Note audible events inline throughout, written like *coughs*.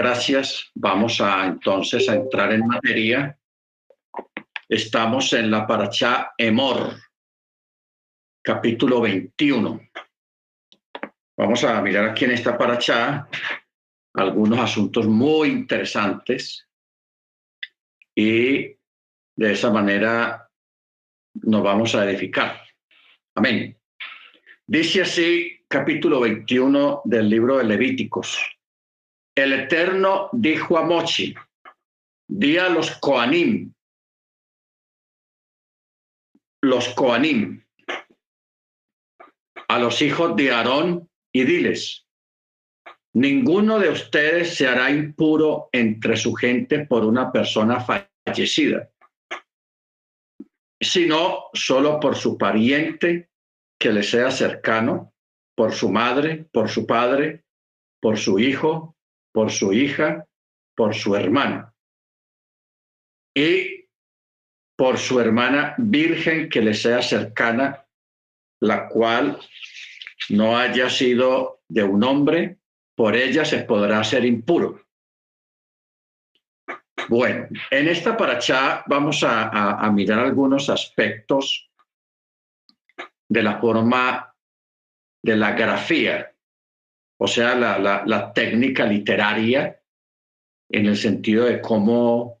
Gracias. Vamos a entonces a entrar en materia. Estamos en la paracha Emor, capítulo 21. Vamos a mirar aquí en esta paracha algunos asuntos muy interesantes y de esa manera nos vamos a edificar. Amén. Dice así capítulo 21 del libro de Levíticos. El Eterno dijo a Mochi, di a los Coanim, los Coanim, a los hijos de Aarón y diles, ninguno de ustedes se hará impuro entre su gente por una persona fallecida, sino solo por su pariente que le sea cercano, por su madre, por su padre, por su hijo, por su hija, por su hermano. Y por su hermana virgen que le sea cercana, la cual no haya sido de un hombre, por ella se podrá ser impuro. Bueno, en esta paracha vamos a, mirar algunos aspectos de la forma de la grafía, o sea, la, técnica literaria, en el sentido de cómo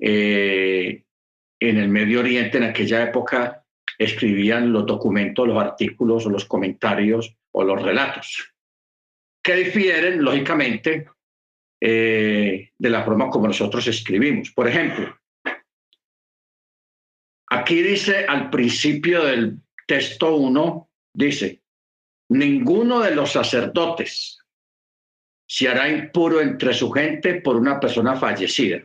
eh, en el Medio Oriente en aquella época escribían los documentos, los artículos o los comentarios o los relatos, que difieren, lógicamente, eh, de la forma como nosotros escribimos. Por ejemplo, aquí dice al principio del texto 1, dice, ninguno de los sacerdotes se hará impuro entre su gente por una persona fallecida.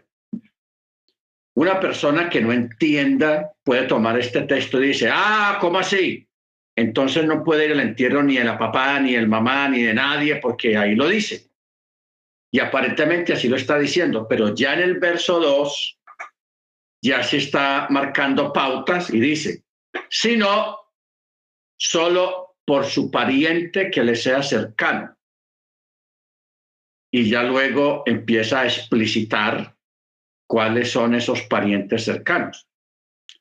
Una persona que no entienda puede tomar este texto y dice, ah, ¿cómo así? Entonces no puede ir al entierro ni de la papá, ni del mamá, ni de nadie, porque ahí lo dice. Y aparentemente así lo está diciendo, pero ya en el verso 2 ya se está marcando pautas y dice, si no, solo por su pariente que le sea cercano. Y ya luego empieza a explicitar cuáles son esos parientes cercanos,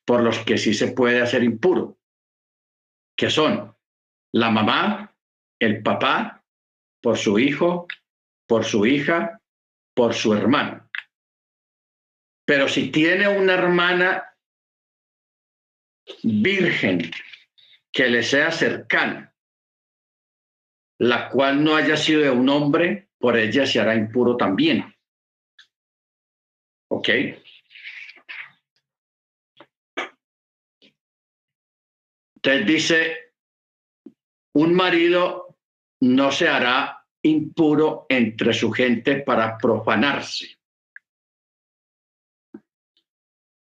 por los que sí se puede hacer impuro, que son la mamá, el papá, por su hijo, por su hija, por su hermano. Pero si tiene una hermana virgen que le sea cercana, la cual no haya sido de un hombre, por ella se hará impuro también. ¿Ok? Entonces dice, un marido no se hará impuro entre su gente para profanarse.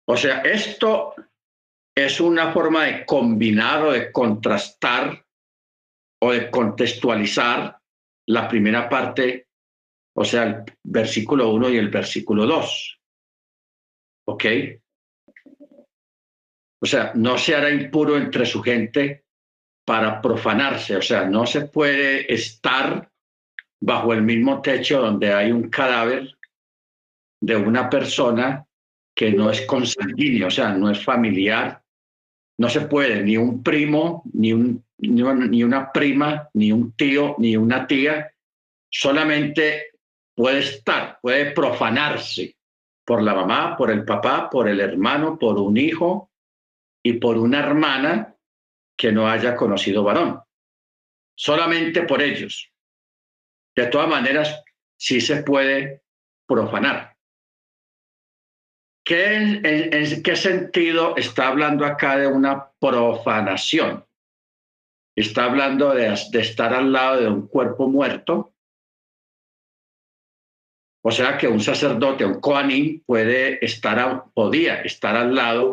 O sea, esto es una forma de combinar o de contrastar o de contextualizar la primera parte, o sea, el versículo 1 y el versículo 2. ¿Ok? O sea, no se hará impuro entre su gente para profanarse, o sea, no se puede estar bajo el mismo techo donde hay un cadáver de una persona que no es consanguíneo, o sea, no es familiar, no se puede, ni un primo, ni, un, ni, una prima, ni un tío, ni una tía, solamente puede estar, puede profanarse por la mamá, por el papá, por el hermano, por un hijo y por una hermana que no haya conocido varón. Solamente por ellos. De todas maneras, sí se puede profanar. ¿Qué, en, qué sentido está hablando acá de una profanación? Está hablando de, estar al lado de un cuerpo muerto. O sea que un sacerdote, un coanín, puede estar, podía estar al lado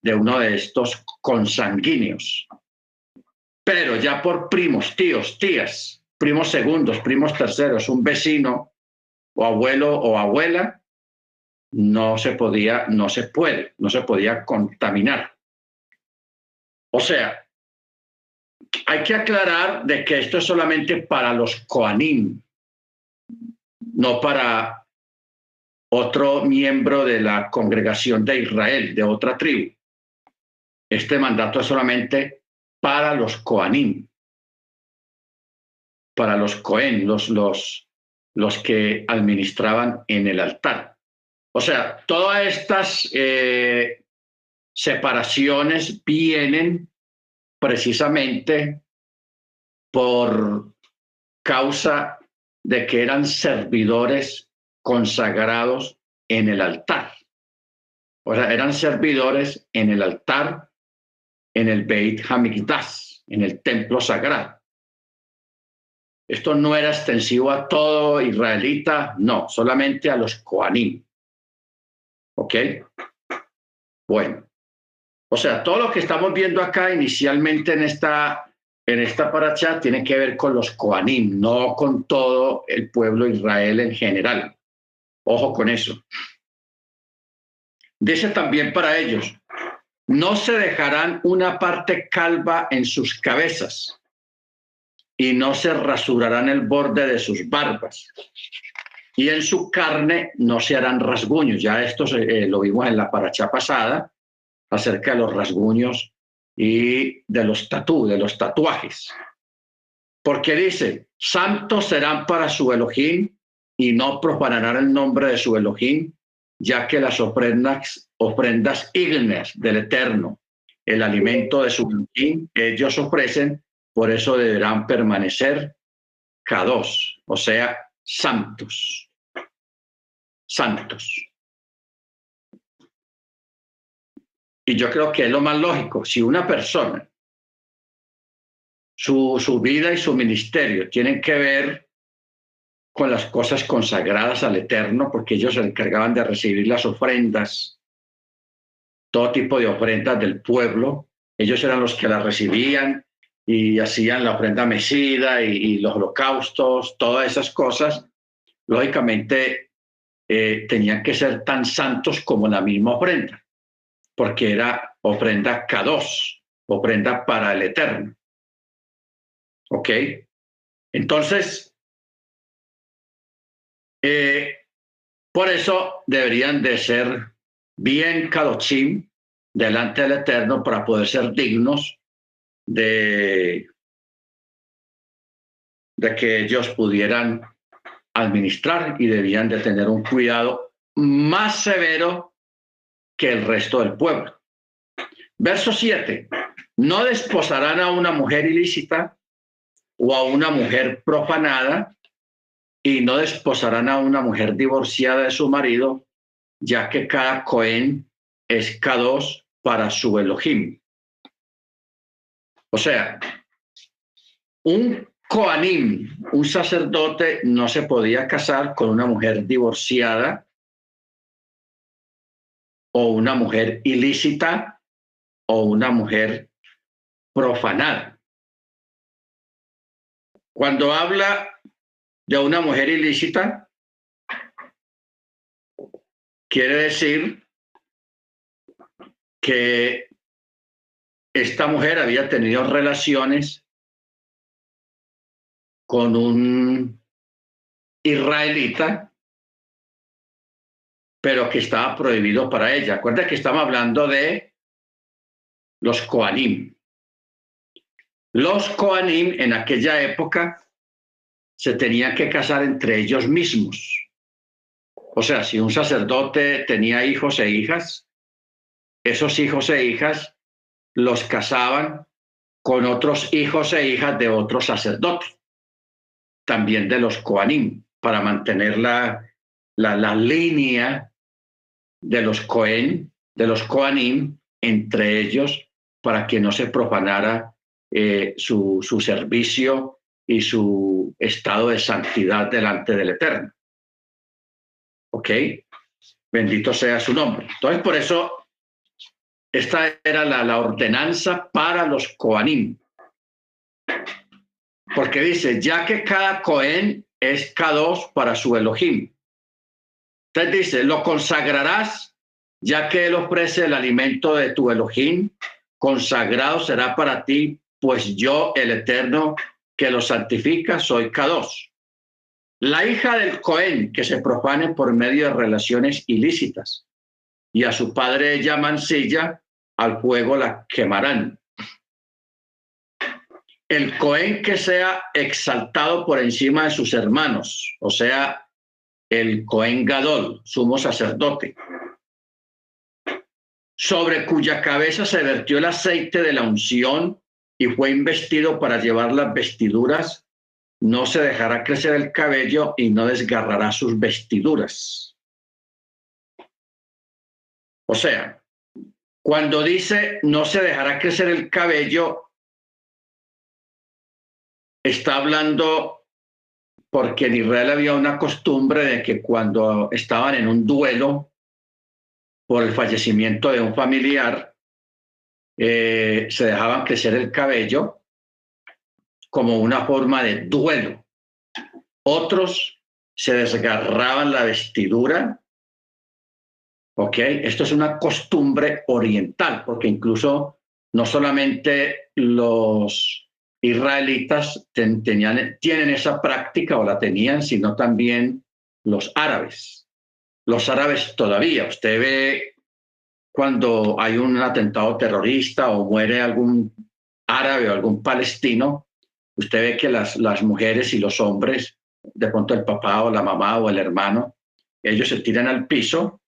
de uno de estos consanguíneos. Pero ya por primos, tíos, tías, primos segundos, primos terceros, un vecino o abuelo o abuela, no se podía, no se puede, no se podía contaminar. O sea, hay que aclarar de que esto es solamente para los coanim. no para otro miembro de la congregación de Israel, de otra tribu. Este mandato es solamente para los Coanim, para los Cohen, los, los, los que administraban en el altar. O sea, todas estas eh, separaciones vienen precisamente por causa de que eran servidores consagrados en el altar. O sea, eran servidores en el altar, en el Beit Hamikdash, en el templo sagrado. Esto no era extensivo a todo israelita, no, solamente a los Koanim. ¿Ok? Bueno. O sea, todo lo que estamos viendo acá inicialmente en esta en esta paracha tiene que ver con los Koanim, no con todo el pueblo de Israel en general. Ojo con eso. Dice también para ellos, no se dejarán una parte calva en sus cabezas y no se rasurarán el borde de sus barbas. Y en su carne no se harán rasguños. Ya esto eh, lo vimos en la paracha pasada acerca de los rasguños y de los tatú, de los tatuajes. Porque dice, santos serán para su Elohim y no profanarán el nombre de su Elohim, ya que las ofrendas, ofrendas ígneas del Eterno, el alimento de su Elohim ellos ofrecen, por eso deberán permanecer kados, o sea, santos. Santos. Y yo creo que es lo más lógico. Si una persona, su, su vida y su ministerio tienen que ver con las cosas consagradas al Eterno, porque ellos se encargaban de recibir las ofrendas, todo tipo de ofrendas del pueblo. Ellos eran los que las recibían y hacían la ofrenda mesida y, los holocaustos, todas esas cosas. Lógicamente, eh, tenían que ser tan santos como la misma ofrenda porque era ofrenda K2, ofrenda para el Eterno. ¿Ok? Entonces, eh, por eso deberían de ser bien Kadochim delante del Eterno para poder ser dignos de que ellos pudieran administrar y debían de tener un cuidado más severo que el resto del pueblo. Verso 7. No desposarán a una mujer ilícita o a una mujer profanada y no desposarán a una mujer divorciada de su marido, ya que cada Cohen es K2 para su Elohim. O sea, un Coanim, un sacerdote, no se podía casar con una mujer divorciada o una mujer ilícita o una mujer profanada. Cuando habla de una mujer ilícita, quiere decir que esta mujer había tenido relaciones con un israelita pero que estaba prohibido para ella. Acuerda que estamos hablando de los Koanim. Los Koanim en aquella época se tenían que casar entre ellos mismos. O sea, si un sacerdote tenía hijos e hijas, esos hijos e hijas los casaban con otros hijos e hijas de otros sacerdotes, también de los Koanim, para mantener la, la, línea de los Cohen, de los Koanim, entre ellos, para que no se profanara eh, su, su servicio y su estado de santidad delante del Eterno. ¿Ok? Bendito sea su nombre. Entonces, por eso, esta era la, la ordenanza para los Koanim. Porque dice, ya que cada Cohen es K2 para su Elohim. Entonces dice, lo consagrarás, ya que él ofrece el alimento de tu Elohim, consagrado será para ti, pues yo, el Eterno, que lo santifica, soy K2. La hija del Cohen que se profane por medio de relaciones ilícitas y a su padre llaman silla, al fuego la quemarán. El Cohen que sea exaltado por encima de sus hermanos, o sea, el Cohen Gadol, sumo sacerdote, sobre cuya cabeza se vertió el aceite de la unción y fue investido para llevar las vestiduras, no se dejará crecer el cabello y no desgarrará sus vestiduras. O sea, cuando dice no se dejará crecer el cabello, está hablando porque en Israel había una costumbre de que cuando estaban en un duelo por el fallecimiento de un familiar, eh, se dejaban crecer el cabello como una forma de duelo. Otros se desgarraban la vestidura. Esto es una costumbre oriental, porque incluso no solamente los israelitas tenían, tienen esa práctica o la tenían, sino también los árabes. Los árabes todavía, usted ve cuando hay un atentado terrorista o muere algún árabe o algún palestino, usted ve que las, las mujeres y los hombres, de pronto el papá o la mamá o el hermano, ellos se tiran al piso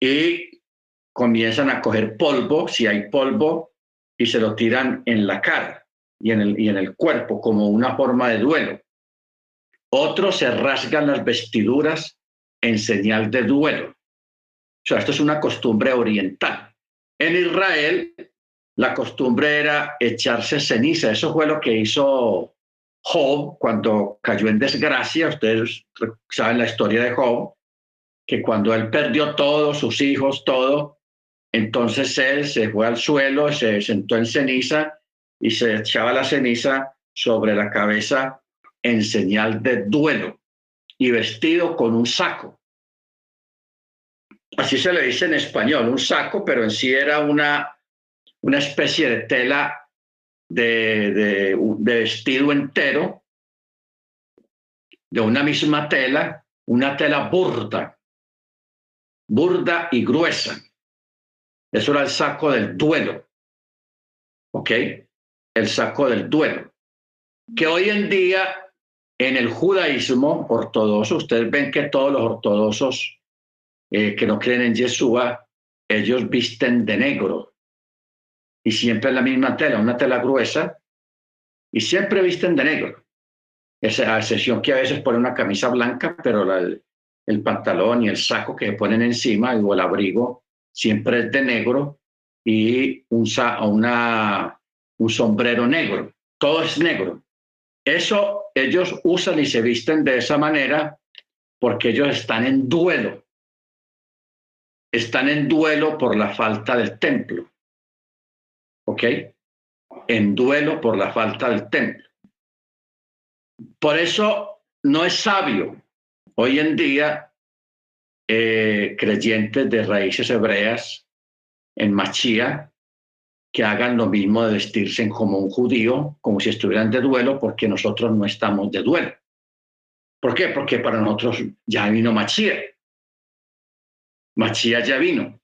y comienzan a coger polvo, si hay polvo, y se lo tiran en la cara y en el, y en el cuerpo como una forma de duelo. Otros se rasgan las vestiduras en señal de duelo. O sea, esto es una costumbre oriental. En Israel, la costumbre era echarse ceniza. Eso fue lo que hizo Job cuando cayó en desgracia. Ustedes saben la historia de Job, que cuando él perdió todo, sus hijos, todo, entonces él se fue al suelo, se sentó en ceniza y se echaba la ceniza sobre la cabeza en señal de duelo y vestido con un saco así se le dice en español, un saco, pero en sí era una, una especie de tela de, de, vestido entero, de una misma tela, una tela burda, burda y gruesa. Eso era el saco del duelo. ¿Ok? El saco del duelo. Que hoy en día en el judaísmo ortodoxo, ustedes ven que todos los ortodoxos eh, que no creen en Yeshua, ellos visten de negro y siempre la misma tela, una tela gruesa, y siempre visten de negro. Esa excepción que a veces ponen una camisa blanca, pero el pantalón y el saco que ponen encima o el abrigo siempre es de negro y un, una, un sombrero negro. Todo es negro. Eso ellos usan y se visten de esa manera porque ellos están en duelo están en duelo por la falta del templo. ¿Ok? En duelo por la falta del templo. Por eso no es sabio hoy en día eh, creyentes de raíces hebreas en Machía que hagan lo mismo de vestirse como un judío, como si estuvieran de duelo, porque nosotros no estamos de duelo. ¿Por qué? Porque para nosotros ya vino Machía. Machía ya vino.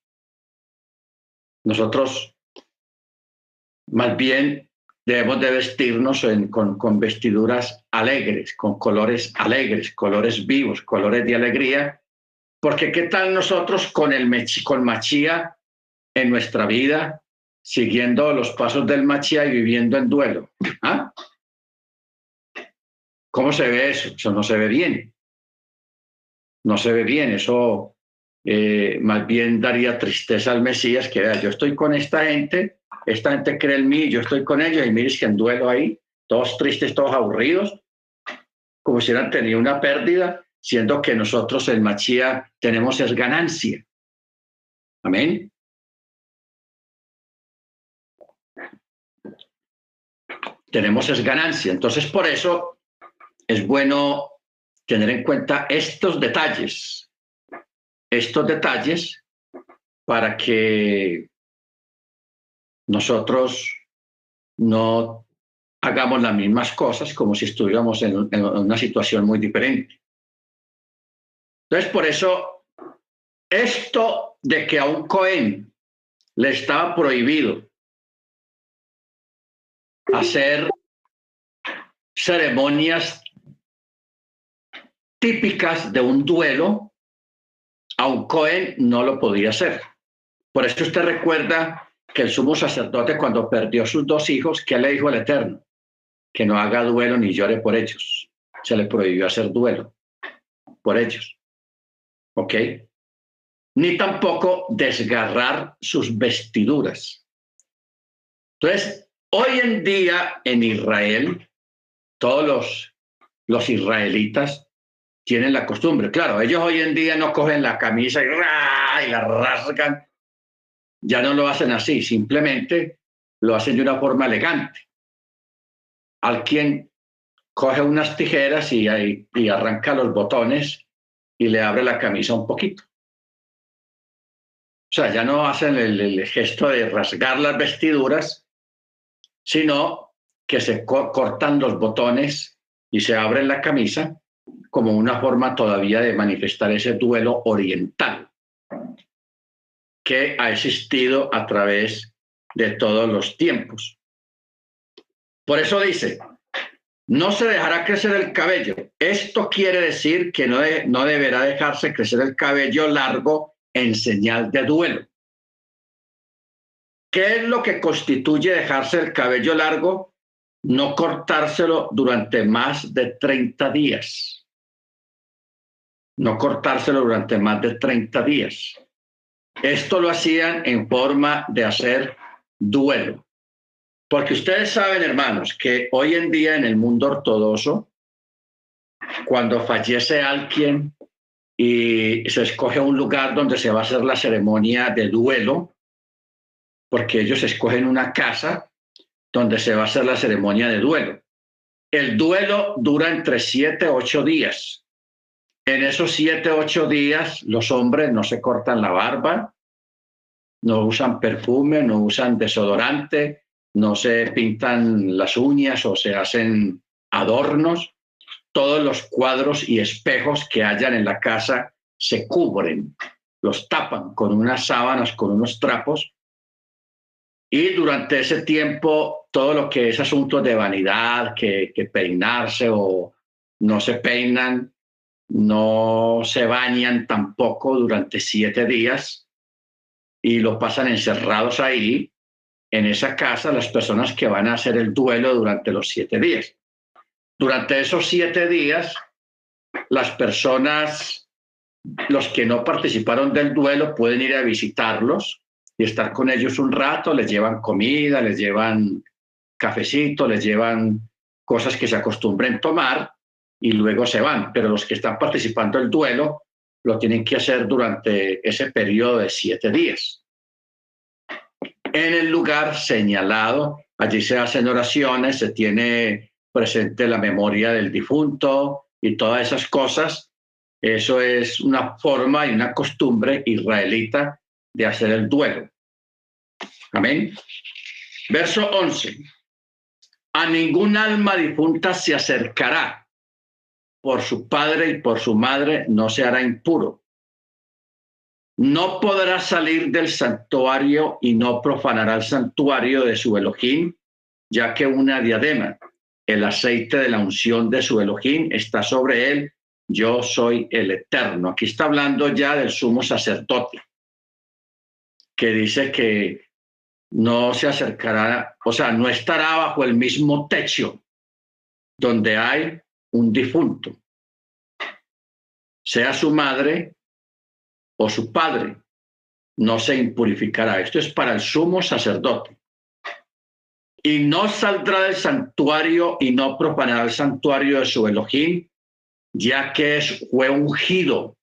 Nosotros más bien debemos de vestirnos con, con, vestiduras alegres, con colores alegres, colores vivos, colores de alegría, porque ¿qué tal nosotros con, el con Machía en nuestra vida, siguiendo los pasos del Machía y viviendo en duelo? ¿Ah? ¿Cómo se ve eso? Eso no se ve bien. No se ve bien, eso eh, más bien daría tristeza al Mesías que vea, yo estoy con esta gente, esta gente cree en mí, yo estoy con ellos y mires que en duelo ahí, todos tristes, todos aburridos, como si hubieran tenido una pérdida, siendo que nosotros el Machía tenemos es ganancia. Amén. Tenemos es ganancia. Entonces, por eso es bueno tener en cuenta estos detalles estos detalles para que nosotros no hagamos las mismas cosas como si estuviéramos en, en una situación muy diferente. Entonces, por eso, esto de que a un Cohen le estaba prohibido hacer ceremonias típicas de un duelo, a un Cohen no lo podía hacer. Por eso usted recuerda que el sumo sacerdote cuando perdió sus dos hijos, ¿qué le dijo al Eterno? Que no haga duelo ni llore por ellos. Se le prohibió hacer duelo por ellos. ¿Ok? Ni tampoco desgarrar sus vestiduras. Entonces, hoy en día en Israel, todos los, los israelitas tienen la costumbre. Claro, ellos hoy en día no cogen la camisa y, la rasgan. Ya no lo hacen así, simplemente lo hacen de una forma elegante. Alguien coge unas tijeras y, y arranca los botones y le abre la camisa un poquito. O sea, ya no hacen el, gesto de rasgar las vestiduras, sino que se cortan los botones y se abren la camisa como una forma todavía de manifestar ese duelo oriental que ha existido a través de todos los tiempos. Por eso dice, no se dejará crecer el cabello. Esto quiere decir que no, no deberá dejarse crecer el cabello largo en señal de duelo. ¿Qué es lo que constituye dejarse el cabello largo? No cortárselo durante más de 30 días no cortárselo durante más de 30 días. Esto lo hacían en forma de hacer duelo. Porque ustedes saben, hermanos, que hoy en día en el mundo ortodoxo, cuando fallece alguien y se escoge un lugar donde se va a hacer la ceremonia de duelo, porque ellos escogen una casa donde se va a hacer la ceremonia de duelo. El duelo dura entre siete a ocho días. En esos siete, ocho días, los hombres no se cortan la barba, no usan perfume, no usan desodorante, no se pintan las uñas o se hacen adornos. Todos los cuadros y espejos que hayan en la casa se cubren, los tapan con unas sábanas, con unos trapos. Y durante ese tiempo, todo lo que es asunto de vanidad, que, peinarse o no se peinan, no se bañan tampoco durante siete días y lo pasan encerrados ahí, en esa casa, las personas que van a hacer el duelo durante los siete días. Durante esos siete días, las personas, los que no participaron del duelo, pueden ir a visitarlos y estar con ellos un rato, les llevan comida, les llevan cafecito, les llevan cosas que se acostumbren tomar y luego se van, pero los que están participando del duelo lo tienen que hacer durante ese periodo de siete días. En el lugar señalado, allí se hacen oraciones, se tiene presente la memoria del difunto y todas esas cosas. Eso es una forma y una costumbre israelita de hacer el duelo. Amén. Verso 11. A ningún alma difunta se acercará por su padre y por su madre no se hará impuro. No podrá salir del santuario y no profanará el santuario de su Elohim, ya que una diadema, el aceite de la unción de su Elohim está sobre él. Yo soy el eterno. Aquí está hablando ya del sumo sacerdote, que dice que no se acercará, o sea, no estará bajo el mismo techo donde hay un difunto, sea su madre o su padre, no se impurificará. Esto es para el sumo sacerdote. Y no saldrá del santuario y no profanará el santuario de su Elohim, ya que es, fue ungido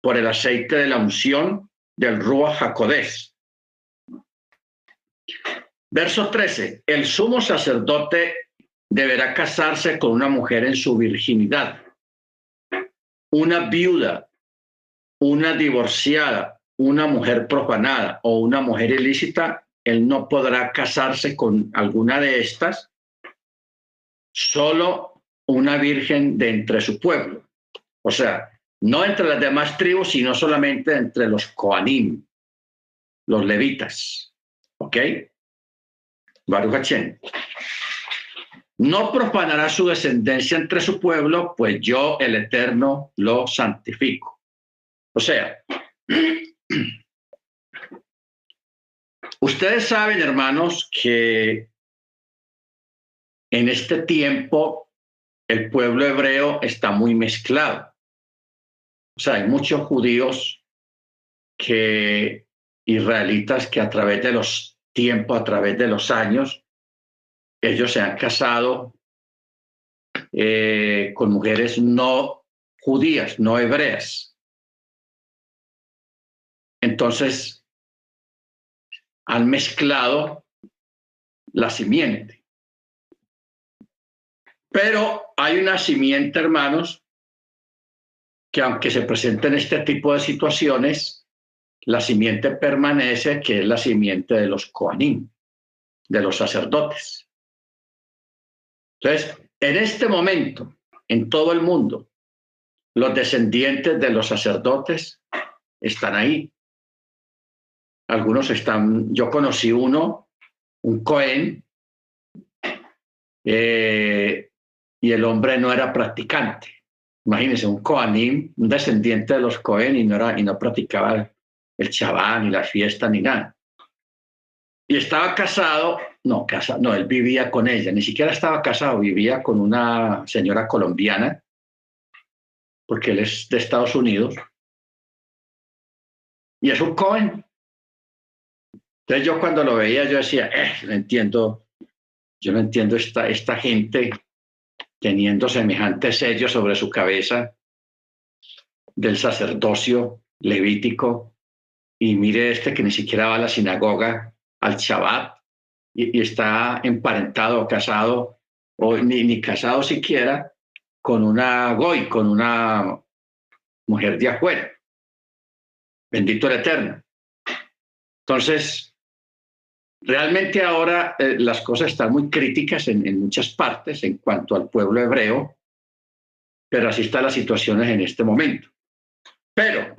por el aceite de la unción del Ruach Jacodés. Verso 13. El sumo sacerdote deberá casarse con una mujer en su virginidad. Una viuda, una divorciada, una mujer profanada o una mujer ilícita, él no podrá casarse con alguna de estas solo una virgen de entre su pueblo. O sea, no entre las demás tribus, sino solamente entre los Koanim, los levitas. ¿Ok? Baruch No profanará su descendencia entre su pueblo, pues yo, el Eterno, lo santifico. O sea, ustedes saben, hermanos, que en este tiempo el pueblo hebreo está muy mezclado. O sea, hay muchos judíos que israelitas que a través de los tiempos, a través de los años, ellos se han casado eh, con mujeres no judías, no hebreas. Entonces, han mezclado la simiente. Pero hay una simiente, hermanos, que aunque se presenten este tipo de situaciones, la simiente permanece, que es la simiente de los Koanim, de los sacerdotes. Entonces, en este momento, en todo el mundo, los descendientes de los sacerdotes están ahí. Algunos están, yo conocí uno, un Cohen, eh, y el hombre no era practicante. Imagínense, un Kohanim, un descendiente de los Cohen y no, era, y no practicaba el chabán, ni la fiesta, ni nada. Y estaba casado, no, casado, no, él vivía con ella, ni siquiera estaba casado, vivía con una señora colombiana, porque él es de Estados Unidos. Y es un Cohen. Entonces yo cuando lo veía, yo decía, eh, no entiendo, yo no entiendo esta, esta gente teniendo semejante sello sobre su cabeza del sacerdocio levítico, y mire este que ni siquiera va a la sinagoga al Shabbat y, está emparentado, casado, o ni, ni casado siquiera, con una goy, con una mujer de afuera. Bendito el Eterno. Entonces, Realmente ahora eh, las cosas están muy críticas en, muchas partes en cuanto al pueblo hebreo, pero así están las situaciones en este momento. Pero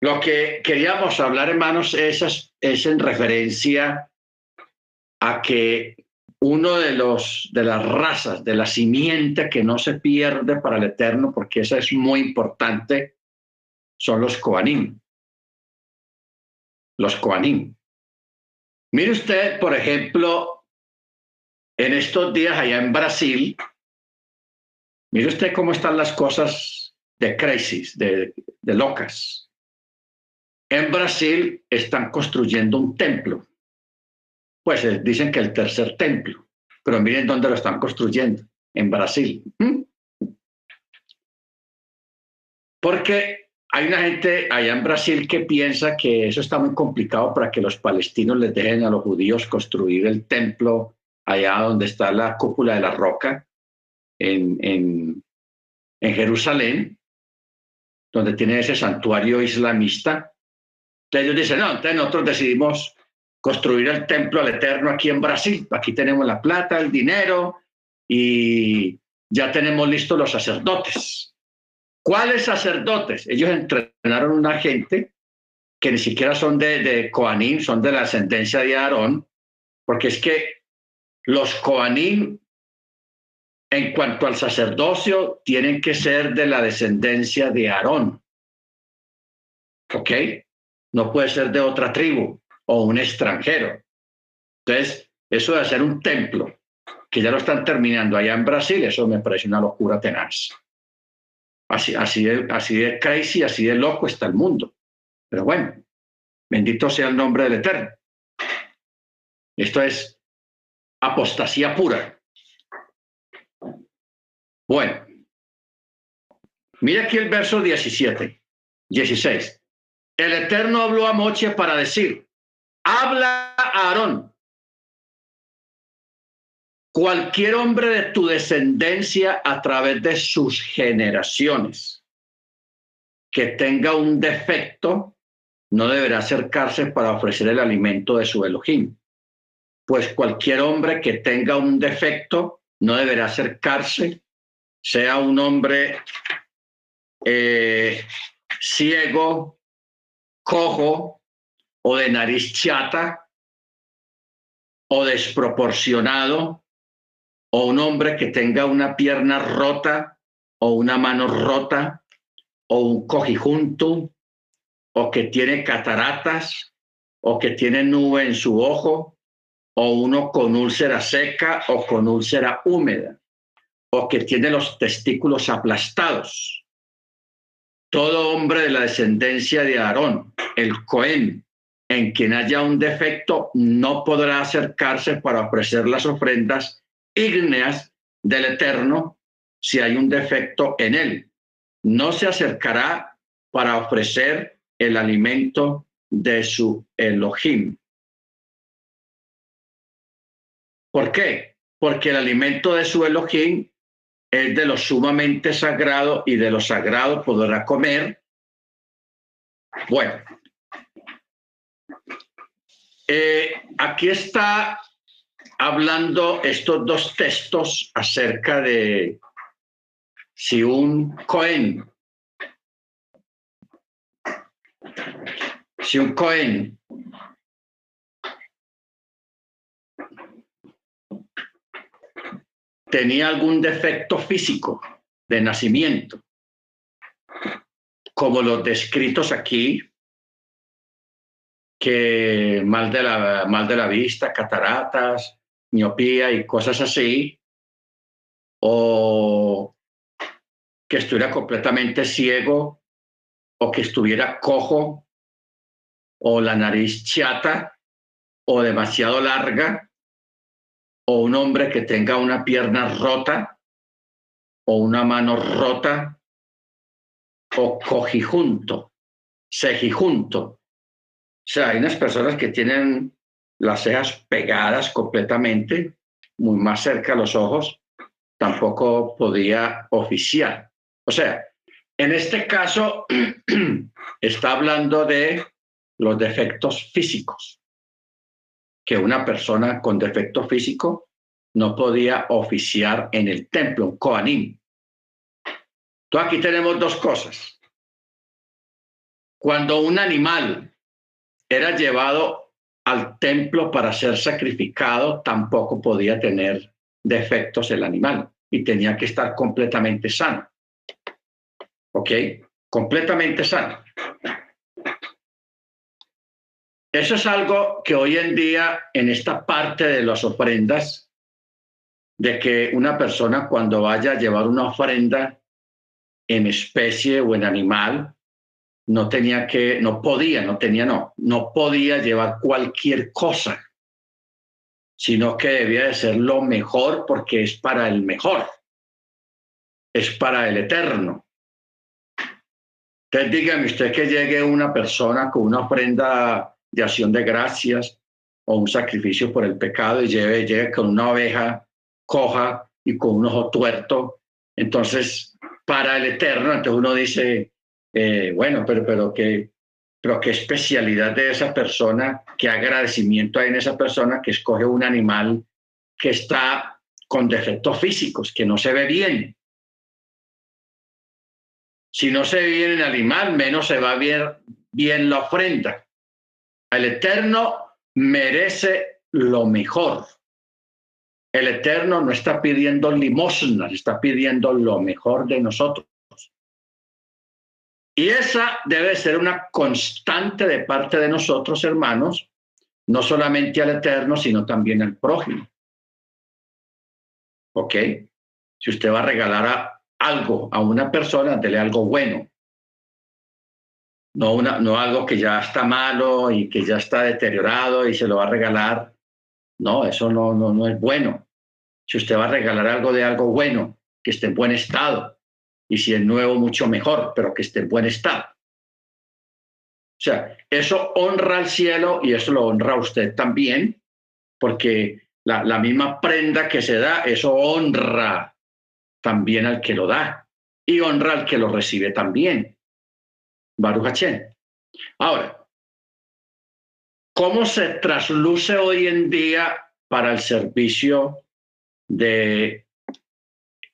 lo que queríamos hablar, hermanos, es, es en referencia a que uno de los de las razas, de la simiente que no se pierde para el eterno, porque esa es muy importante, son los Koanim. Los Koanim. Mire usted, por ejemplo, en estos días allá en Brasil, mire usted cómo están las cosas de crisis, de, locas. En Brasil están construyendo un templo. Pues eh, dicen que el tercer templo, pero miren dónde lo están construyendo, en Brasil. ¿Mm? Porque hay una gente allá en Brasil que piensa que eso está muy complicado para que los palestinos les dejen a los judíos construir el templo allá donde está la cúpula de la roca, en, Jerusalén, donde tiene ese santuario islamista. Entonces ellos dicen, no, entonces nosotros decidimos construir el templo al Eterno aquí en Brasil. Aquí tenemos la plata, el dinero y ya tenemos listos los sacerdotes. ¿Cuáles sacerdotes? Ellos entrenaron una gente que ni siquiera son de, de Coanín, son de la ascendencia de Aarón, porque es que los Coanín, en cuanto al sacerdocio, tienen que ser de la descendencia de Aarón. ¿Ok? No puede ser de otra tribu o un extranjero. Entonces, eso de hacer un templo, que ya lo están terminando allá en Brasil, eso me parece una locura tenaz. Así, así, de, así crazy, así de loco está el mundo. Pero bueno, bendito sea el nombre del Eterno. Esto es apostasía pura. Bueno, mira aquí el verso 17, 16. El Eterno habló a Moche para decir, habla a Aarón cualquier hombre de tu descendencia a través de sus generaciones que tenga un defecto no deberá acercarse para ofrecer el alimento de su Elohim. Pues cualquier hombre que tenga un defecto no deberá acercarse, sea un hombre eh, ciego, cojo o de nariz chata o desproporcionado o un hombre que tenga una pierna rota o una mano rota o un cojijunto o que tiene cataratas o que tiene nube en su ojo o uno con úlcera seca o con úlcera húmeda o que tiene los testículos aplastados. Todo hombre de la descendencia de Aarón, el Cohen, en quien haya un defecto, no podrá acercarse para ofrecer las ofrendas ígneas del Eterno si hay un defecto en él. No se acercará para ofrecer el alimento de su Elohim. ¿Por qué? Porque el alimento de su Elohim es de lo sumamente sagrado y de lo sagrado podrá comer. Bueno, eh, aquí está hablando estos dos textos acerca de si un Cohen, si un Cohen tenía algún defecto físico de nacimiento, como los descritos aquí, que mal de la, mal de la vista, cataratas, miopía y cosas así, o que estuviera completamente ciego, o que estuviera cojo, o la nariz chata, o demasiado larga, o un hombre que tenga una pierna rota, o una mano rota, o cojijunto, cejijunto, o sea, hay unas personas que tienen las cejas pegadas completamente, muy más cerca a los ojos, tampoco podía oficiar. O sea, en este caso *clears throat* está hablando de los defectos físicos, que una persona con defecto físico no podía oficiar en el templo, un Koanim. Entonces aquí tenemos dos cosas. Cuando un animal era llevado al templo para ser sacrificado, tampoco podía tener defectos el animal y tenía que estar completamente sano. ¿Ok? Completamente sano. Eso es algo que hoy en día en esta parte de las ofrendas, de que una persona cuando vaya a llevar una ofrenda en especie o en animal, no tenía que, no podía, no tenía, no, no podía llevar cualquier cosa, sino que debía de ser lo mejor porque es para el mejor, es para el eterno. Entonces dígame usted que llegue una persona con una ofrenda de acción de gracias o un sacrificio por el pecado y lleve, llegue con una oveja coja y con un ojo tuerto. Entonces, para el eterno, entonces uno dice, eh, bueno, pero, pero, qué, pero qué especialidad de esa persona, qué agradecimiento hay en esa persona que escoge un animal que está con defectos físicos, que no se ve bien. Si no se ve bien el animal, menos se va a ver bien la ofrenda. El Eterno merece lo mejor. El Eterno no está pidiendo limosnas, está pidiendo lo mejor de nosotros. Y esa debe ser una constante de parte de nosotros, hermanos, no solamente al Eterno, sino también al prójimo. ¿Ok? Si usted va a regalar algo a una persona, dele algo bueno. No, una, no algo que ya está malo y que ya está deteriorado y se lo va a regalar. No, eso no, no, no es bueno. Si usted va a regalar algo de algo bueno, que esté en buen estado, y si es nuevo, mucho mejor, pero que esté en buen estado. O sea, eso honra al cielo y eso lo honra a usted también, porque la, la misma prenda que se da, eso honra también al que lo da y honra al que lo recibe también. Baruch Ahora, ¿cómo se trasluce hoy en día para el servicio de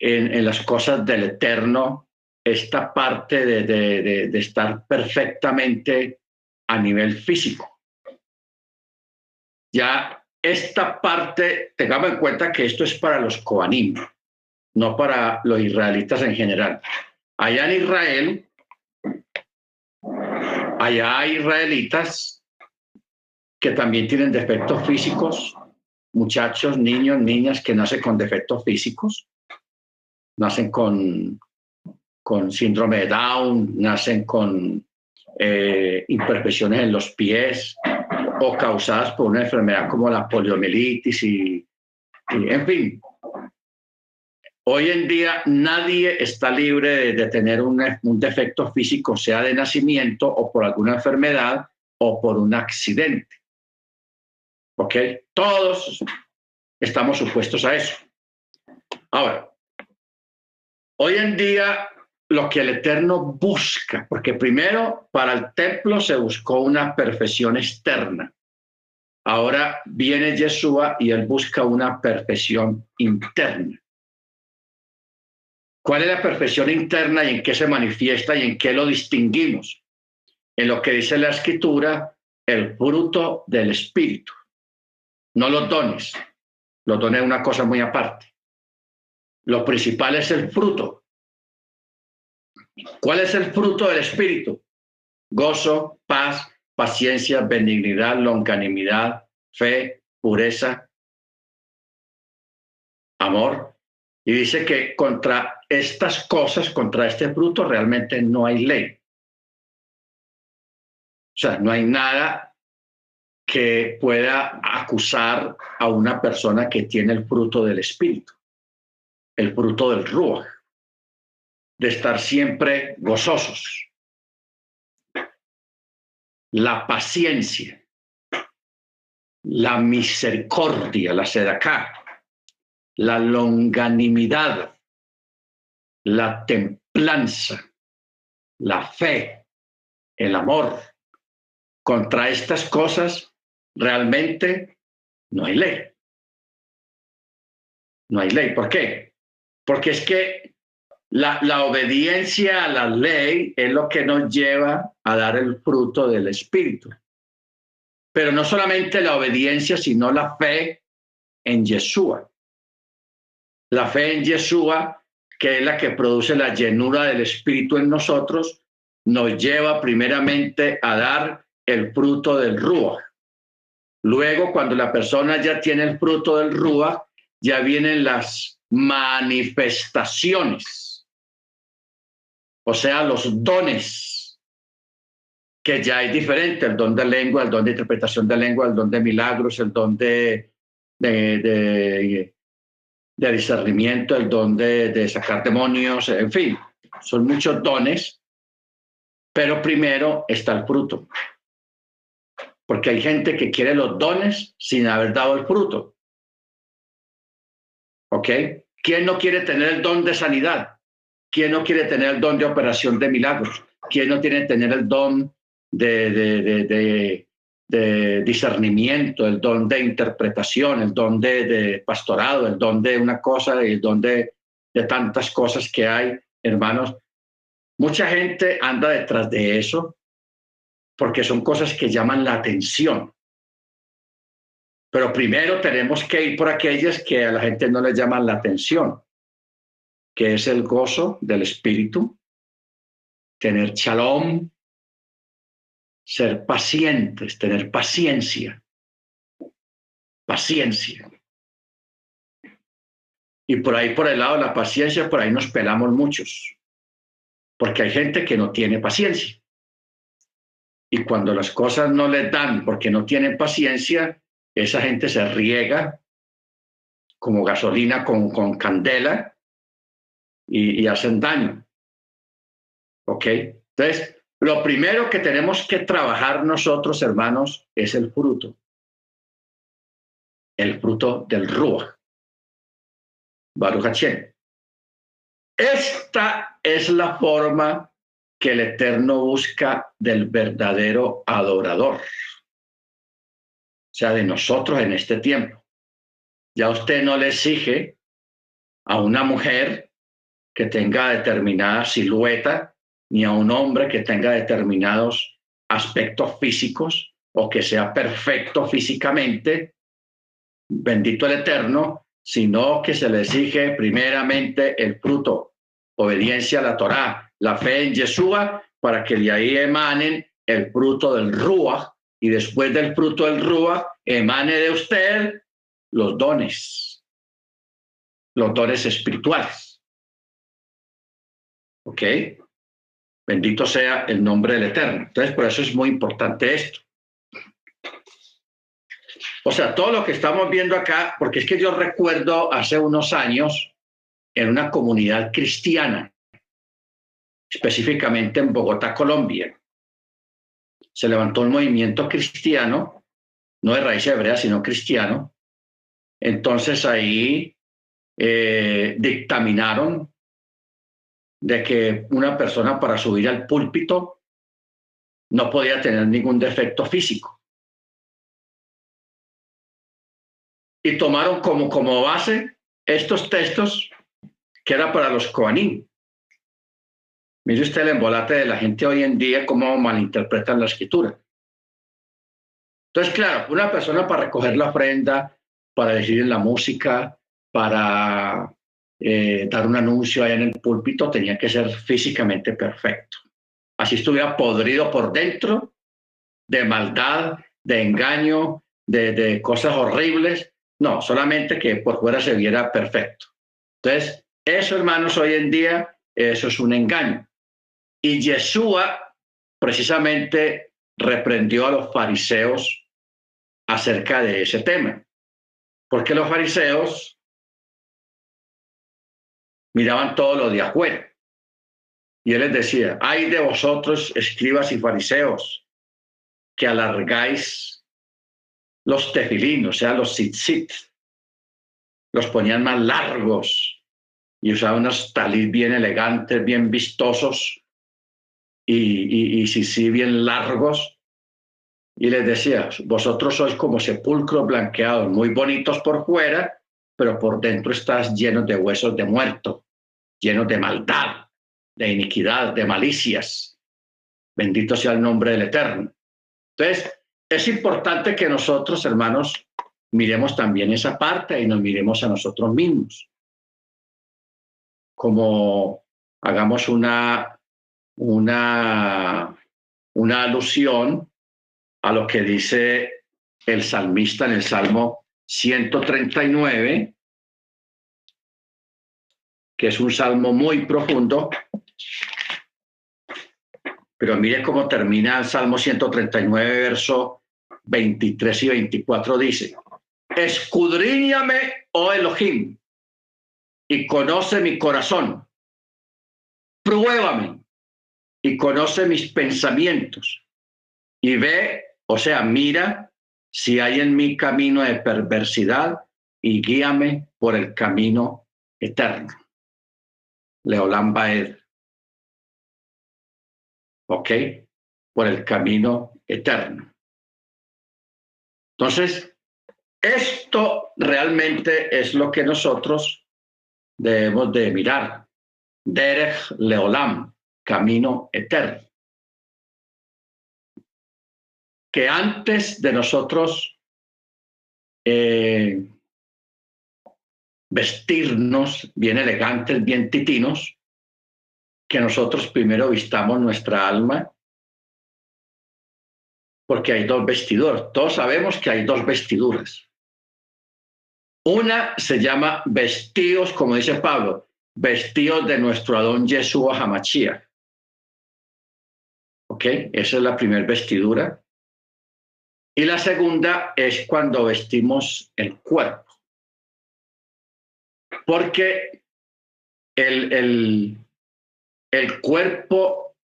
en, las cosas del eterno esta parte de, de, estar perfectamente a nivel físico. Ya esta parte, tengamos en cuenta que esto es para los Koanim, no para los israelitas en general. Allá en Israel, allá hay israelitas que también tienen defectos físicos, muchachos, niños, niñas que nacen con defectos físicos, nacen con, con síndrome de Down, nacen con eh, imperfecciones en los pies o causadas por una enfermedad como la poliomielitis y, en fin. Hoy en día nadie está libre de, tener un, un defecto físico, sea de nacimiento o por alguna enfermedad o por un accidente. ¿Ok? Todos estamos supuestos a eso. Ahora, hoy en día lo que el Eterno busca, porque primero para el templo se buscó una perfección externa. Ahora viene Yeshua y él busca una perfección interna. ¿Cuál es la perfección interna y en qué se manifiesta y en qué lo distinguimos? En lo que dice la escritura, el fruto del Espíritu no los dones. Los dones es una cosa muy aparte. Lo principal es el fruto. ¿Cuál es el fruto del Espíritu? Gozo, paz, paciencia, benignidad, longanimidad, fe, pureza, amor. Y dice que contra estas cosas, contra este fruto, realmente no hay ley. O sea, no hay nada que pueda acusar a una persona que tiene el fruto del Espíritu, el fruto del Ruach, de estar siempre gozosos. La paciencia, la misericordia, la sedacá, la longanimidad, la templanza, la fe, el amor. Contra estas cosas realmente no hay ley. No hay ley. ¿Por qué? Porque es que la, la, obediencia a la ley es lo que nos lleva a dar el fruto del Espíritu. Pero no solamente la obediencia, sino la fe en Yeshua. La fe en Yeshua, que es la que produce la llenura del Espíritu en nosotros, nos lleva primeramente a dar el fruto del Ruach. Luego, cuando la persona ya tiene el fruto del Rúa, ya vienen las manifestaciones, o sea, los dones, que ya es diferente, el don de lengua, el don de interpretación de lengua, el don de milagros, el don de, de, discernimiento, el don de sacar demonios, en fin, son muchos dones, pero primero está el fruto porque hay gente que quiere los dones sin haber dado el fruto. ¿Ok? ¿Quién no quiere tener el don de sanidad? ¿Quién no quiere tener el don de operación de milagros? ¿Quién no tiene tener el don de, de, de, discernimiento, el don de interpretación, el don de, pastorado, el don de una cosa, el don de tantas cosas que hay, hermanos? Mucha gente anda detrás de eso porque son cosas que llaman la atención. Pero primero tenemos que ir por aquellas que a la gente no le llaman la atención, que es el gozo del espíritu, tener shalom, ser pacientes, tener paciencia, paciencia. Y por ahí, por el lado de la paciencia, por ahí nos pelamos muchos, porque hay gente que no tiene paciencia. Y cuando las cosas no les dan porque no tienen paciencia, esa gente se riega como gasolina con, con candela y, hacen daño. ¿Ok? Entonces, lo primero que tenemos que trabajar nosotros, hermanos, es el fruto. El fruto del Ruach. Baruch. Esta es la forma que el Eterno busca del verdadero adorador, sea, de nosotros en este tiempo. Ya usted no le exige a una mujer que tenga determinada silueta, ni a un hombre que tenga determinados aspectos físicos o que sea perfecto físicamente, bendito el Eterno, sino que se le exige primeramente el fruto, obediencia a la Torá, la fe en Yeshua, para que de ahí emanen el fruto del Rúa, y después del fruto del Rúa emane de usted los dones, los dones espirituales. ¿Ok? Bendito sea el nombre del Eterno. Entonces, por eso es muy importante esto. O sea, todo lo que estamos viendo acá, porque es que yo recuerdo hace unos años en una comunidad cristiana, específicamente en Bogotá, Colombia, se levantó un movimiento cristiano, no de raíz hebrea, sino cristiano. Entonces ahí eh, dictaminaron de que una persona para subir al púlpito no podía tener ningún defecto físico. Y tomaron como, como base estos textos que era para los Koanim. Mire usted el embolate de la gente hoy en día, cómo malinterpretan la escritura. Entonces, claro, una persona para recoger la ofrenda, para decir la música, para eh, dar un anuncio allá en el púlpito, tenía que ser físicamente perfecto. Así estuviera podrido por dentro de maldad, de engaño, de, de cosas horribles. No, solamente que por fuera se viera perfecto. Entonces, eso, hermanos, hoy en día, eso es un engaño. Y Yeshua precisamente reprendió a los fariseos acerca de ese tema, porque los fariseos miraban todo lo de afuera. Y él les decía, hay de vosotros, escribas y fariseos, que alargáis los tefilín, o sea, los tzitzit, los ponían más largos y usaban unos talis bien elegantes, bien vistosos, y, y, sí, sí, bien largos. Y les decía, vosotros sois como sepulcros blanqueados, muy bonitos por fuera, pero por dentro estás llenos de huesos de muerto, llenos de maldad, de iniquidad, de malicias. Bendito sea el nombre del Eterno. Entonces, es importante que nosotros, hermanos, miremos también esa parte y nos miremos a nosotros mismos. Como hagamos una una, una alusión a lo que dice el salmista en el Salmo 139, que es un salmo muy profundo, pero mire cómo termina el Salmo 139, verso 23 y 24, dice, escudriñame, oh Elohim, y conoce mi corazón, pruébame y conoce mis pensamientos y ve, o sea, mira si hay en mi camino de perversidad y guíame por el camino eterno. Leolán Baed. ¿Ok? Por el camino eterno. Entonces, esto realmente es lo que nosotros debemos de mirar. Derech Leolam, camino eterno. Que antes de nosotros eh, vestirnos bien elegantes, bien titinos, que nosotros primero vistamos nuestra alma, porque hay dos vestiduras. Todos sabemos que hay dos vestiduras. Una se llama vestidos, como dice Pablo, vestidos de nuestro Adón Yeshua Hamachia. ¿Ok? Esa es la primera vestidura. Y la segunda es cuando vestimos el cuerpo. Porque el, el, el cuerpo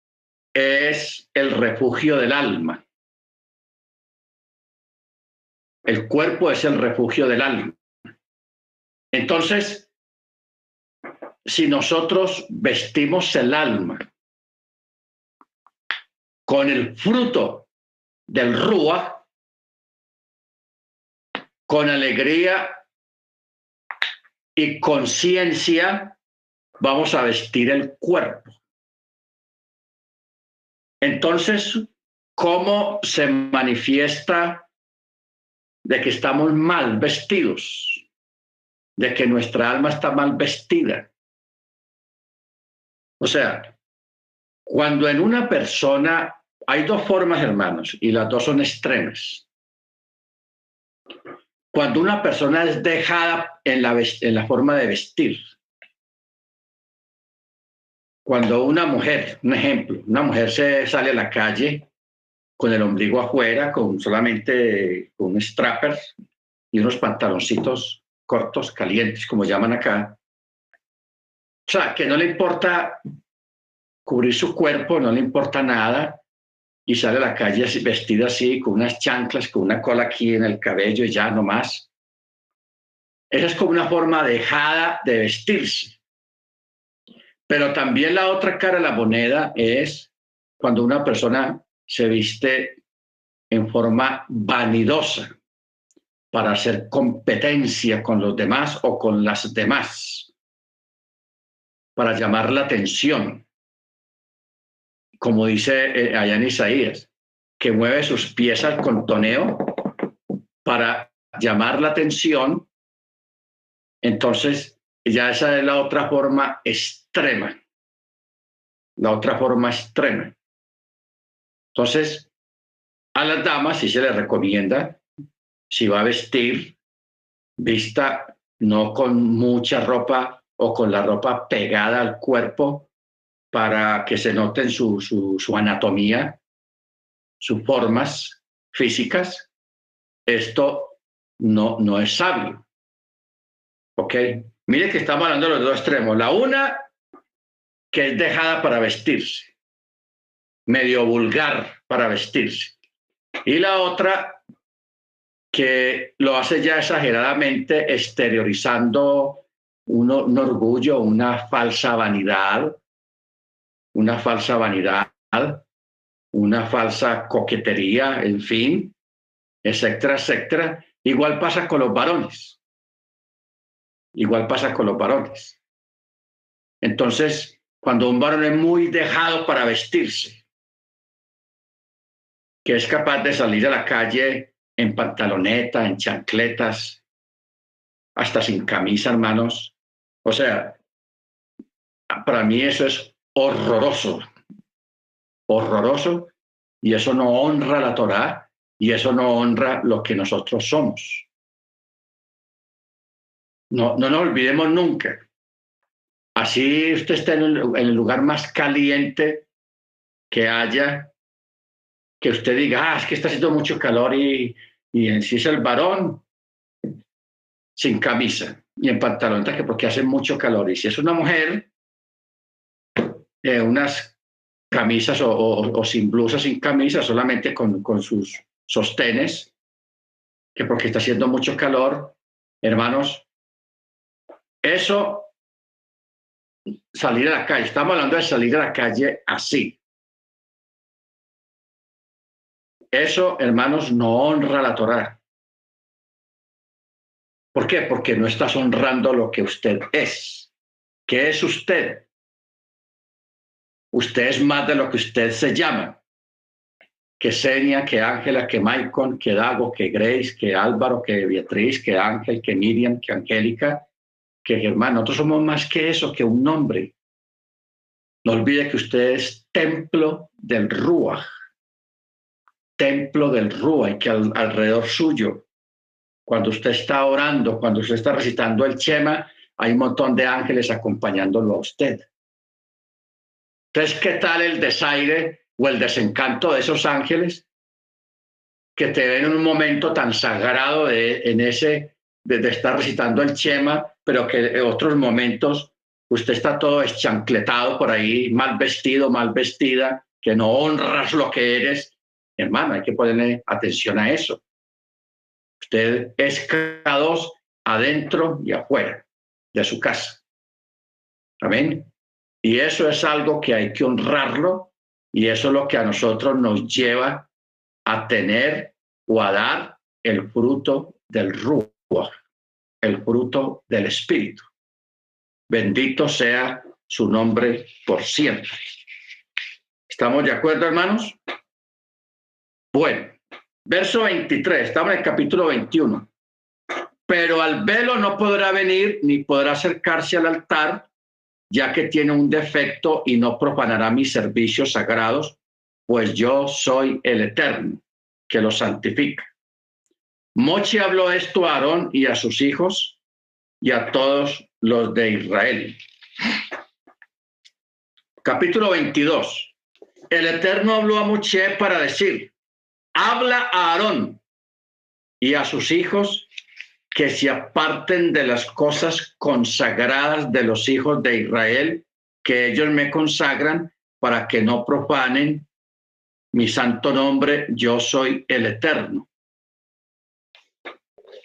es el refugio del alma. El cuerpo es el refugio del alma. Entonces, si nosotros vestimos el alma con el fruto del Rúa, con alegría y conciencia, vamos a vestir el cuerpo. Entonces, ¿cómo se manifiesta de que estamos mal vestidos? De que nuestra alma está mal vestida. O sea, cuando en una persona hay dos formas, hermanos, y las dos son extremas. Cuando una persona es dejada en la, forma de vestir, cuando una mujer, un ejemplo, una mujer se sale a la calle con el ombligo afuera, con solamente un strapper y unos pantaloncitos cortos, calientes, como llaman acá. O sea, que no le importa cubrir su cuerpo, no le importa nada, y sale a la calle vestida así, con unas chanclas, con una cola aquí en el cabello y ya no más. Esa es como una forma dejada de vestirse. Pero también la otra cara de la moneda es cuando una persona se viste en forma vanidosa para hacer competencia con los demás o con las demás, para llamar la atención. Como dice eh, allá en Isaías, que mueve sus pies al contoneo para llamar la atención. Entonces, ya esa es la otra forma extrema. La otra forma extrema. Entonces, a las damas sí se les recomienda, si va a vestir, vista no con mucha ropa o con la ropa pegada al cuerpo para que se noten su, anatomía, sus formas físicas. Esto no, no es sabio. ¿Ok? Mire que estamos hablando de los dos extremos. La una, que es dejada para vestirse, medio vulgar para vestirse. Y la otra, que lo hace ya exageradamente exteriorizando un orgullo, una falsa vanidad, una falsa vanidad, una falsa coquetería, en fin, etcétera, etcétera. Igual pasa con los varones. Igual pasa con los varones. Entonces, cuando un varón es muy dejado para vestirse, que es capaz de salir a la calle en pantaloneta, en chancletas, hasta sin camisa, hermanos. O sea, para mí eso es horroroso, horroroso, y eso no honra la Torá y eso no honra lo que nosotros somos. No, no nos olvidemos nunca. Así usted está en el, lugar más caliente que haya, que usted diga, ah, es que está haciendo mucho calor y, y en sí es el varón sin camisa y en pantalón, que porque hace mucho calor. Y si es una mujer, eh, unas camisas o, sin blusa, sin camisa, solamente con, con sus sostenes, que porque está haciendo mucho calor, hermanos, eso, salir a la calle, estamos hablando de salir a la calle así. Eso, hermanos, no honra la Torá. ¿Por qué? Porque no estás honrando lo que usted es. ¿Qué es usted? Usted es más de lo que usted se llama. Que Senia, que Ángela, que Maicon, que Dago, que Grace, que Álvaro, que Beatriz, que Ángel, que Miriam, que Angélica, que hermano, nosotros somos más que eso, que un nombre. No olvide que usted es templo del Ruach, templo del Ruach, y que alrededor suyo, cuando usted está orando, cuando usted está recitando el Chema, hay un montón de ángeles acompañándolo a usted. Entonces, ¿qué tal el desaire o el desencanto de esos ángeles que te ven en un momento tan sagrado en ese de, estar recitando el Chema, pero que en otros momentos usted está todo eschancletado por ahí, mal vestido, mal vestida, que no honras lo que eres. Hermano, hay que ponerle atención a eso. Usted es cada dos adentro y afuera de su casa. Amén. Y eso es algo que hay que honrarlo y eso es lo que a nosotros nos lleva a tener o a dar el fruto del rubo el fruto del Espíritu. Bendito sea su nombre por siempre. ¿Estamos de acuerdo, hermanos? Bueno, verso 23, estamos en el capítulo 21. Pero al velo no podrá venir ni podrá acercarse al altar, ya que tiene un defecto y no profanará mis servicios sagrados, pues yo soy el Eterno, que lo santifica. Mochi habló esto a Aarón y a sus hijos y a todos los de Israel. Capítulo 22. El Eterno habló a Moche para decir, habla a Aarón y a sus hijos que se aparten de las cosas consagradas de los hijos de Israel, que ellos me consagran para que no profanen mi santo nombre, yo soy el Eterno.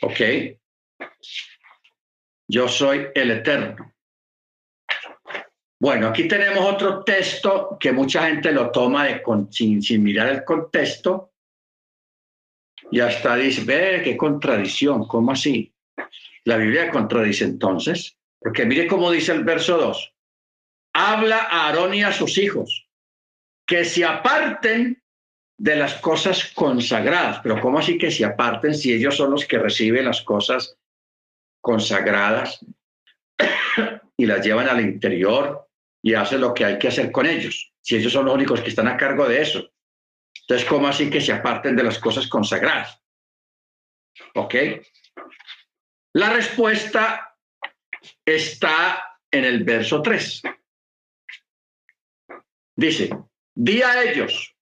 ¿Ok? Yo soy el Eterno. Bueno, aquí tenemos otro texto que mucha gente lo toma de, sin, sin mirar el contexto y hasta dice, ve qué contradicción, ¿cómo así? La Biblia contradice entonces, porque mire cómo dice el verso 2. Habla a Aarón y a sus hijos que se aparten de las cosas consagradas. Pero ¿cómo así que se aparten si ellos son los que reciben las cosas consagradas *coughs* y las llevan al interior y hace lo que hay que hacer con ellos, si ellos son los únicos que están a cargo de eso. Entonces, ¿cómo así que se aparten de las cosas consagradas? ¿Ok? La respuesta está en el verso 3. Dice, di a ellos,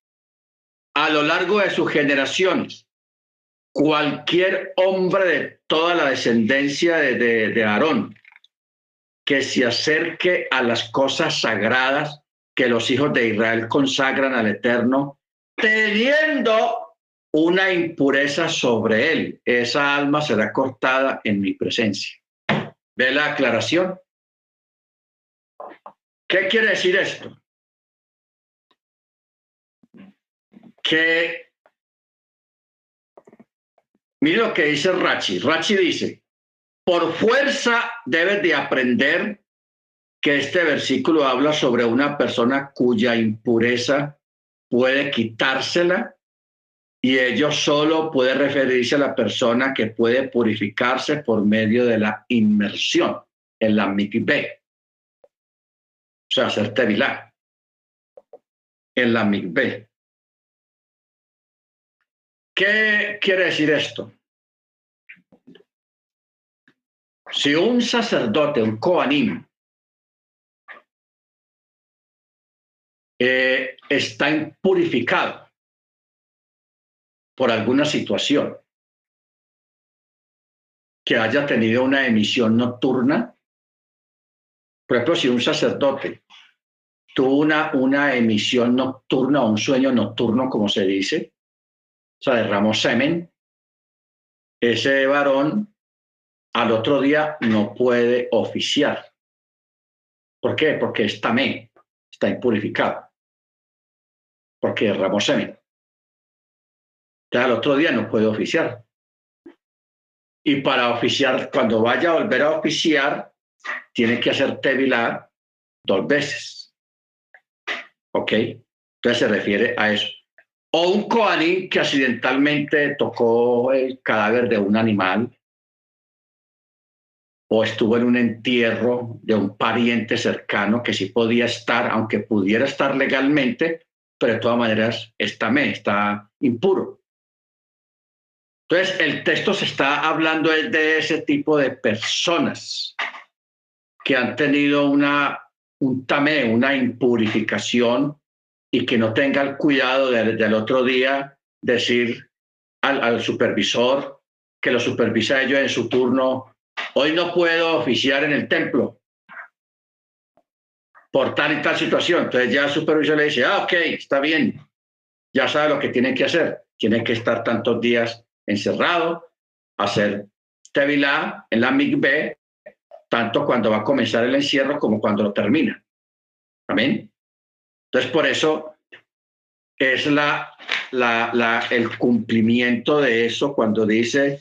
a lo largo de sus generaciones, cualquier hombre de toda la descendencia de, de, de Aarón, que se acerque a las cosas sagradas que los hijos de Israel consagran al Eterno, teniendo una impureza sobre él. Esa alma será cortada en mi presencia. ¿Ve la aclaración? ¿Qué quiere decir esto? Que, mire lo que dice Rachi. Rachi dice, por fuerza debes de aprender que este versículo habla sobre una persona cuya impureza puede quitársela y ello solo puede referirse a la persona que puede purificarse por medio de la inmersión en la mikveh. O sea, hacer tevilá en la mikveh. ¿Qué quiere decir esto? Si un sacerdote, un coanim, eh, está impurificado por alguna situación, que haya tenido una emisión nocturna, por ejemplo, si un sacerdote tuvo una, una emisión nocturna o un sueño nocturno, como se dice, o sea, derramó semen, ese varón al otro día no puede oficiar. ¿Por qué? Porque está me, está impurificado. Porque Ramos semen. Ya al otro día no puede oficiar. Y para oficiar, cuando vaya a volver a oficiar, tiene que hacer tevilar dos veces. ¿Ok? Entonces se refiere a eso. O un coaní que accidentalmente tocó el cadáver de un animal o estuvo en un entierro de un pariente cercano que sí podía estar, aunque pudiera estar legalmente, pero de todas maneras está, me, está impuro. Entonces, el texto se está hablando de ese tipo de personas que han tenido una, un tamé, una impurificación y que no tenga el cuidado del otro día decir al, al supervisor que lo supervisa ellos en su turno hoy no puedo oficiar en el templo por tal y tal situación. Entonces ya el supervisor le dice, ah, ok, está bien, ya sabe lo que tiene que hacer. Tiene que estar tantos días encerrado, hacer tevilá en la MIGB, tanto cuando va a comenzar el encierro como cuando lo termina. Amén. Entonces, por eso es la, la, la, el cumplimiento de eso cuando dice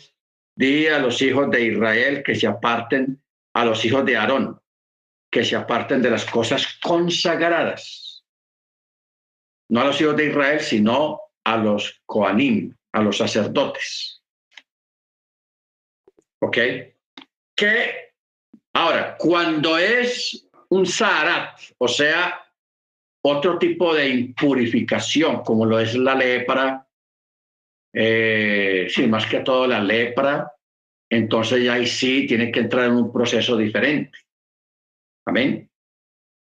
Di a los hijos de Israel que se aparten a los hijos de Aarón. Que se aparten de las cosas consagradas. No a los hijos de Israel, sino a los Koanim, a los sacerdotes. ¿Ok? Que ahora, cuando es un Saharat, o sea, otro tipo de impurificación, como lo es la lepra, eh, sí, más que todo la lepra, entonces ya ahí sí tiene que entrar en un proceso diferente. Amén.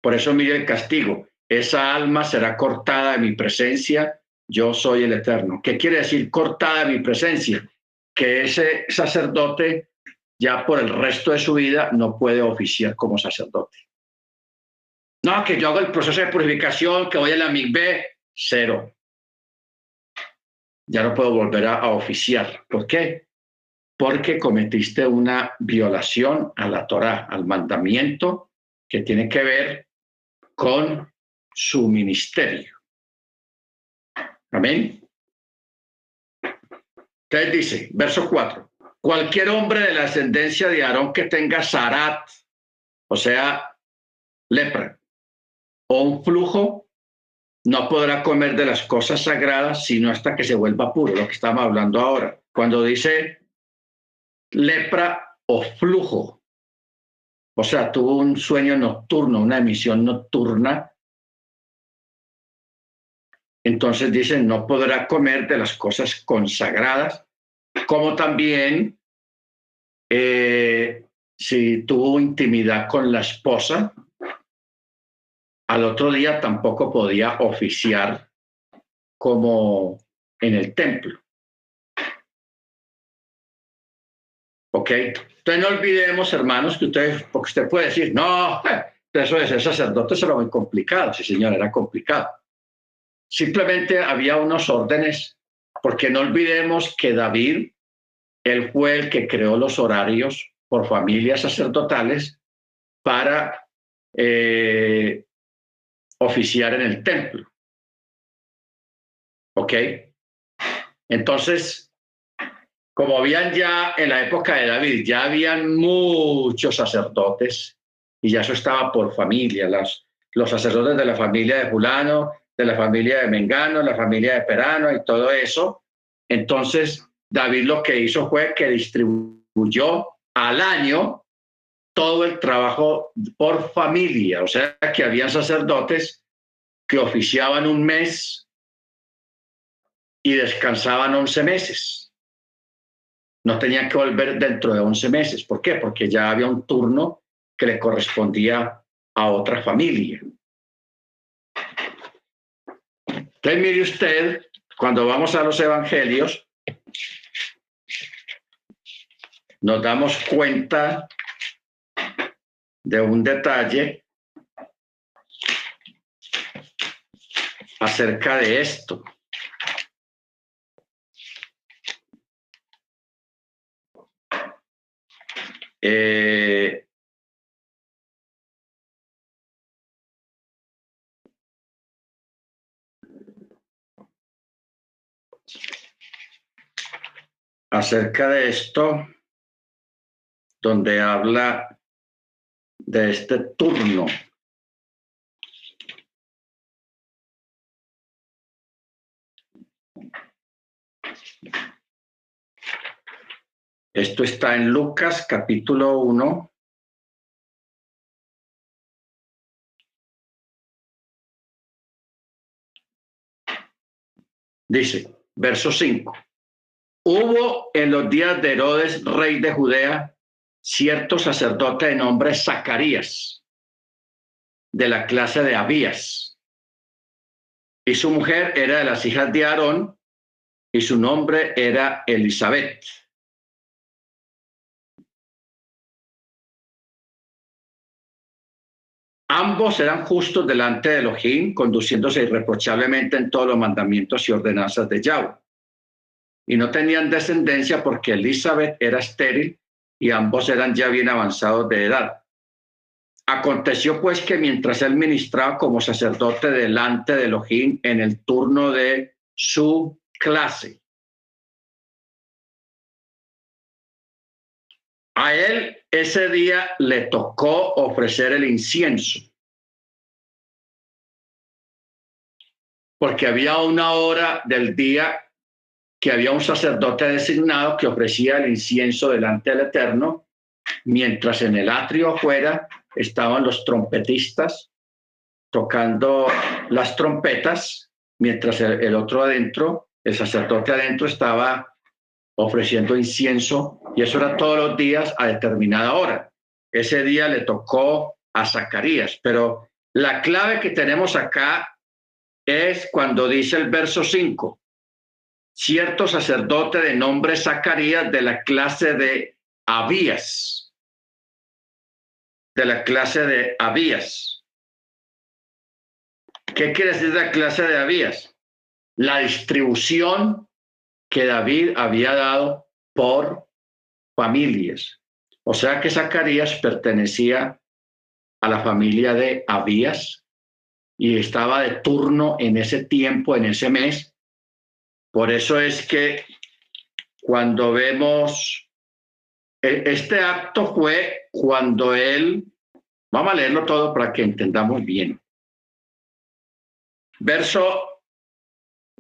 Por eso mire el castigo. Esa alma será cortada de mi presencia. Yo soy el Eterno. ¿Qué quiere decir cortada de mi presencia? Que ese sacerdote ya por el resto de su vida no puede oficiar como sacerdote. No, que yo hago el proceso de purificación, que voy a la MIGB, cero. Ya no puedo volver a, a oficiar. ¿Por qué? Porque cometiste una violación a la Torah, al mandamiento que tiene que ver con su ministerio. Amén. Entonces dice, verso 4, cualquier hombre de la ascendencia de Aarón que tenga zarat, o sea, lepra, o un flujo, no podrá comer de las cosas sagradas sino hasta que se vuelva puro, lo que estamos hablando ahora. Cuando dice lepra o flujo, o sea, tuvo un sueño nocturno, una emisión nocturna, entonces dice, no podrá comer de las cosas consagradas, como también eh, si tuvo intimidad con la esposa, al otro día tampoco podía oficiar como en el templo. ¿Ok? Entonces no olvidemos, hermanos, que ustedes, porque usted puede decir, no, eso de ser sacerdote será muy complicado. Sí, señor, era complicado. Simplemente había unos órdenes, porque no olvidemos que David, él fue el que creó los horarios por familias sacerdotales para eh, oficiar en el templo. ¿Ok? Entonces, como habían ya en la época de David, ya habían muchos sacerdotes y ya eso estaba por familia, los sacerdotes de la familia de fulano, de la familia de Mengano, la familia de Perano y todo eso. Entonces, David lo que hizo fue que distribuyó al año todo el trabajo por familia, o sea que habían sacerdotes que oficiaban un mes y descansaban once meses. No tenían que volver dentro de once meses. ¿Por qué? Porque ya había un turno que le correspondía a otra familia. Entonces, mire usted, cuando vamos a los evangelios, nos damos cuenta de un detalle acerca de esto. Eh, acerca de esto, donde habla de este turno. Esto está en Lucas capítulo 1. Dice, verso 5. Hubo en los días de Herodes, rey de Judea, cierto sacerdote de nombre Zacarías, de la clase de Abías. Y su mujer era de las hijas de Aarón y su nombre era Elizabeth. Ambos eran justos delante de Elohim, conduciéndose irreprochablemente en todos los mandamientos y ordenanzas de Yahweh. Y no tenían descendencia porque Elizabeth era estéril y ambos eran ya bien avanzados de edad. Aconteció pues que mientras él ministraba como sacerdote delante de Elohim en el turno de su clase, A él ese día le tocó ofrecer el incienso. Porque había una hora del día que había un sacerdote designado que ofrecía el incienso delante del Eterno, mientras en el atrio afuera estaban los trompetistas tocando las trompetas, mientras el, otro adentro, el sacerdote adentro, estaba ofreciendo incienso y eso era todos los días a determinada hora. Ese día le tocó a Zacarías, pero la clave que tenemos acá es cuando dice el verso 5, cierto sacerdote de nombre Zacarías de la clase de Abías, de la clase de Abías. ¿Qué quiere decir la clase de Abías? La distribución que David había dado por familias. O sea que Zacarías pertenecía a la familia de Abías y estaba de turno en ese tiempo, en ese mes. Por eso es que cuando vemos, e, este acto fue cuando él, vamos a leerlo todo para que entendamos bien. Verso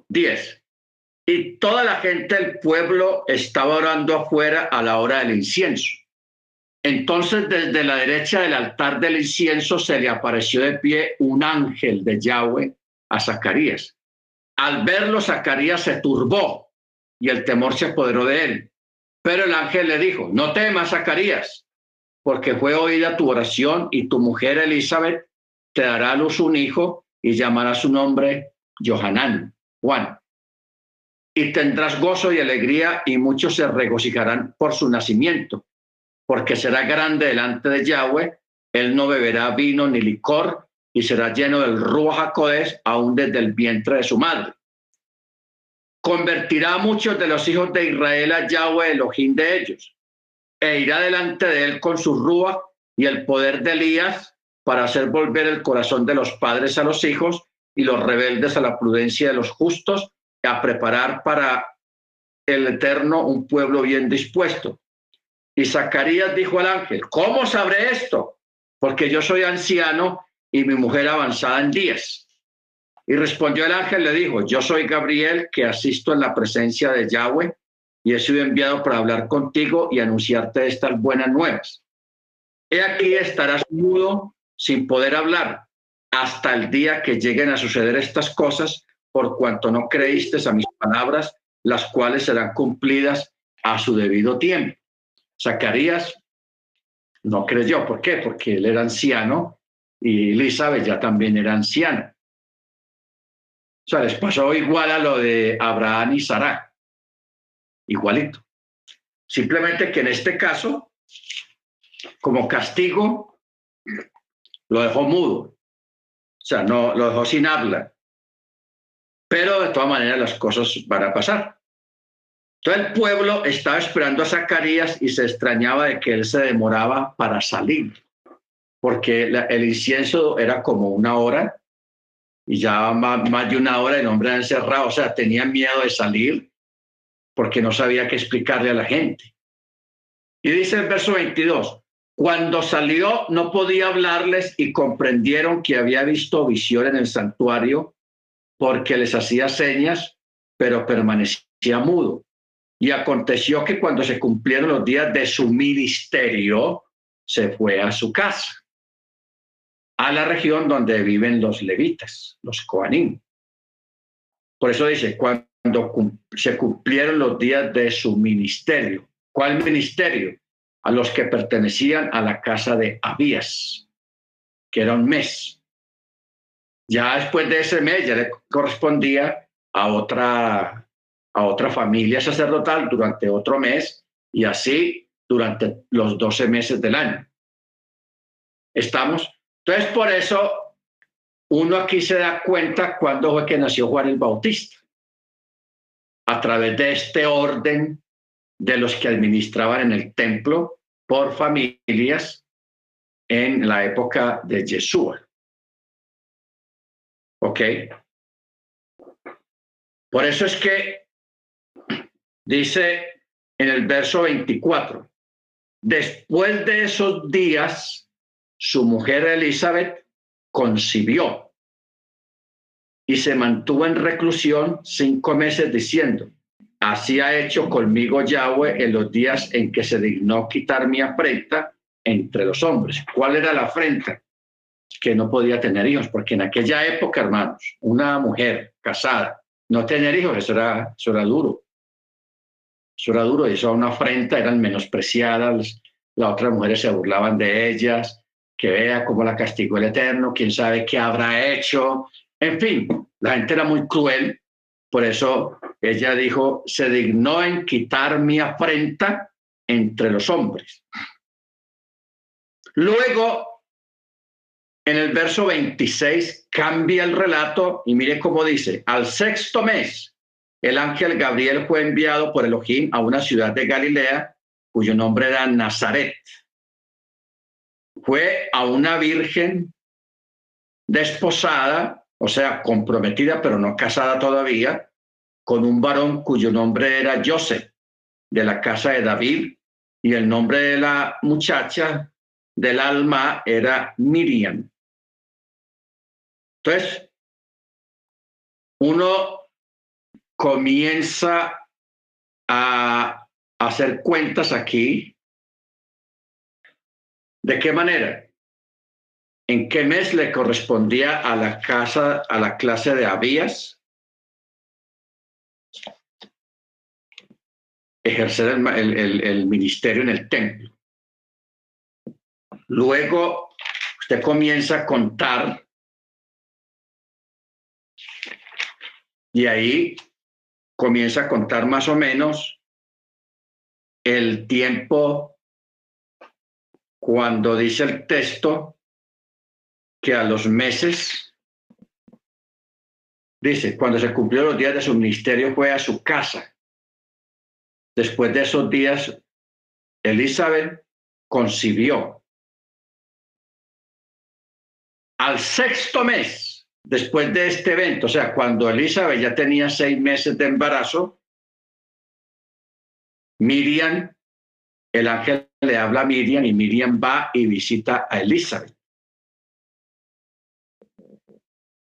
10. Y toda la gente del pueblo estaba orando afuera a la hora del incienso. Entonces desde la derecha del altar del incienso se le apareció de pie un ángel de Yahweh a Zacarías. Al verlo, Zacarías se turbó y el temor se apoderó de él. Pero el ángel le dijo, no temas, Zacarías, porque fue oída tu oración y tu mujer Elizabeth te dará a luz un hijo y llamará su nombre Johanán, Juan y tendrás gozo y alegría y muchos se regocijarán por su nacimiento, porque será grande delante de Yahweh, él no beberá vino ni licor y será lleno del Ruach HaKodesh aún desde el vientre de su madre. Convertirá a muchos de los hijos de Israel a Yahweh, Elohim de ellos, e irá delante de él con su Ruach y el poder de Elías para hacer volver el corazón de los padres a los hijos y los rebeldes a la prudencia de los justos a preparar para el Eterno un pueblo bien dispuesto. Y Zacarías dijo al ángel, ¿cómo sabré esto? Porque yo soy anciano y mi mujer avanzada en días. Y respondió el ángel, le dijo, yo soy Gabriel, que asisto en la presencia de Yahweh, y he sido enviado para hablar contigo y anunciarte estas buenas nuevas. He aquí estarás mudo sin poder hablar hasta el día que lleguen a suceder estas cosas, por cuanto no creíste a mis palabras, las cuales serán cumplidas a su debido tiempo. Zacarías no creyó. ¿Por qué? Porque él era anciano y Elizabeth ya también era anciana. O sea, les pasó igual a lo de Abraham y Sara. Igualito. Simplemente que en este caso, como castigo, lo dejó mudo. O sea, no lo dejó sin habla. Pero de todas maneras las cosas van a pasar. Todo el pueblo estaba esperando a Zacarías y se extrañaba de que él se demoraba para salir, porque el incienso era como una hora y ya más, de una hora el hombre encerrado, o sea, tenía miedo de salir porque no sabía qué explicarle a la gente. Y dice el verso 22, cuando salió no podía hablarles y comprendieron que había visto visión en el santuario porque les hacía señas, pero permanecía mudo. Y aconteció que cuando se cumplieron los días de su ministerio, se fue a su casa, a la región donde viven los levitas, los coanim. Por eso dice, cuando se cumplieron los días de su ministerio. ¿Cuál ministerio? A los que pertenecían a la casa de Abías, que era un mes. Ya después de ese mes ya le correspondía a otra, a otra familia sacerdotal durante otro mes y así durante los 12 meses del año. ¿Estamos? Entonces, por eso uno aquí se da cuenta cuándo fue que nació Juan el Bautista. A través de este orden de los que administraban en el templo por familias en la época de Yeshua. ¿Ok? Por eso es que dice en el verso 24, después de esos días, su mujer Elizabeth concibió y se mantuvo en reclusión cinco meses diciendo, así ha hecho conmigo Yahweh en los días en que se dignó quitar mi afrenta entre los hombres. ¿Cuál era la afrenta? Que no podía tener hijos, porque en aquella época, hermanos, una mujer casada, no tener hijos, eso era, era duro. Eso era duro, eso era una afrenta, eran menospreciadas, las otras mujeres se burlaban de ellas, que vea cómo la castigó el Eterno, quién sabe qué habrá hecho, en fin, la gente era muy cruel, por eso ella dijo, se dignó en quitar mi afrenta entre los hombres. Luego, en el verso 26, cambia el relato y mire cómo dice, al sexto mes, el ángel Gabriel fue enviado por Elohim a una ciudad de Galilea cuyo nombre era Nazaret. Fue a una virgen desposada o sea, comprometida pero no casada todavía, con un varón cuyo nombre era Joseph, de la casa de David, y el nombre de la muchacha del alma era Miriam. Entonces, uno comienza a hacer cuentas aquí. ¿De qué manera? en qué mes le correspondía a la casa, a la clase de Abías ejercer el, ministerio en el templo. Luego usted comienza a contar y ahí comienza a contar más o menos el tiempo cuando dice el texto que a los meses, dice, cuando se cumplió los días de su ministerio fue a su casa. Después de esos días, Elizabeth concibió. Al sexto mes, después de este evento, o sea, cuando Elizabeth ya tenía seis meses de embarazo, Miriam, el ángel le habla a Miriam y Miriam va y visita a Elizabeth.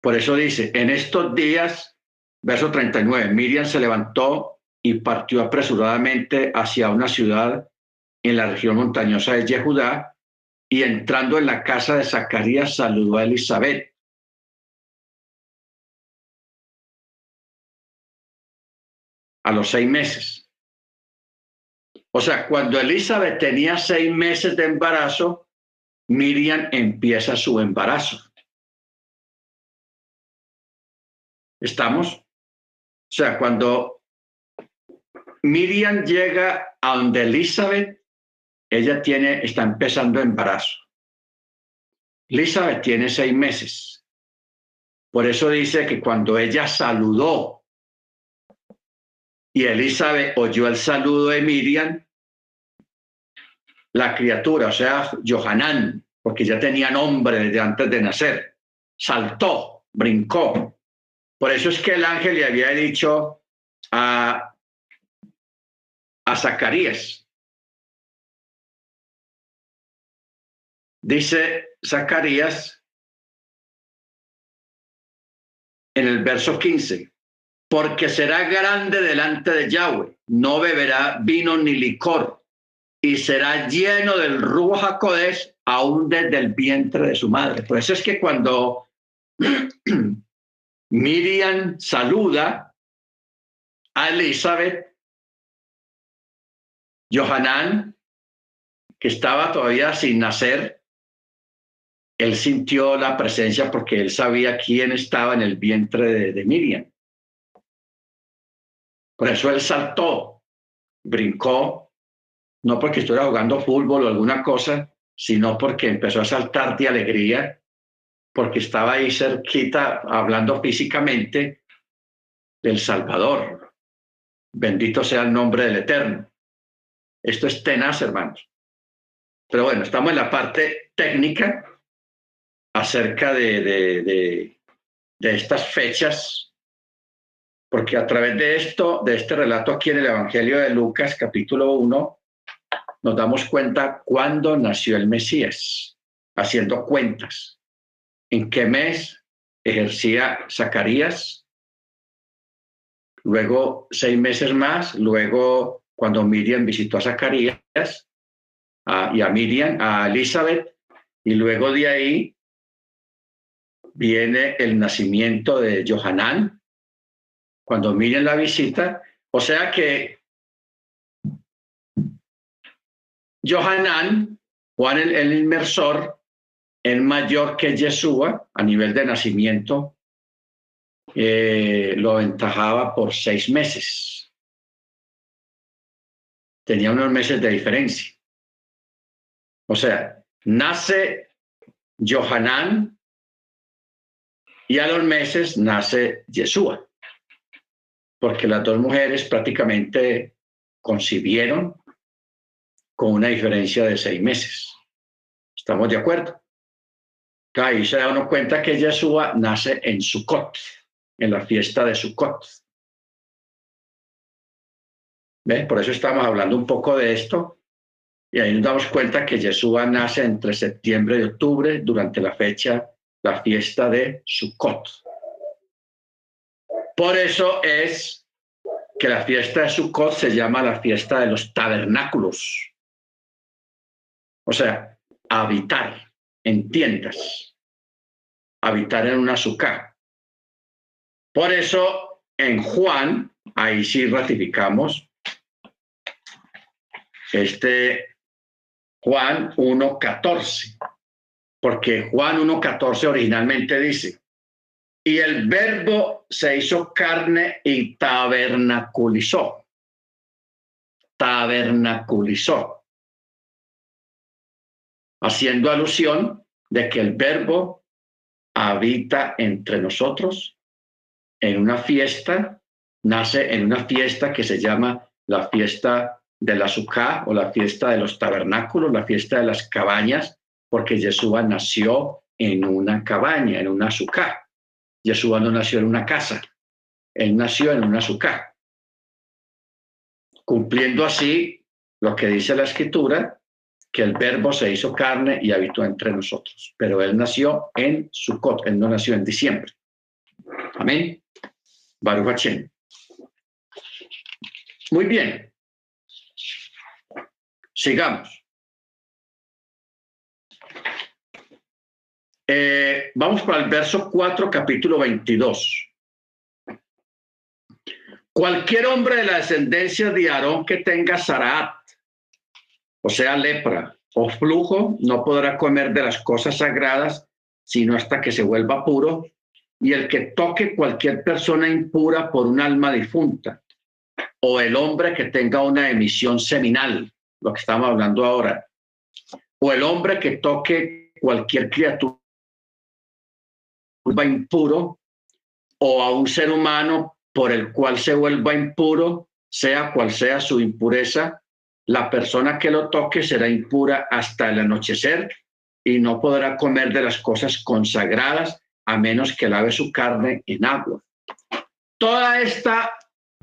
Por eso dice, en estos días, verso 39, Miriam se levantó y partió apresuradamente hacia una ciudad en la región montañosa de Yehudá y entrando en la casa de Zacarías saludó a Elizabeth. A los seis meses. O sea, cuando Elizabeth tenía seis meses de embarazo, Miriam empieza su embarazo. ¿Estamos? O sea, cuando Miriam llega a donde Elizabeth, ella tiene, está empezando embarazo. Elizabeth tiene seis meses. Por eso dice que cuando ella saludó y Elizabeth oyó el saludo de Miriam, la criatura, o sea, Johanán, porque ya tenía nombre desde antes de nacer, saltó, brincó, por eso es que el ángel le había dicho a, a Zacarías, dice Zacarías en el verso 15, porque será grande delante de Yahweh, no beberá vino ni licor, y será lleno del Ruach Kodesh aún desde el vientre de su madre. Por eso es que cuando *clears throat* Miriam saluda a Elizabeth. Johanán, que estaba todavía sin nacer, él sintió la presencia porque él sabía quién estaba en el vientre de, Miriam. Por eso él saltó, brincó, no porque estuviera jugando fútbol o alguna cosa, sino porque empezó a saltar de alegría porque estaba ahí cerquita, hablando físicamente, del Salvador. Bendito sea el nombre del Eterno. Esto es tenaz, hermanos. Pero bueno, estamos en la parte técnica acerca de, de, de, estas fechas, porque a través de esto, de este relato aquí en el Evangelio de Lucas, capítulo 1, nos damos cuenta cuándo nació el Mesías, haciendo cuentas. ¿En qué mes ejercía Zacarías? Luego seis meses más, luego cuando Miriam visitó a Zacarías y a Miriam, a Elizabeth, y luego de ahí viene el nacimiento de Johanán, cuando Miriam la visita. O sea que Johanán, Juan el, inmersor, es mayor que Yeshua a nivel de nacimiento, eh, lo aventajaba por seis meses. Tenía unos meses de diferencia. O sea, nace Johanán y a los meses nace Yeshua, porque las dos mujeres prácticamente concibieron con una diferencia de seis meses. ¿Estamos de acuerdo? Ahí se da uno cuenta que Yeshua nace en Sukkot, en la fiesta de Sukkot. ¿Ve? Por eso estamos hablando un poco de esto. Y ahí nos damos cuenta que Yeshua nace entre septiembre y octubre durante la fecha la fiesta de Sukkot. Por eso es que la fiesta de Sukkot se llama la fiesta de los tabernáculos. O sea, habitar en tiendas, habitar en una sukkah. Por eso en Juan, ahí sí ratificamos este Juan 1.14 porque Juan 1.14 originalmente dice, y el verbo se hizo carne y tabernaculizó. Tabernaculizó. Haciendo alusión de que el verbo habita entre nosotros en una fiesta, nace en una fiesta que se llama la fiesta de la Sukkah o la fiesta de los tabernáculos, la fiesta de las cabañas, porque Yeshua nació en una cabaña, en una azúcar. Yeshua no nació en una casa, él nació en una azúcar. Cumpliendo así lo que dice la escritura, que el verbo se hizo carne y habitó entre nosotros. Pero él nació en Sukkot, él no nació en diciembre. Amén. Baruch Muy bien. Sigamos. Eh, vamos para el verso 4, capítulo 22. Cualquier hombre de la descendencia de Aarón que tenga Zaraat, o sea, lepra o flujo, no podrá comer de las cosas sagradas, sino hasta que se vuelva puro. Y el que toque cualquier persona impura por un alma difunta, o el hombre que tenga una emisión seminal, lo que estamos hablando ahora, o el hombre que toque cualquier criatura vuelva impuro o a un ser humano por el cual se vuelva impuro, sea cual sea su impureza, la persona que lo toque será impura hasta el anochecer y no podrá comer de las cosas consagradas a menos que lave su carne en agua. Toda esta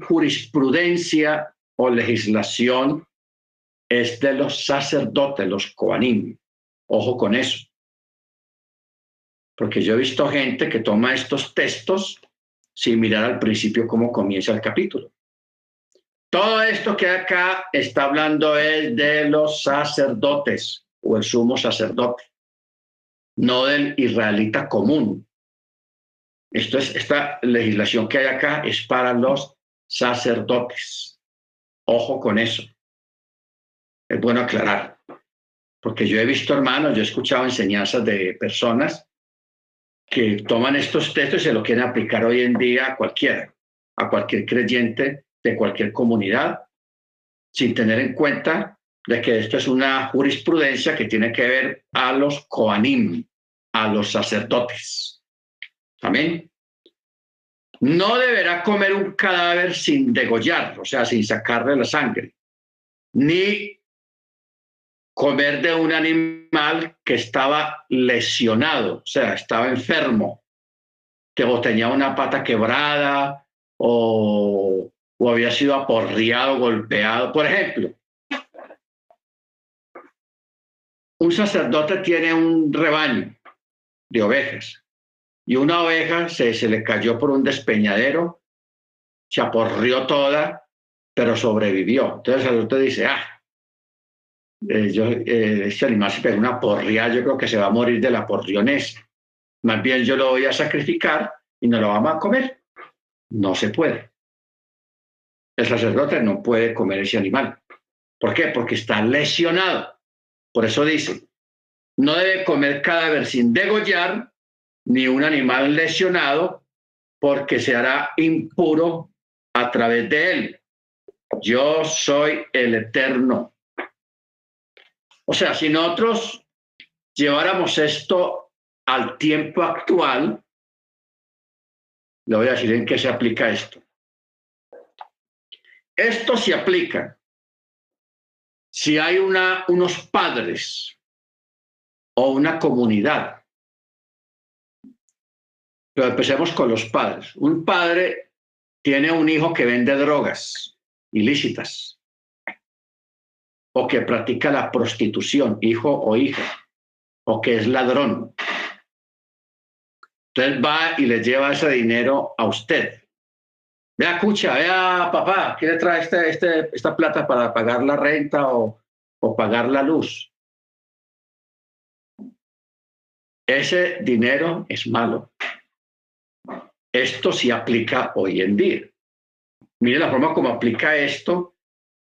jurisprudencia o legislación es de los sacerdotes, los coanim. Ojo con eso porque yo he visto gente que toma estos textos sin mirar al principio cómo comienza el capítulo. Todo esto que acá está hablando es de los sacerdotes o el sumo sacerdote, no del israelita común. Esto es, esta legislación que hay acá es para los sacerdotes. Ojo con eso. Es bueno aclarar, porque yo he visto, hermanos, yo he escuchado enseñanzas de personas que toman estos textos y se lo quieren aplicar hoy en día a cualquiera, a cualquier creyente de cualquier comunidad, sin tener en cuenta de que esto es una jurisprudencia que tiene que ver a los coanim, a los sacerdotes. Amén. No deberá comer un cadáver sin degollar, o sea, sin sacarle la sangre, ni comer de un animal que estaba lesionado, o sea, estaba enfermo, que o tenía una pata quebrada o, o había sido aporreado, golpeado. Por ejemplo, un sacerdote tiene un rebaño de ovejas y una oveja se, se le cayó por un despeñadero, se aporrió toda, pero sobrevivió. Entonces el sacerdote dice, ah, eh, yo, eh, este animal se pega una porría, yo creo que se va a morir de la porrionés. Más bien yo lo voy a sacrificar y no lo vamos a comer. No se puede. El sacerdote no puede comer ese animal. ¿Por qué? Porque está lesionado. Por eso dice, no debe comer cadáver sin degollar ni un animal lesionado porque se hará impuro a través de él. Yo soy el eterno. O sea, si nosotros lleváramos esto al tiempo actual, le voy a decir en qué se aplica esto. Esto se aplica si hay una, unos padres o una comunidad. Pero empecemos con los padres. Un padre tiene un hijo que vende drogas ilícitas o que practica la prostitución, hijo o hija, o que es ladrón. Entonces va y le lleva ese dinero a usted. Vea, escucha, vea, papá, ¿quién le trae este, este, esta plata para pagar la renta o, o pagar la luz? Ese dinero es malo. Esto sí aplica hoy en día. Mire la forma como aplica esto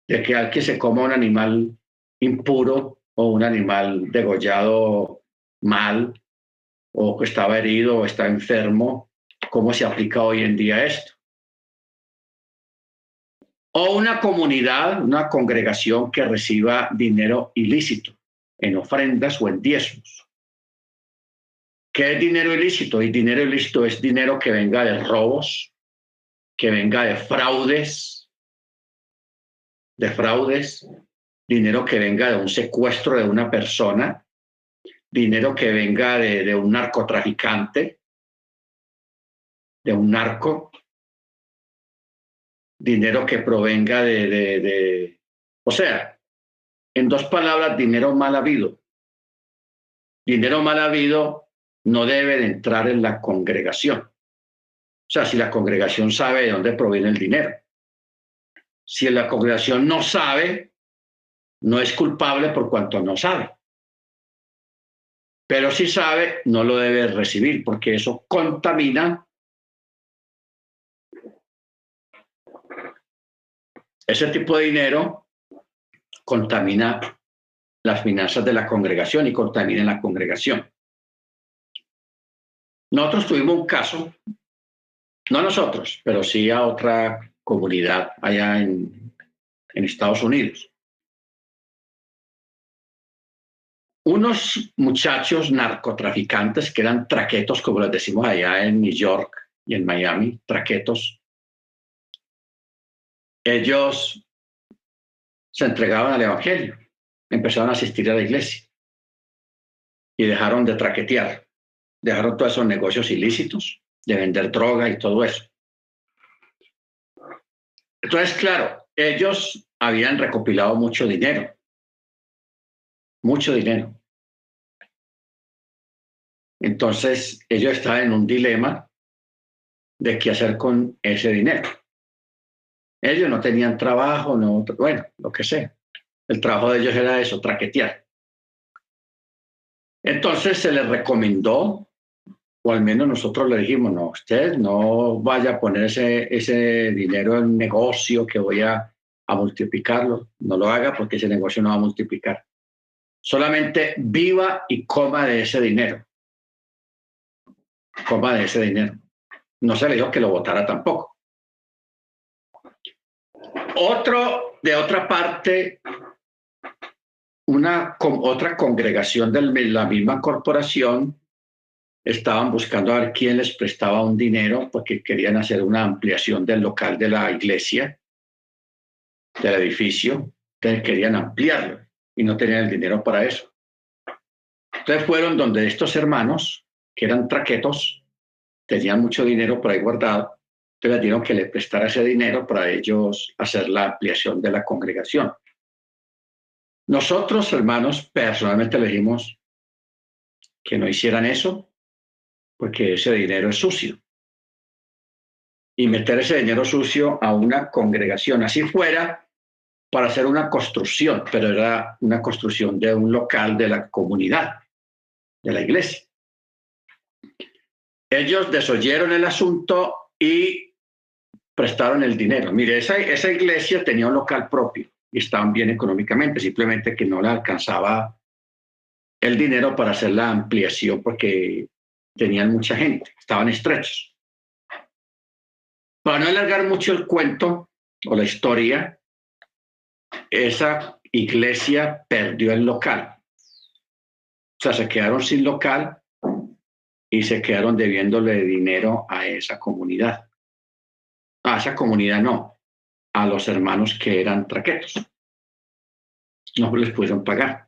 de que al que se coma un animal impuro o un animal degollado mal o que estaba herido o está enfermo, ¿cómo se aplica hoy en día esto? O una comunidad, una congregación que reciba dinero ilícito en ofrendas o en diezmos. ¿Qué es dinero ilícito? Y dinero ilícito es dinero que venga de robos, que venga de fraudes, de fraudes, dinero que venga de un secuestro de una persona, dinero que venga de, un narcotraficante, de un narco, dinero que provenga de, de, o sea, en dos palabras, dinero mal habido. Dinero mal habido no debe de entrar en la congregación. O sea, si la congregación sabe de dónde proviene el dinero si la congregación no sabe, no es culpable por cuanto no sabe. Pero si sabe, no lo debe recibir porque eso contamina ese tipo de dinero contamina las finanzas de la congregación y contamina la congregación. Nosotros tuvimos un caso, no nosotros, pero sí a otra comunidad allá en, Estados Unidos. Unos muchachos narcotraficantes que eran traquetos, como les decimos allá en New York y en Miami, traquetos, ellos se entregaban al Evangelio, empezaron a asistir a la iglesia y dejaron de traquetear, dejaron todos esos negocios ilícitos, de vender droga y todo eso. Entonces, claro, ellos habían recopilado mucho dinero, mucho dinero. Entonces, ellos estaban en un dilema de qué hacer con ese dinero. Ellos no tenían trabajo, no, bueno, lo que sea. El trabajo de ellos era eso, traquetear. Entonces se les recomendó o al menos nosotros le dijimos, no, usted no vaya a poner ese, ese dinero en negocio que voy a, a multiplicarlo, no lo haga porque ese negocio no va a multiplicar. Solamente viva y coma de ese dinero. Coma de ese dinero. No se le dijo que lo votara tampoco. Otro, de otra parte, una otra congregación de la misma corporación estaban buscando a ver quién les prestaba un dinero porque querían hacer una ampliación del local de la iglesia, del edificio. Entonces querían ampliarlo y no tenían el dinero para eso. Entonces fueron donde estos hermanos, que eran traquetos, tenían mucho dinero por ahí guardado, entonces les dieron que le prestara ese dinero para ellos hacer la ampliación de la congregación. Nosotros, hermanos, personalmente le dijimos que no hicieran eso, porque ese dinero es sucio. Y meter ese dinero sucio a una congregación, así fuera, para hacer una construcción, pero era una construcción de un local de la comunidad, de la iglesia. Ellos desoyeron el asunto y prestaron el dinero. Mire, esa, esa iglesia tenía un local propio y estaban bien económicamente, simplemente que no le alcanzaba el dinero para hacer la ampliación porque tenían mucha gente, estaban estrechos. Para no alargar mucho el cuento o la historia, esa iglesia perdió el local. O sea, se quedaron sin local y se quedaron debiéndole dinero a esa comunidad. A esa comunidad no, a los hermanos que eran traquetos. No les pudieron pagar.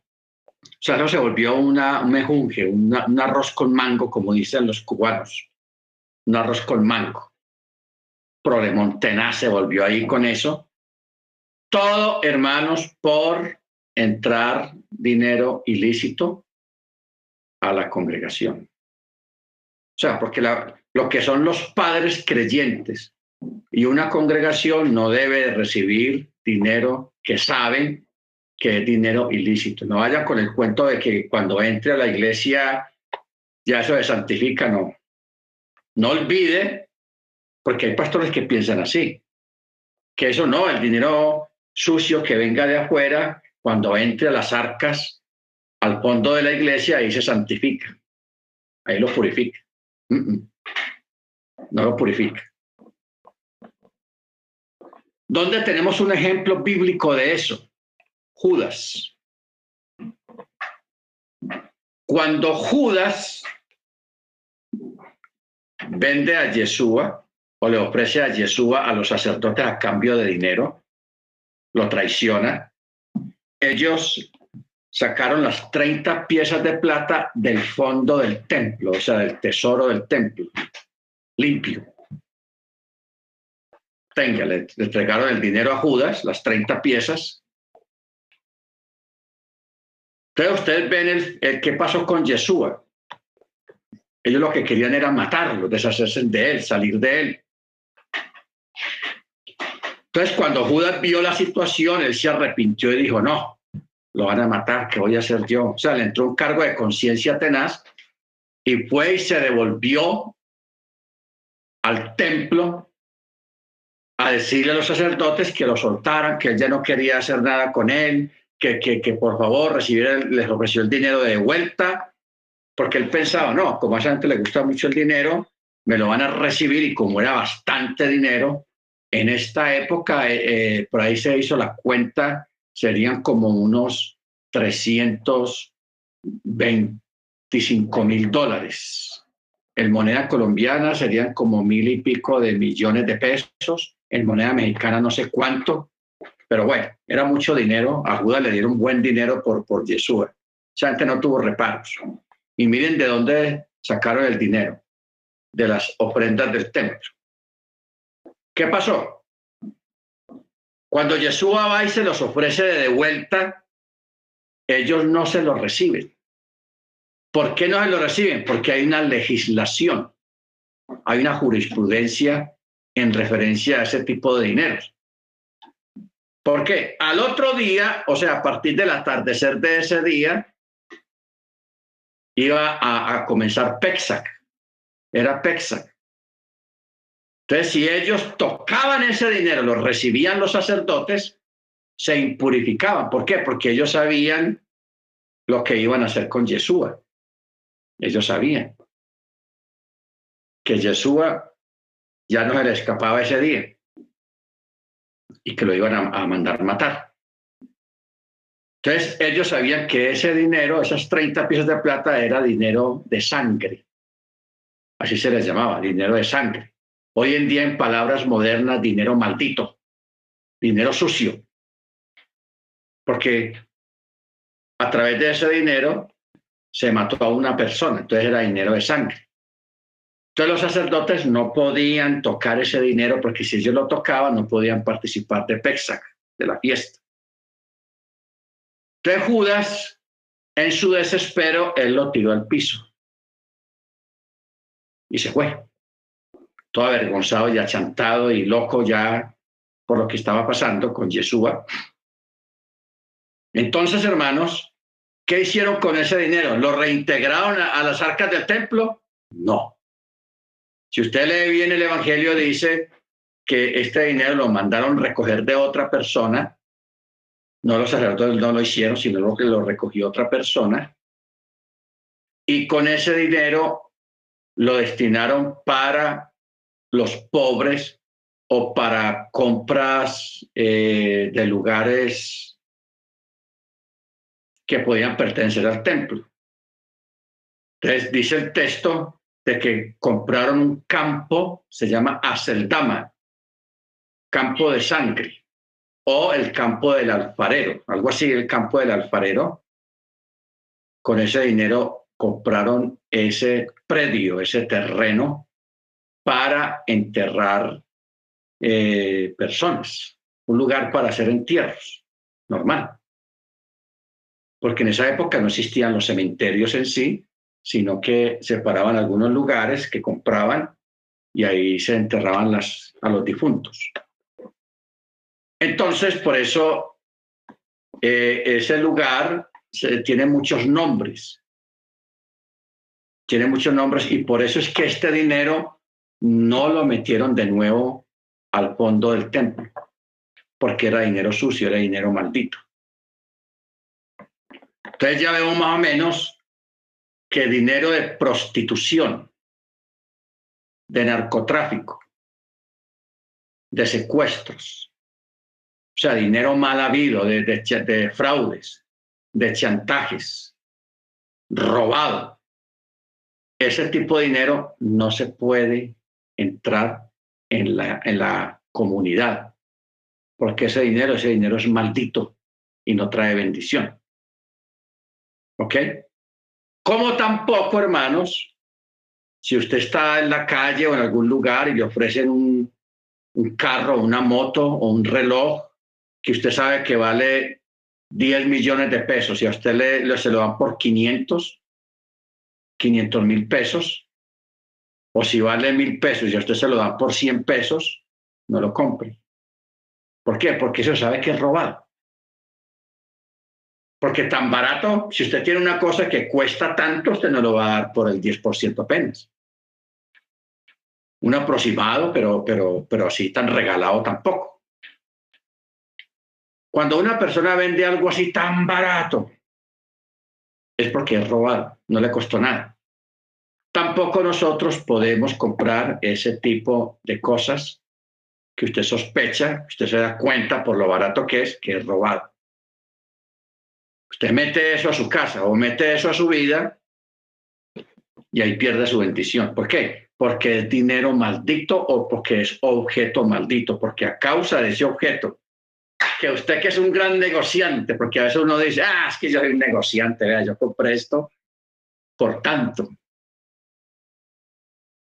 O sea, eso se volvió una, un mejunje, un arroz con mango, como dicen los cubanos. Un arroz con mango. Problemón tenaz se volvió ahí con eso. Todo, hermanos, por entrar dinero ilícito a la congregación. O sea, porque lo que son los padres creyentes y una congregación no debe recibir dinero que saben que es dinero ilícito. No vaya con el cuento de que cuando entre a la iglesia ya eso se santifica, no. No olvide, porque hay pastores que piensan así, que eso no, el dinero sucio que venga de afuera, cuando entre a las arcas, al fondo de la iglesia, ahí se santifica, ahí lo purifica. No lo purifica. ¿Dónde tenemos un ejemplo bíblico de eso? Judas. Cuando Judas vende a Yeshua o le ofrece a Yeshua a los sacerdotes a cambio de dinero, lo traiciona, ellos sacaron las 30 piezas de plata del fondo del templo, o sea, del tesoro del templo, limpio. Tenga, le, entregaron el dinero a Judas, las 30 piezas. Entonces ustedes ven el, qué pasó con Yeshua. Ellos lo que querían era matarlo, deshacerse de él, salir de él. Entonces cuando Judas vio la situación, él se arrepintió y dijo, no, lo van a matar, ¿qué voy a hacer yo? O sea, le entró un cargo de conciencia tenaz y fue y se devolvió al templo a decirle a los sacerdotes que lo soltaran, que él ya no quería hacer nada con él, que, que, que por favor recibiera, les ofreció el dinero de vuelta, porque él pensaba, no, como a esa gente le gusta mucho el dinero, me lo van a recibir y como era bastante dinero, en esta época, eh, eh, por ahí se hizo la cuenta serían como unos 325 mil dólares. En moneda colombiana serían como mil y pico de millones de pesos. En moneda mexicana no sé cuánto. Pero bueno, era mucho dinero. A Judas le dieron buen dinero por, por Yeshua. Esa gente no tuvo reparos. Y miren de dónde sacaron el dinero. De las ofrendas del templo. ¿Qué pasó? Cuando Yeshua va y se los ofrece de vuelta, ellos no se los reciben. ¿Por qué no se lo reciben? Porque hay una legislación, hay una jurisprudencia en referencia a ese tipo de dinero. ¿Por qué? Al otro día, o sea, a partir del atardecer de ese día, iba a, comenzar Pexac. Era Pexac. Entonces, si ellos tocaban ese dinero, lo recibían los sacerdotes, se impurificaban. ¿Por qué? Porque ellos sabían lo que iban a hacer con Yeshua. Ellos sabían que Yeshua ya no se le escapaba ese día y que lo iban a, a mandar matar. Entonces, ellos sabían que ese dinero, esas 30 piezas de plata, era dinero de sangre. Así se les llamaba, dinero de sangre. Hoy en día, en palabras modernas, dinero maldito, dinero sucio. Porque a través de ese dinero se mató a una persona, entonces era dinero de sangre. Los sacerdotes no podían tocar ese dinero porque si ellos lo tocaban no podían participar de Pexac, de la fiesta. Entonces Judas, en su desespero, él lo tiró al piso y se fue, todo avergonzado y achantado y loco ya por lo que estaba pasando con Yeshua. Entonces, hermanos, ¿qué hicieron con ese dinero? ¿Lo reintegraron a las arcas del templo? No. Si usted lee bien el Evangelio, dice que este dinero lo mandaron recoger de otra persona. No los sacerdotes no lo hicieron, sino que lo recogió otra persona. Y con ese dinero lo destinaron para los pobres o para compras eh, de lugares que podían pertenecer al templo. Entonces dice el texto que compraron un campo, se llama Aseldama, campo de sangre, o el campo del alfarero, algo así, el campo del alfarero. Con ese dinero compraron ese predio, ese terreno, para enterrar eh, personas, un lugar para hacer entierros, normal. Porque en esa época no existían los cementerios en sí, sino que separaban algunos lugares que compraban y ahí se enterraban las, a los difuntos. Entonces, por eso eh, ese lugar tiene muchos nombres. Tiene muchos nombres y por eso es que este dinero no lo metieron de nuevo al fondo del templo, porque era dinero sucio, era dinero maldito. Entonces ya vemos más o menos que dinero de prostitución, de narcotráfico, de secuestros, o sea, dinero mal habido, de, de, fraudes, de chantajes, robado. Ese tipo de dinero no se puede entrar en la, en la comunidad, porque ese dinero, ese dinero es maldito y no trae bendición. ¿Ok? Como tampoco, hermanos, si usted está en la calle o en algún lugar y le ofrecen un, carro, una moto o un reloj que usted sabe que vale 10 millones de pesos y a usted le, se lo dan por 500, 500 mil pesos, o si vale mil pesos y a usted se lo dan por 100 pesos, no lo compre. ¿Por qué? Porque eso sabe que es robado. Porque tan barato, si usted tiene una cosa que cuesta tanto, usted no lo va a dar por el 10% apenas. Un aproximado, pero, pero, pero así tan regalado tampoco. Cuando una persona vende algo así tan barato, es porque es robado, no le costó nada. Tampoco nosotros podemos comprar ese tipo de cosas que usted sospecha, usted se da cuenta por lo barato que es, que es robado. Usted mete eso a su casa o mete eso a su vida y ahí pierde su bendición. ¿Por qué? Porque es dinero maldito o porque es objeto maldito, porque a causa de ese objeto, que usted que es un gran negociante, porque a veces uno dice, ah, es que yo soy un negociante, vea, yo compré esto por tanto.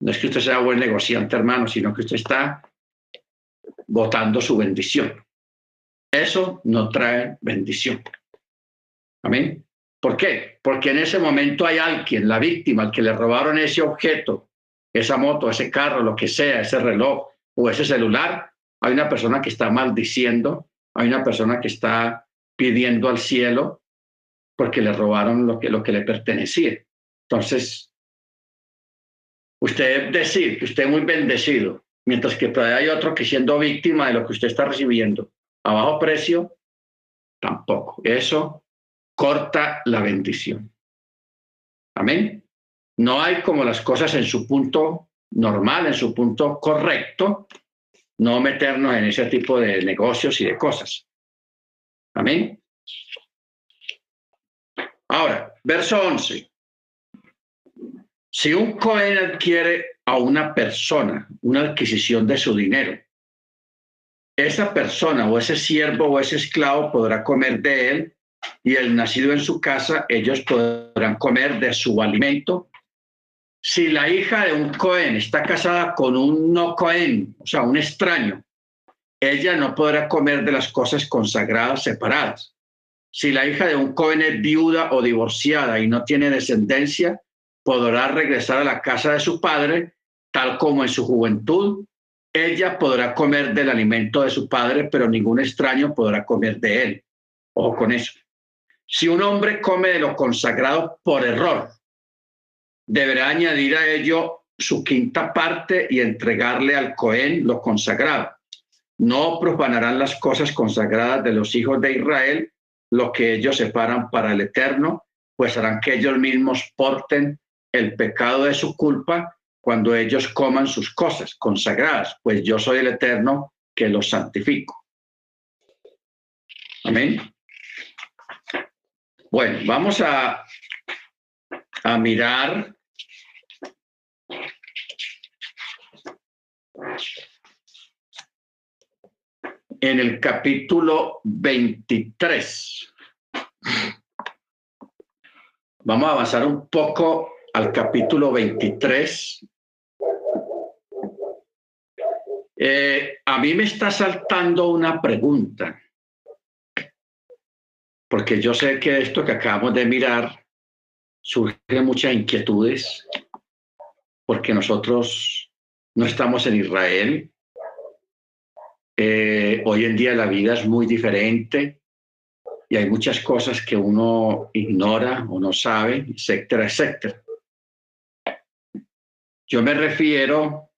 No es que usted sea buen negociante, hermano, sino que usted está votando su bendición. Eso no trae bendición. Amén. ¿Por qué? Porque en ese momento hay alguien, la víctima, al que le robaron ese objeto, esa moto, ese carro, lo que sea, ese reloj o ese celular, hay una persona que está maldiciendo, hay una persona que está pidiendo al cielo porque le robaron lo que, lo que le pertenecía. Entonces, usted decir que usted es muy bendecido, mientras que hay otro que siendo víctima de lo que usted está recibiendo a bajo precio, tampoco. Eso corta la bendición. Amén. No hay como las cosas en su punto normal, en su punto correcto, no meternos en ese tipo de negocios y de cosas. Amén. Ahora, verso 11. Si un Cohen adquiere a una persona una adquisición de su dinero, esa persona o ese siervo o ese esclavo podrá comer de él y el nacido en su casa, ellos podrán comer de su alimento. Si la hija de un Cohen está casada con un no Cohen, o sea, un extraño, ella no podrá comer de las cosas consagradas separadas. si la hija de un joven es viuda o divorciada y no tiene descendencia, podrá regresar a la casa de su padre, tal como en su juventud. Ella podrá comer del alimento de su padre, pero ningún extraño podrá comer de él. Ojo con eso. Si un hombre come de lo consagrado por error, deberá añadir a ello su quinta parte y entregarle al Cohen lo consagrado. No profanarán las cosas consagradas de los hijos de Israel, lo que ellos separan para el Eterno, pues harán que ellos mismos porten el pecado de su culpa cuando ellos coman sus cosas consagradas, pues yo soy el Eterno que los santifico. Amén. Bueno, vamos a, a mirar en el capítulo 23. Vamos a avanzar un poco al capítulo 23. Eh, a mí me está saltando una pregunta, porque yo sé que esto que acabamos de mirar surge muchas inquietudes, porque nosotros no estamos en Israel, eh, hoy en día la vida es muy diferente y hay muchas cosas que uno ignora o no sabe, etcétera, etcétera. Yo me refiero,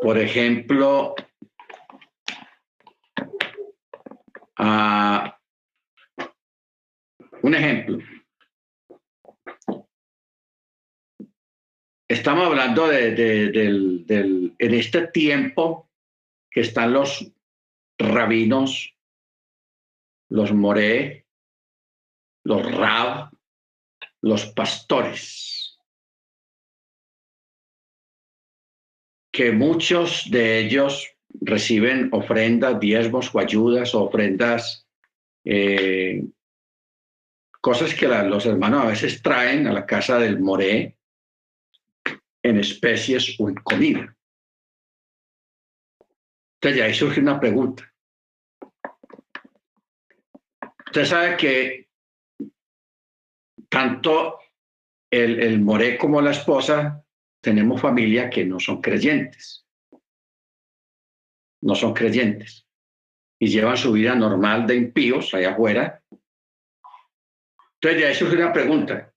por ejemplo, a un ejemplo. estamos hablando de, del, en este tiempo que están los rabinos, los moré, los rab, los pastores, que muchos de ellos reciben ofrendas, diezmos o ayudas o ofrendas, eh, cosas que los hermanos a veces traen a la casa del moré en especies o en comida. Entonces, ahí surge una pregunta. Usted sabe que tanto el, el moré como la esposa tenemos familia que no son creyentes. No son creyentes. Y llevan su vida normal de impíos allá afuera. Entonces, de ahí surge una pregunta.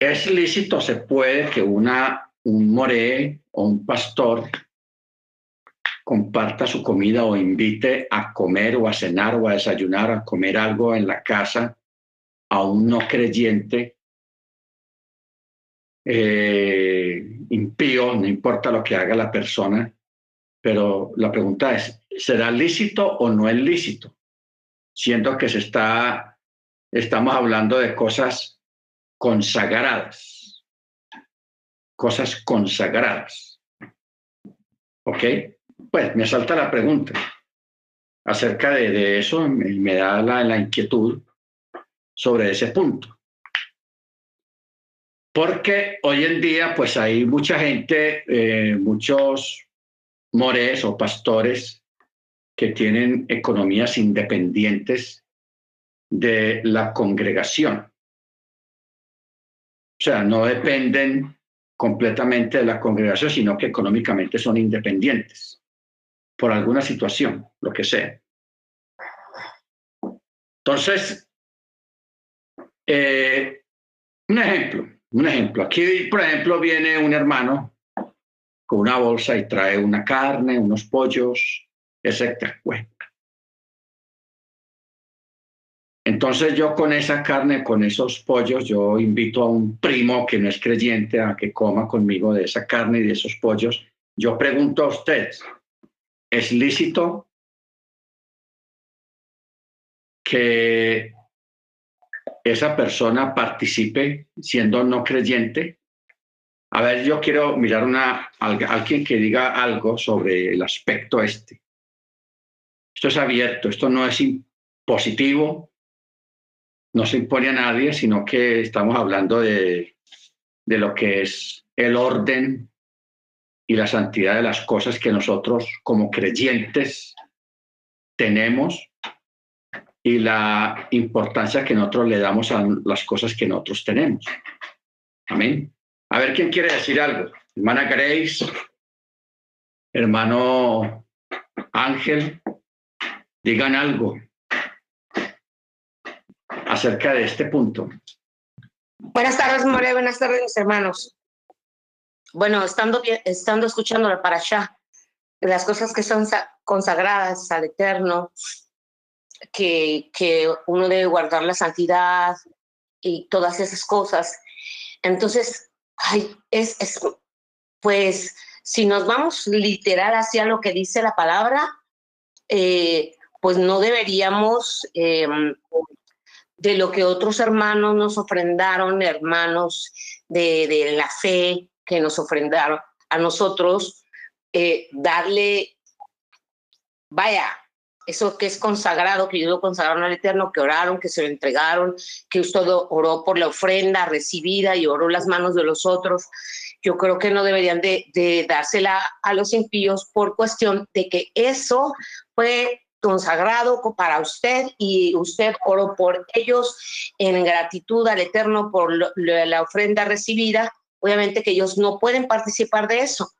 ¿Es lícito, se puede que una, un moré o un pastor comparta su comida o invite a comer o a cenar o a desayunar, a comer algo en la casa a un no creyente eh, impío, no importa lo que haga la persona, pero la pregunta es, ¿será lícito o no es lícito? Siendo que se está, estamos hablando de cosas consagradas. Cosas consagradas. ¿Ok? Pues me salta la pregunta acerca de, eso y me, da la, inquietud sobre ese punto. Porque hoy en día, pues hay mucha gente, eh, muchos mores o pastores que tienen economías independientes de la congregación. O sea, no dependen completamente de la congregación, sino que económicamente son independientes por alguna situación, lo que sea. Entonces, eh, un ejemplo, un ejemplo. Aquí, por ejemplo, viene un hermano con una bolsa y trae una carne, unos pollos, etc. Bueno, Entonces yo con esa carne, con esos pollos, yo invito a un primo que no es creyente a que coma conmigo de esa carne y de esos pollos. Yo pregunto a usted, ¿es lícito que esa persona participe siendo no creyente? A ver, yo quiero mirar una, alguien que diga algo sobre el aspecto este. Esto es abierto, esto no es positivo, no se impone a nadie, sino que estamos hablando de, de lo que es el orden y la santidad de las cosas que nosotros como creyentes tenemos y la importancia que nosotros le damos a las cosas que nosotros tenemos. Amén. A ver quién quiere decir algo. Hermana Grace, hermano Ángel, digan algo acerca de este punto. Buenas tardes, More. Buenas tardes, mis hermanos. Bueno, estando, estando escuchando la allá, las cosas que son consagradas al Eterno, que, que uno debe guardar la santidad y todas esas cosas. Entonces, ay, es, es, pues, si nos vamos literal hacia lo que dice la palabra, eh, pues no deberíamos em, de lo que otros hermanos nos ofrendaron, hermanos de, la fe que nos ofrendaron a nosotros, eh, darle, vaya, eso que es consagrado, que ellos consagraron al Eterno, que oraron, que se lo entregaron, que usted oró por la ofrenda recibida y oró las manos de los otros. Yo creo que no deberían de, de dársela a los impíos por cuestión de que eso fue consagrado para usted y usted oró por ellos en gratitud al Eterno por la ofrenda recibida, obviamente que ellos no pueden participar de eso.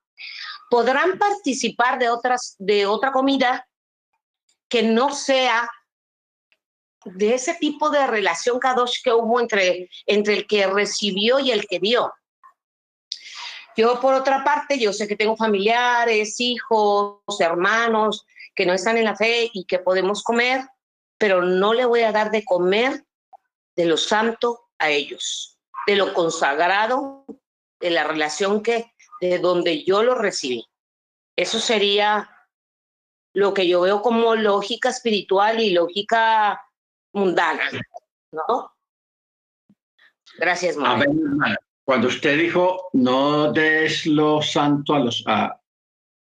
Podrán participar de otras de otra comida que no sea de ese tipo de relación kadosh que hubo entre entre el que recibió y el que dio. Yo por otra parte, yo sé que tengo familiares, hijos, hermanos que no están en la fe y que podemos comer, pero no le voy a dar de comer de lo santo a ellos, de lo consagrado, de la relación que, de donde yo lo recibí. Eso sería lo que yo veo como lógica espiritual y lógica mundana, ¿no? Gracias, Cuando usted dijo no des lo santo a los a,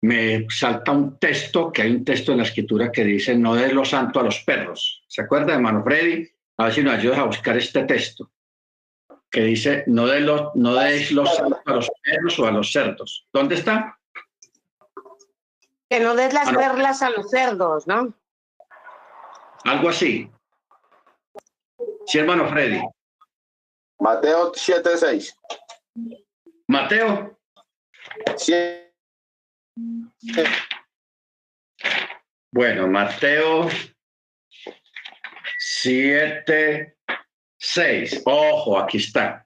me salta un texto, que hay un texto en la escritura que dice, no des lo santo a los perros. ¿Se acuerda, hermano Freddy? A ver si nos ayudas a buscar este texto, que dice, no, de lo, no des lo santo a los perros o a los cerdos. ¿Dónde está? Que no des las ah, perlas a los cerdos, ¿no? Algo así. Sí, hermano Freddy. Mateo 7.6. Mateo. Sí. Bueno, Mateo 7, 6. Ojo, aquí está.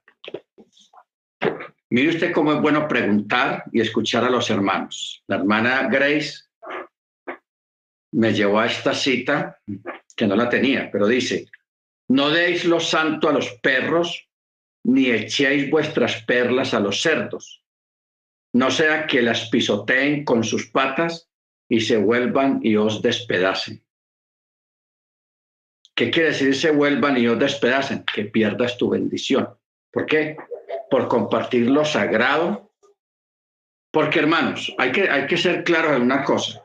Mire usted cómo es bueno preguntar y escuchar a los hermanos. La hermana Grace me llevó a esta cita que no la tenía, pero dice, no deis lo santo a los perros, ni echéis vuestras perlas a los cerdos, no sea que las pisoteen con sus patas y se vuelvan y os despedacen. ¿Qué quiere decir se vuelvan y os despedacen? Que pierdas tu bendición. ¿Por qué? Por compartir lo sagrado. Porque, hermanos, hay que, hay que ser claros en una cosa.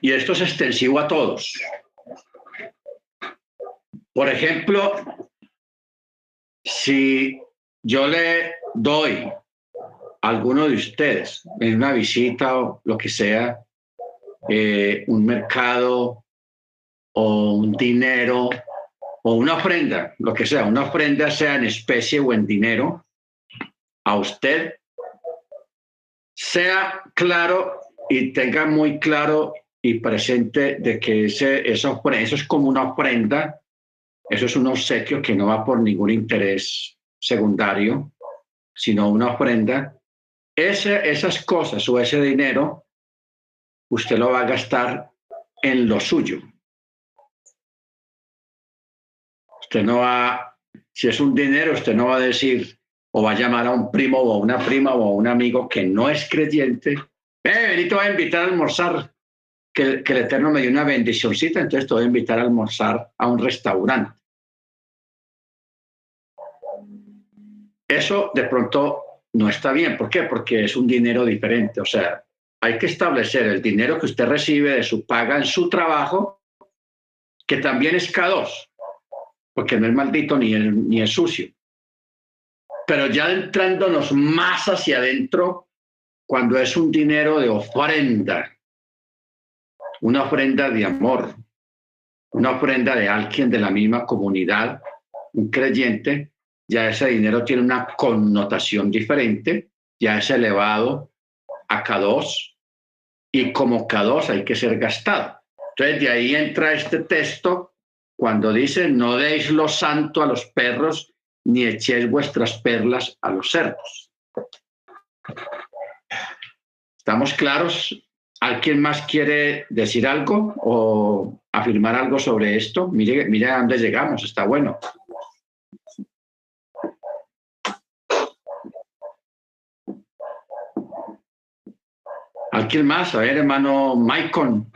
Y esto es extensivo a todos. Por ejemplo, si yo le doy a alguno de ustedes en una visita o lo que sea, eh, un mercado o un dinero o una ofrenda, lo que sea, una ofrenda sea en especie o en dinero, a usted, sea claro y tenga muy claro y presente de que ese, eso es como una ofrenda, eso es un obsequio que no va por ningún interés secundario, sino una ofrenda, ese, esas cosas o ese dinero, usted lo va a gastar en lo suyo. Usted no va, si es un dinero, usted no va a decir o va a llamar a un primo o a una prima o a un amigo que no es creyente. Eh, Benito va a invitar a almorzar, que, el Eterno me dio una bendicióncita, entonces te voy a invitar a almorzar a un restaurante. Eso de pronto no está bien. ¿Por qué? Porque es un dinero diferente. O sea, hay que establecer el dinero que usted recibe de su paga en su trabajo, que también es K2, porque no es maldito ni es, ni es sucio. Pero ya entrándonos más hacia adentro, cuando es un dinero de ofrenda, una ofrenda de amor, una ofrenda de alguien de la misma comunidad, un creyente, ya ese dinero tiene una connotación diferente, ya es elevado a K2 y como K2 hay que ser gastado. Entonces de ahí entra este texto cuando dice, no deis lo santo a los perros, ni echéis vuestras perlas a los cerdos. ¿Estamos claros? ¿Alguien más quiere decir algo o afirmar algo sobre esto? Mire, mire a dónde llegamos, está bueno. ¿Alguien más? A ver, hermano Maicon.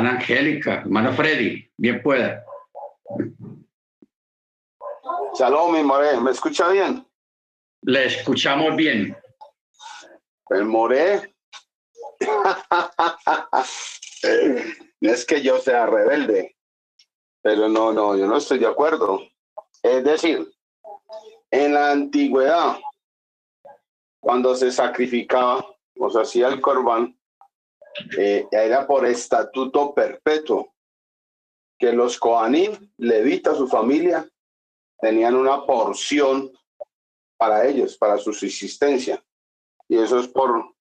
Hermana Angélica, hermano Freddy, bien pueda. Shalom, mi more, ¿me escucha bien? Le escuchamos bien. El more. no es que yo sea rebelde, pero no, no, yo no estoy de acuerdo. Es decir, en la antigüedad, cuando se sacrificaba o se hacía el corbán, eh, era por estatuto perpetuo que los Kohanim, Levita, su familia, tenían una porción para ellos, para su subsistencia. Y eso es por,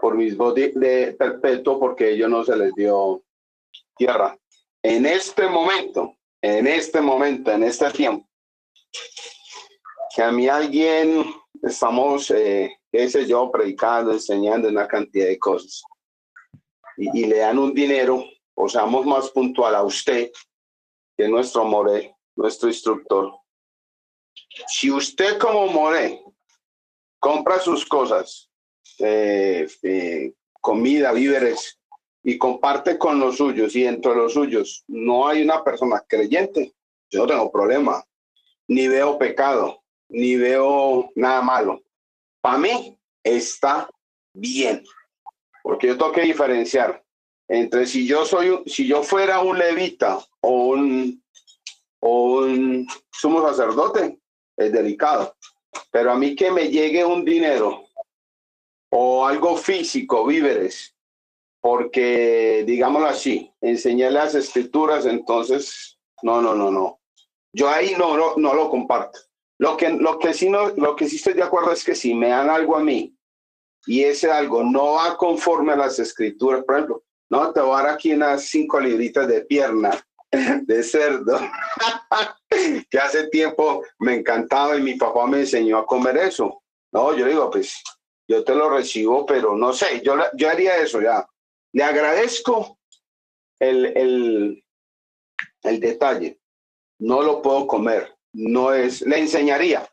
por mismo de, perpetuo, porque ellos no se les dio tierra. En este momento, en este momento, en este tiempo, que a mí alguien, estamos, eh, yo, predicando, enseñando una cantidad de cosas y, le dan un dinero, o seamos más puntual a usted, que nuestro more, nuestro instructor. Si usted como more compra sus cosas, eh, eh, comida, víveres, y comparte con los suyos, y entre los suyos no hay una persona creyente, yo no tengo problema, ni veo pecado, ni veo nada malo. Para mí está bien porque yo tengo que diferenciar entre si yo soy, si yo fuera un levita o un, o un sumo sacerdote, es delicado. Pero a mí que me llegue un dinero o algo físico, víveres, porque, digámoslo así, enseñé las escrituras, entonces, no, no, no, no. Yo ahí no, no, no lo comparto. Lo que, lo, que sí no, lo que sí estoy de acuerdo es que si me dan algo a mí y ese algo no va conforme a las escrituras, por ejemplo, no, te voy a dar aquí unas cinco libritas de pierna *laughs* de cerdo, *laughs* que hace tiempo me encantaba y mi papá me enseñó a comer eso. No, yo digo, pues yo te lo recibo, pero no sé, yo, yo haría eso ya. Le agradezco el, el, el detalle. No lo puedo comer. No es, le enseñaría,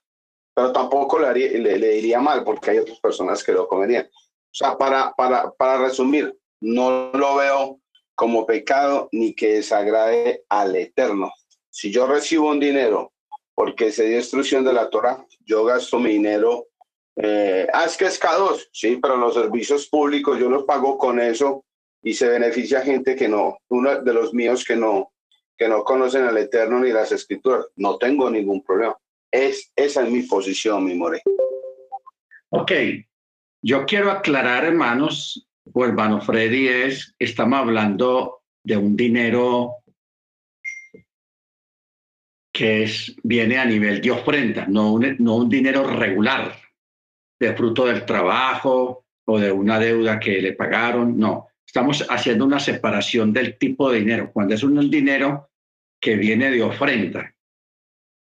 pero tampoco le, diría mal porque hay otras personas que lo comerían. O sea, para, para, para resumir, no lo veo como pecado ni que desagrade al Eterno. Si yo recibo un dinero porque se dio instrucción de la Torah, yo gasto mi dinero. Eh, ah, es que es K2, sí, pero los servicios públicos yo los pago con eso y se beneficia gente que no, uno de los míos que no, que no conocen al Eterno ni las escrituras. No tengo ningún problema. Es, esa es mi posición, mi more. Ok, yo quiero aclarar, hermanos, o hermano Freddy, es, estamos hablando de un dinero que es, viene a nivel de ofrenda, no un, no un dinero regular, de fruto del trabajo o de una deuda que le pagaron, no. Estamos haciendo una separación del tipo de dinero. Cuando es un dinero que viene de ofrenda,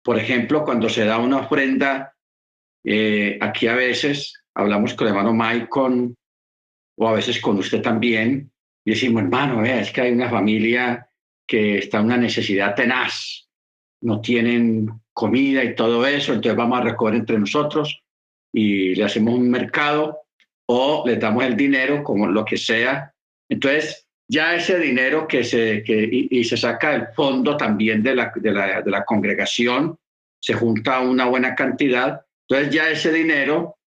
por ejemplo, cuando se da una ofrenda, eh, aquí a veces hablamos con el hermano Maicon o a veces con usted también y decimos, hermano, es que hay una familia que está en una necesidad tenaz, no tienen comida y todo eso, entonces vamos a recoger entre nosotros y le hacemos un mercado o le damos el dinero, como lo que sea. Entonces, ya ese dinero que se, que, y, se saca del fondo también de la, de la, de la congregación, se junta una buena cantidad, entonces ya ese dinero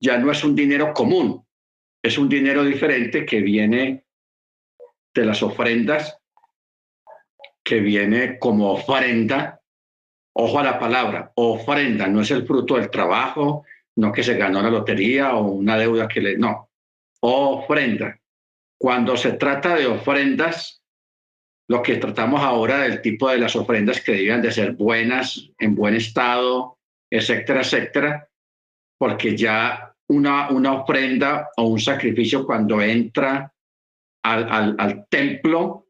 ya no es un dinero común, es un dinero diferente que viene de las ofrendas, que viene como ofrenda. Ojo a la palabra, ofrenda, no es el fruto del trabajo, no que se ganó la lotería o una deuda que le... No, ofrenda. Cuando se trata de ofrendas, lo que tratamos ahora del tipo de las ofrendas que debían de ser buenas, en buen estado, etcétera, etcétera, porque ya una, una ofrenda o un sacrificio cuando entra al, al, templo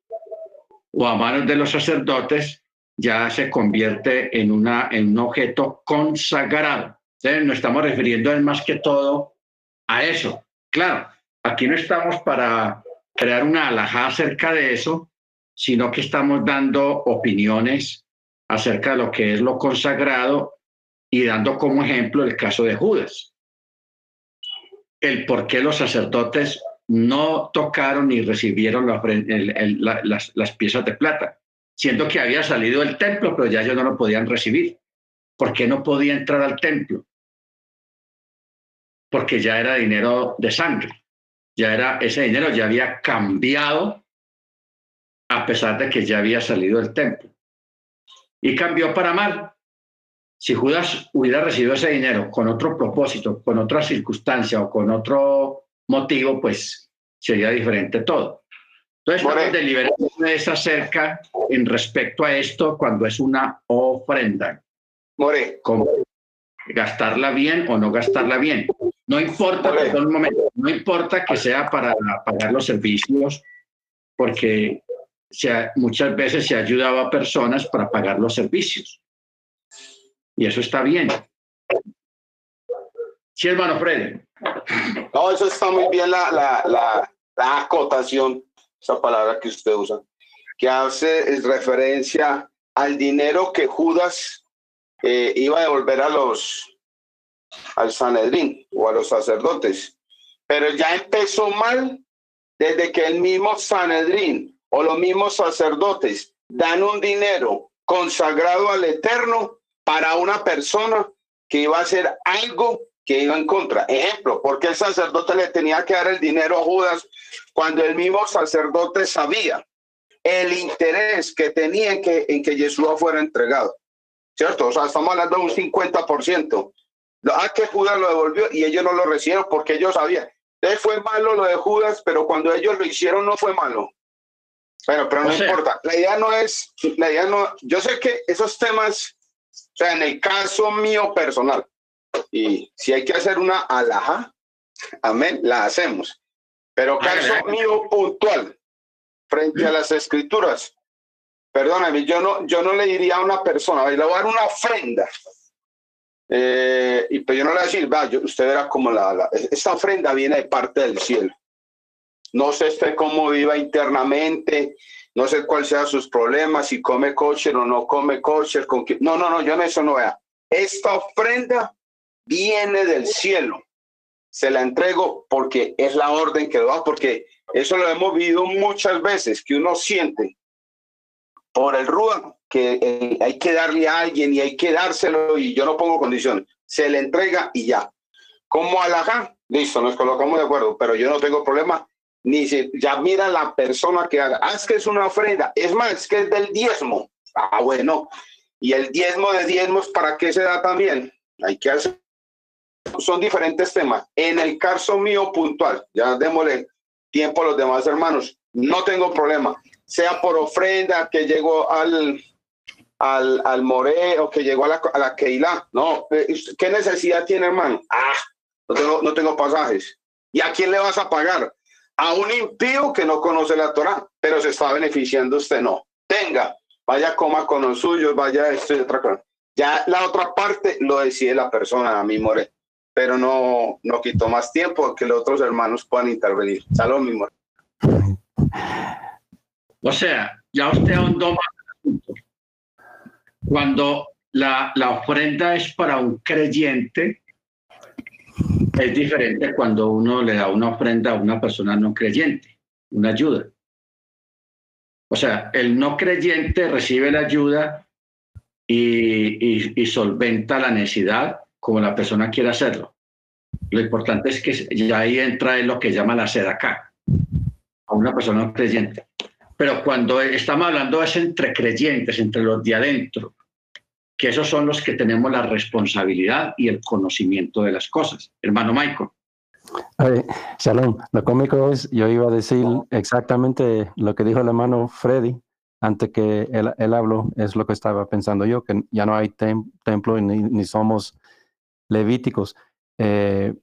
o a manos de los sacerdotes, ya se convierte en, una, en un objeto consagrado. Entonces, nos estamos refiriendo más que todo a eso. Claro, aquí no estamos para crear una alhaja acerca de eso, sino que estamos dando opiniones acerca de lo que es lo consagrado y dando como ejemplo el caso de Judas. El por qué los sacerdotes no tocaron ni recibieron las, las, piezas de plata, siendo que había salido del templo, pero ya ellos no lo podían recibir. ¿Por qué no podía entrar al templo? Porque ya era dinero de sangre, ya era ese dinero ya había cambiado a pesar de que ya había salido del templo. Y cambió para mal, si Judas hubiera recibido ese dinero con otro propósito, con otra circunstancia o con otro motivo, pues sería diferente todo. Entonces, estamos deliberando acerca en respecto a esto cuando es una ofrenda. More. Como gastarla bien o no gastarla bien. No importa, momento, no importa que sea para pagar los servicios, porque muchas veces se ha ayudado a personas para pagar los servicios. Y eso está bien. Sí, hermano Freddy. No, eso está muy bien la, la, la, la acotación, esa palabra que usted usa, que hace referencia al dinero que Judas eh, iba a devolver a los al Sanedrín o a los sacerdotes. Pero ya empezó mal desde que el mismo Sanedrín o los mismos sacerdotes dan un dinero consagrado al Eterno para una persona que iba a hacer algo que iba en contra. Ejemplo, porque el sacerdote le tenía que dar el dinero a Judas cuando el mismo sacerdote sabía el interés que tenía en que, en que Yeshua fuera entregado. ¿Cierto? O sea, estamos hablando de un 50%. Ah, que Judas lo devolvió y ellos no lo recibieron porque ellos sabían. Entonces fue malo lo de Judas, pero cuando ellos lo hicieron no fue malo. Bueno, pero no importa. La idea no es, la idea no, yo sé que esos temas o sea, en el caso mío personal, y si hay que hacer una alhaja, amén, la hacemos. Pero caso mío puntual, frente a las escrituras, perdóname, yo no, yo no le diría a una persona, le voy a dar una ofrenda. Eh, y pues yo no le voy a decir, va, usted verá cómo la, la, esta ofrenda viene de parte del cielo. No sé usted cómo viva internamente, no sé cuál sea sus problemas, si come kosher o no come kosher, con no, no, no, yo en eso no vea. Esta ofrenda viene del cielo. Se la entrego porque es la orden que da, porque eso lo hemos vivido muchas veces, que uno siente por el Rúa que eh, hay que darle a alguien y hay que dárselo y yo no pongo condiciones. Se le entrega y ya. Como alajá, listo, nos colocamos de acuerdo, pero yo no tengo problema ni se, ya mira la persona que haga, ah, es que es una ofrenda, es más, es que es del diezmo. Ah, bueno, y el diezmo de diezmos, ¿para qué se da también? Hay que hacer, son diferentes temas. En el caso mío puntual, ya démosle tiempo a los demás hermanos, no tengo problema, sea por ofrenda que llegó al, al, al More o que llegó a la, a la Keila, no, eh, ¿qué necesidad tiene hermano? Ah, no tengo, no tengo pasajes. ¿Y a quién le vas a pagar? a un impío que no conoce la Torah, pero se está beneficiando usted, no. Tenga, vaya coma con los suyos, vaya esto y otra cosa. Ya la otra parte lo decide la persona, a mí more, pero no, no quito más tiempo que los otros hermanos puedan intervenir. Salud, mi more. O sea, ya usted ahondó más Cuando la, la ofrenda es para un creyente, es diferente cuando uno le da una ofrenda a una persona no creyente, una ayuda. O sea, el no creyente recibe la ayuda y, solventa la necesidad como la persona quiere hacerlo. Lo importante es que ya ahí entra en lo que llama la sed a una persona no creyente. Pero cuando estamos hablando es entre creyentes, entre los de adentro, que esos son los que tenemos la responsabilidad y el conocimiento de las cosas. Hermano Michael. Shalom, lo cómico es, yo iba a decir exactamente lo que dijo el hermano Freddy antes que él, habló, es lo que estaba pensando yo, que ya no hay templo ni, somos levíticos. Eh,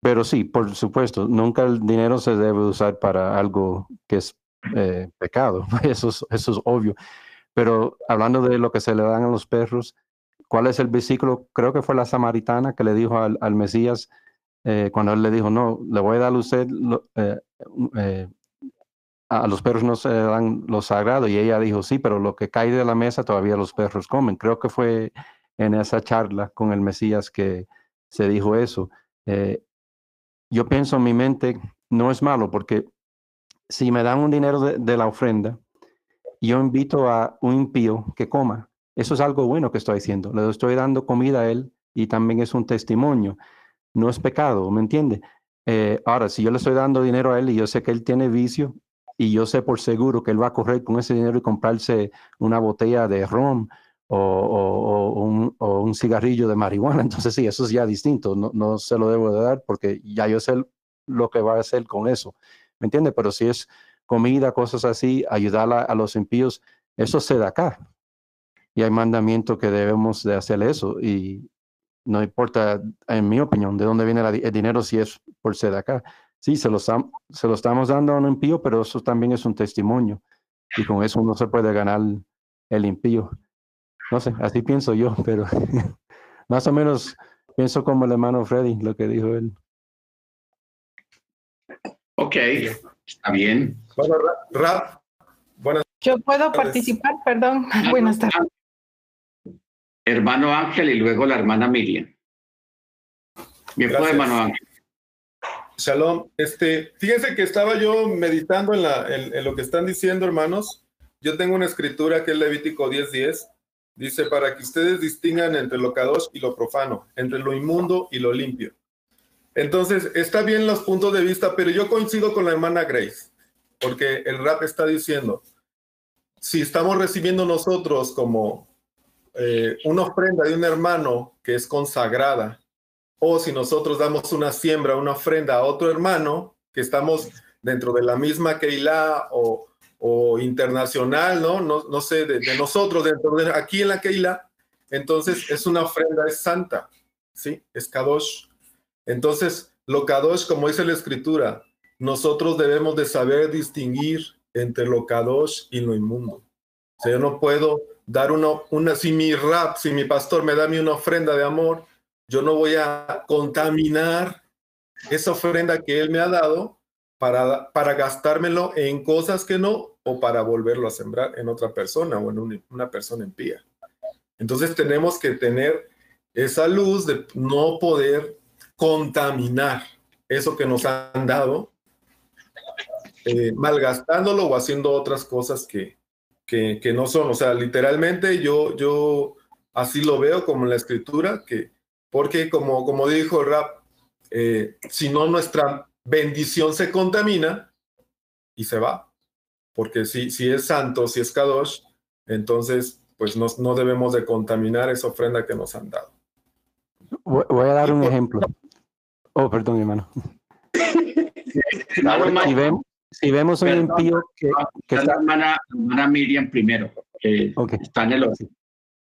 pero sí, por supuesto, nunca el dinero se debe usar para algo que es eh, pecado, *laughs* eso es, obvio. Pero hablando de lo que se le dan a los perros, ¿cuál es el versículo? Creo que fue la samaritana que le dijo al, Mesías, eh, cuando él le dijo, no, le voy a dar a usted, eh, a los perros no se dan lo sagrado, y ella dijo, sí, pero lo que cae de la mesa todavía los perros comen. Creo que fue en esa charla con el Mesías que se dijo eso. yo pienso en mi mente, no es malo, porque si me dan un dinero de, la ofrenda, yo invito a un impío que coma. Eso es algo bueno que estoy haciendo. Le estoy dando comida a él y también es un testimonio. No es pecado, ¿me entiende? Eh, ahora, si yo le estoy dando dinero a él y yo sé que él tiene vicio y yo sé por seguro que él va a correr con ese dinero y comprarse una botella de ron o, un, cigarrillo de marihuana, *laughs* entonces sí, eso es ya distinto. No, no se lo debo de dar porque ya yo sé lo que va a hacer con eso. ¿Me entiende? Pero si es comida, cosas así, ayudar a, los impíos, eso se da acá. Y hay mandamiento que debemos de hacer eso. Y no importa, en mi opinión, de dónde viene el dinero si es por ser acá. Sí, se lo, se lo estamos dando a un impío, pero eso también es un testimonio. Y con eso uno se puede ganar el impío. No sé, así pienso yo, *laughs* pero *laughs* más o menos pienso como el hermano Freddy, lo que dijo él. Ok, está bien. Bueno, Rap, buenas Yo puedo participar, perdón. *laughs* Buenas tardes. Hermano Ángel y luego la hermana Miriam. Bien, pues, hermano Ángel. Shalom. Este, fíjense que estaba yo meditando en, la, en, lo que están diciendo, hermanos. Yo tengo una escritura que es Levítico 10:10. Dice, para que ustedes distingan entre lo kadosh y lo profano, entre lo inmundo y lo limpio. Entonces, está bien los puntos de vista, pero yo coincido con la hermana Grace, porque el rap está diciendo, si estamos recibiendo nosotros como eh, una ofrenda de un hermano que es consagrada, o si nosotros damos una siembra, una ofrenda a otro hermano, que estamos dentro de la misma Keilah o, o internacional, ¿no? No, sé, de, nosotros, dentro de aquí en la Keilah, entonces es una ofrenda, es santa, ¿sí? Es Kadosh. Entonces, lo kadosh, como dice la escritura, nosotros debemos de saber distinguir entre lo kadosh y lo inmundo. O sea, yo no puedo dar una, si mi rap, si mi pastor me da a una ofrenda de amor, yo no voy a contaminar esa ofrenda que él me ha dado para, para gastármelo en cosas que no o para volverlo a sembrar en otra persona o en una, persona pía. Entonces tenemos que tener esa luz de no poder contaminar eso que nos han dado, eh, malgastándolo o haciendo otras cosas que, que, no son. O sea, literalmente yo, yo así lo veo como en la escritura, que, porque como, como dijo el rap, eh, si no nuestra bendición se contamina y se va. Porque si, si es santo, si es kadosh, entonces pues no, no debemos de contaminar esa ofrenda que nos han dado. Voy a dar un ejemplo. Oh, perdón, hermano. *laughs* si, vemos, un impío que, que está... la hermana, Miriam primero, que está en el otro.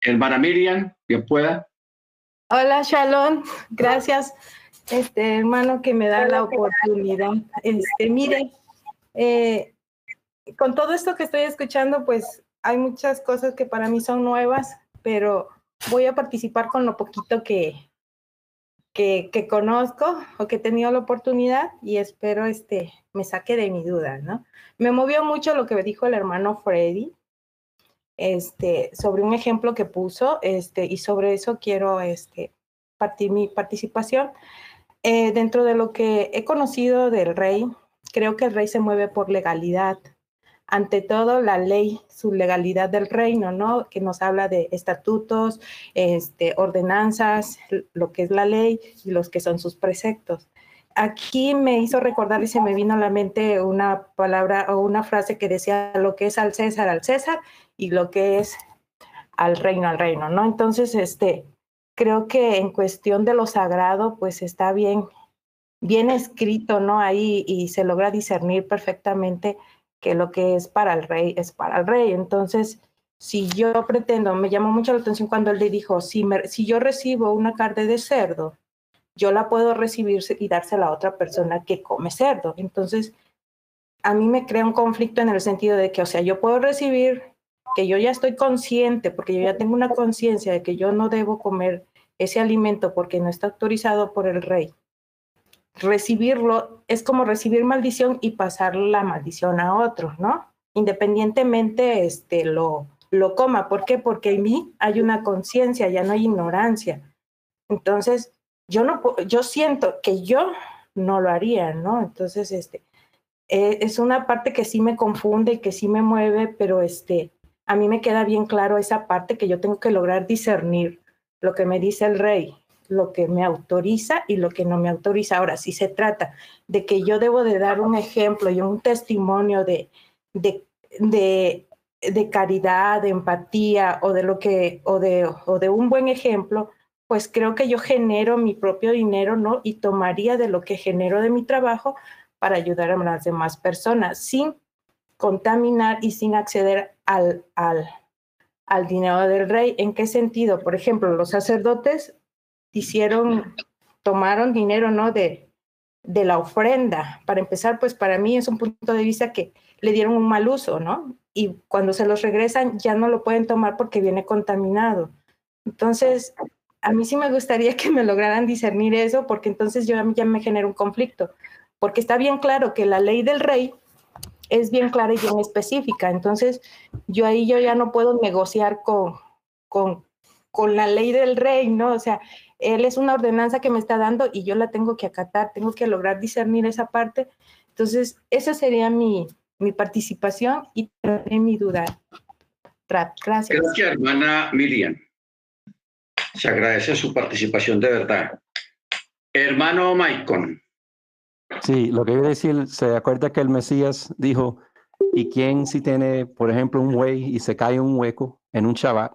Hermana Miriam, bien pueda. Hola, Shalom. Gracias, este hermano, que me da la oportunidad. Este, mire, eh, con todo esto que estoy escuchando, pues hay muchas cosas que para mí son nuevas, pero voy a participar con lo poquito que, que, conozco o que he tenido la oportunidad y espero este, me saque de mi duda, ¿no? Me movió mucho lo que dijo el hermano Freddy este, sobre un ejemplo que puso este, y sobre eso quiero este, partir mi participación. Eh, dentro de lo que he conocido del rey, creo que el rey se mueve por legalidad, ante todo la ley, su legalidad del reino, ¿no? Que nos habla de estatutos, este, ordenanzas, lo que es la ley y los que son sus preceptos. Aquí me hizo recordar y se me vino a la mente una palabra o una frase que decía lo que es al César, al César y lo que es al reino, al reino, ¿no? Entonces, este, creo que en cuestión de lo sagrado, pues está bien bien escrito, ¿no? Ahí y se logra discernir perfectamente que lo que es para el rey es para el rey. Entonces, si yo pretendo, me llamó mucho la atención cuando él le dijo, si, si yo recibo una carne de cerdo, yo la puedo recibir y dársela a otra persona que come cerdo. Entonces, a mí me crea un conflicto en el sentido de que, o sea, yo puedo recibir que yo ya estoy consciente, porque yo ya tengo una conciencia de que yo no debo comer ese alimento porque no está autorizado por el rey. Recibirlo es como recibir maldición y pasar la maldición a otro, ¿no? Independientemente este, lo, lo coma. ¿Por qué? Porque en mí hay una conciencia, ya no hay ignorancia. Entonces, yo no, yo siento que yo no lo haría, ¿no? Entonces, este, eh, es una parte que sí me confunde y que sí me mueve, pero este, a mí me queda bien claro esa parte que yo tengo que lograr discernir lo que me dice el rey, lo que me autoriza y lo que no me autoriza. Ahora, si se trata de que yo debo de dar un ejemplo y un testimonio de, de, de, de caridad, de empatía o de lo que, o de, o de un buen ejemplo, pues creo que yo genero mi propio dinero, ¿no? Y tomaría de lo que genero de mi trabajo para ayudar a las demás personas sin contaminar y sin acceder al, al, al dinero del rey. ¿En qué sentido? Por ejemplo, los sacerdotes hicieron, tomaron dinero, ¿no? De, de la ofrenda. Para empezar, pues para mí es un punto de vista que le dieron un mal uso, ¿no? Y cuando se los regresan ya no lo pueden tomar porque viene contaminado. Entonces, a mí sí me gustaría *laughs* que me lograran discernir eso porque entonces yo a mí ya me genera un conflicto, porque está bien claro que la ley del rey es bien clara y bien específica. Entonces, yo ahí yo ya no puedo negociar con, con, con la ley del rey, ¿no? O sea, él es una ordenanza que me está dando y yo la tengo que acatar, tengo que lograr discernir esa parte. Entonces, esa sería mi, mi participación y mi duda. Gracias. Gracias, hermana Miriam. Se agradece su participación de verdad. Hermano Maicon. Sí, lo que iba a decir, se acuerda que el Mesías dijo, ¿y quién si tiene, por ejemplo, un buey y se cae un hueco en un Shabbat,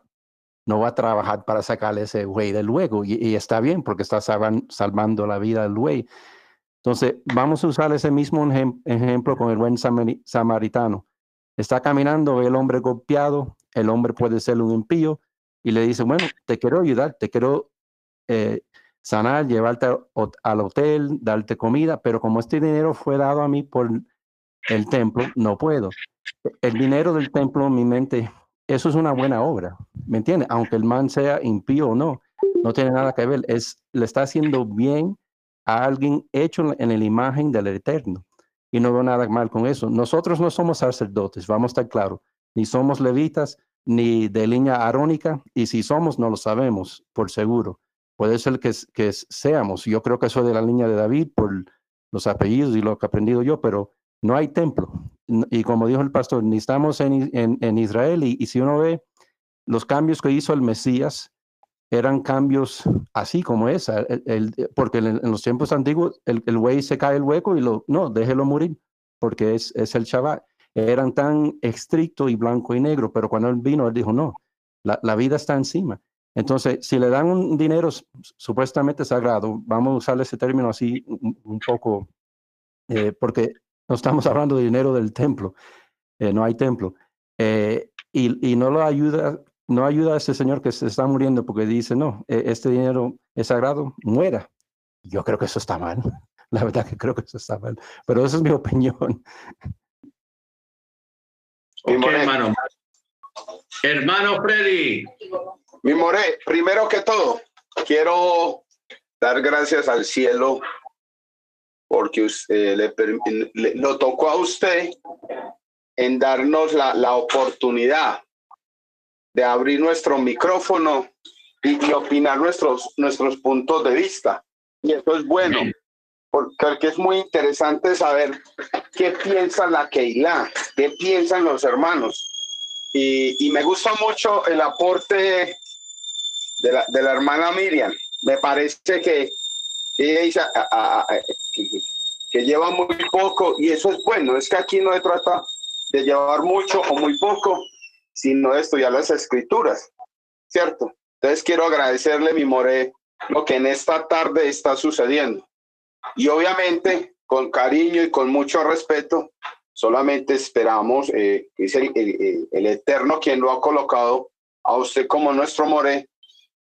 no va a trabajar para sacarle ese buey del hueco? Y, está bien porque está salvando la vida del buey. Entonces, vamos a usar ese mismo ejemplo con el buen samaritano. Está caminando, ve el hombre golpeado, el hombre puede ser un impío, y le dice, bueno, te quiero ayudar, te quiero eh, sanar, llevarte al hotel, darte comida, pero como este dinero fue dado a mí por el templo, no puedo. El dinero del templo en mi mente, eso es una buena obra, ¿me entiendes? Aunque el man sea impío o no, no tiene nada que ver, es, le está haciendo bien a alguien hecho en la imagen del Eterno. Y no veo nada mal con eso. Nosotros no somos sacerdotes, vamos a estar claros, ni somos levitas, ni de línea arónica, y si somos, no lo sabemos, por seguro. Puede ser que, que seamos. Yo creo que soy de la línea de David por los apellidos y lo que he aprendido yo, pero no hay templo. Y como dijo el pastor, ni estamos en, en, Israel y, si uno ve los cambios que hizo el Mesías, eran cambios así como esa, el, porque en, los tiempos antiguos el, el güey se cae el hueco y lo, no, déjelo morir, porque es, es el Shabbat. Eran tan estricto y blanco y negro, pero cuando él vino, él dijo, no, la, la vida está encima. Entonces, si le dan un dinero supuestamente sagrado, vamos a usar ese término así un, poco, eh, porque no estamos *laughs* hablando de dinero del templo, eh, no hay templo, eh, y, y, no lo ayuda, no ayuda a ese señor que se está muriendo porque dice, no, este dinero es sagrado, muera. Yo creo que eso está mal, *laughs* la verdad que creo que eso está mal, pero esa es mi *laughs* opinión. hermano. Hermano Freddy. Mi More, primero que todo, quiero dar gracias al cielo porque usted, le, lo tocó a usted en darnos la, la oportunidad de abrir nuestro micrófono y, opinar nuestros, nuestros puntos de vista. Y eso es bueno, porque es muy interesante saber qué piensa la Keilah, qué piensan los hermanos. Y, y me gusta mucho el aporte de la, de la hermana Miriam. Me parece que ella que, lleva muy poco y eso es bueno. Es que aquí no se trata de llevar mucho o muy poco, sino de estudiar las escrituras, ¿cierto? Entonces quiero agradecerle, mi More, lo que en esta tarde está sucediendo. y obviamente con cariño y con mucho respeto, solamente esperamos eh, es el, el, Eterno quien lo ha colocado a usted como nuestro more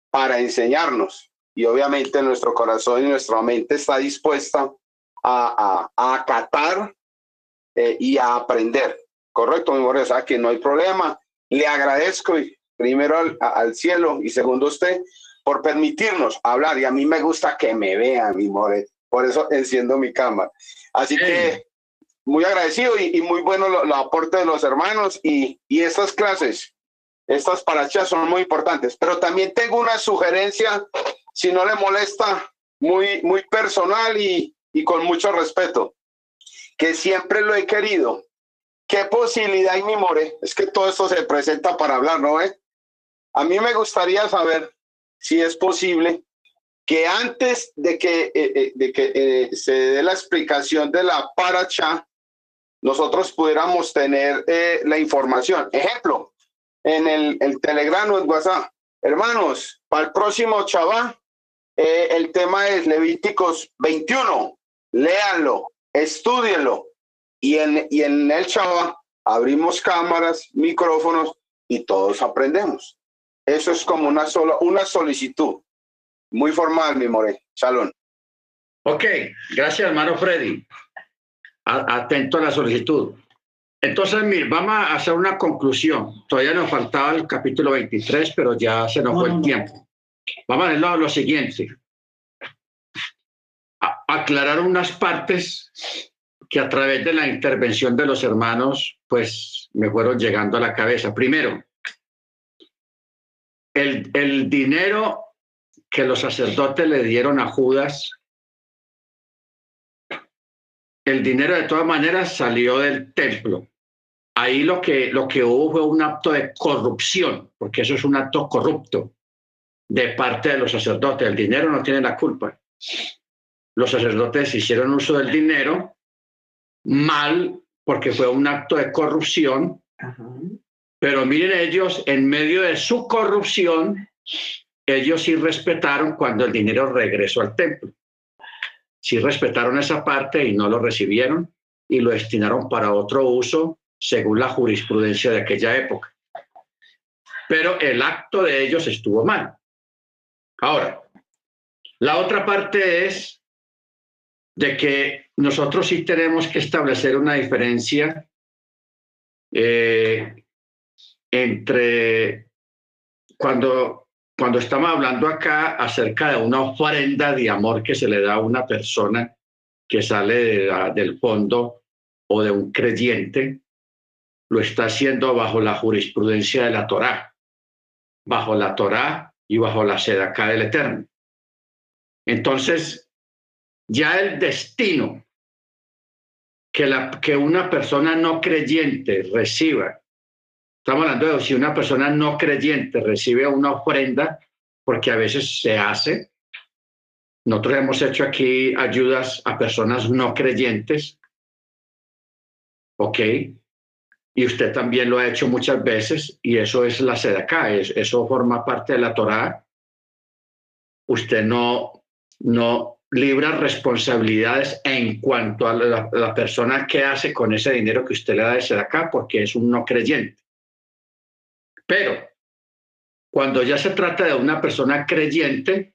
para enseñarnos. Y obviamente nuestro corazón y nuestra mente está dispuesta a, a, acatar eh, y a aprender. Correcto, mi more, o sea que no hay problema. Le agradezco primero al, al cielo y segundo a usted por permitirnos hablar. Y a mí me gusta que me vean, mi more. Por eso enciendo mi cámara. Así que muy agradecido y, muy bueno los aportes de los hermanos y, y estas clases, estas parachas son muy importantes. Pero también tengo una sugerencia, si no le molesta, muy, muy personal y, y con mucho respeto, que siempre lo he querido. ¿Qué posibilidad hay, mi more? Es que todo esto se presenta para hablar, ¿no? Eh? A mí me gustaría saber si es posible que antes de que, eh, eh, de que eh, se dé la explicación de la paracha, nosotros pudiéramos tener la información. Ejemplo, en el, el Telegram o en WhatsApp. Hermanos, para el próximo Chabá, el tema es Levíticos 21. Léanlo, estudienlo. Y en, y en el Chabá abrimos cámaras, micrófonos y todos aprendemos. Eso es como una, sola, una solicitud. Muy formal, mi more. Salón. Ok, gracias, hermano Freddy. atento a la solicitud. Entonces, mire, vamos a hacer una conclusión. Todavía nos faltaba el capítulo 23, pero ya se nos fue el tiempo. Vamos a ver lo, siguiente. Aclarar unas partes que a través de la intervención de los hermanos, pues me fueron llegando a la cabeza. Primero, el, el dinero que los sacerdotes le dieron a Judas, el dinero de todas maneras salió del templo. Ahí lo que, lo que hubo fue un acto de corrupción, porque eso es un acto corrupto de parte de los sacerdotes. El dinero no tiene la culpa. Los sacerdotes hicieron uso del dinero mal porque fue un acto de corrupción, pero miren ellos, en medio de su corrupción, ellos sí respetaron cuando el dinero regresó al templo. Sí respetaron esa parte y no lo recibieron y lo destinaron para otro uso según la jurisprudencia de aquella época. Pero el acto de ellos estuvo mal. Ahora, la otra parte es de que nosotros sí tenemos que establecer una diferencia eh, entre cuando cuando estamos hablando acá acerca de una ofrenda de amor que se le da a una persona que sale del fondo o de un creyente, lo está haciendo bajo la jurisprudencia de la Torá, bajo la Torá y bajo la acá del Eterno. Entonces, ya el destino que, la, que una persona no creyente reciba Estamos hablando de si una persona no creyente recibe una ofrenda, porque a veces se hace. Nosotros hemos hecho aquí ayudas a personas no creyentes. ¿Ok? Y usted también lo ha hecho muchas veces y eso es la acá, eso forma parte de la Torá. Usted no, no libra responsabilidades en cuanto a la, la persona que hace con ese dinero que usted le da de acá, porque es un no creyente. Pero cuando ya se trata de una persona creyente,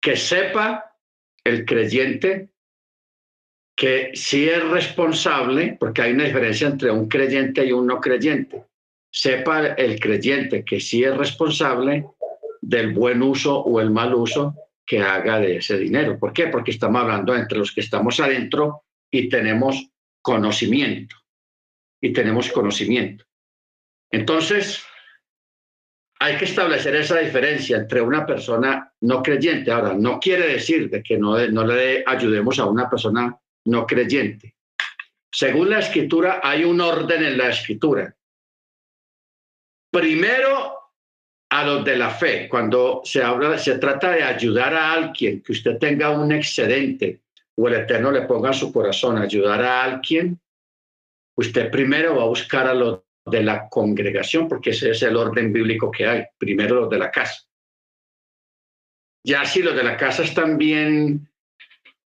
que sepa el creyente que sí es responsable, porque hay una diferencia entre un creyente y un no creyente, sepa el creyente que sí es responsable del buen uso o el mal uso que haga de ese dinero. ¿Por qué? Porque estamos hablando entre los que estamos adentro y tenemos conocimiento. Y tenemos conocimiento. Entonces, hay que establecer esa diferencia entre una persona no creyente. Ahora, no quiere decir de que no, le ayudemos a una persona no creyente. Según la escritura, hay un orden en la escritura. Primero, a los de la fe, cuando se, habla, se trata de ayudar a alguien, que usted tenga un excedente o el Eterno le ponga a su corazón ayudar a alguien, usted primero va a buscar a los de la congregación, porque ese es el orden bíblico que hay. Primero los de la casa. Ya si los de la casa están bien,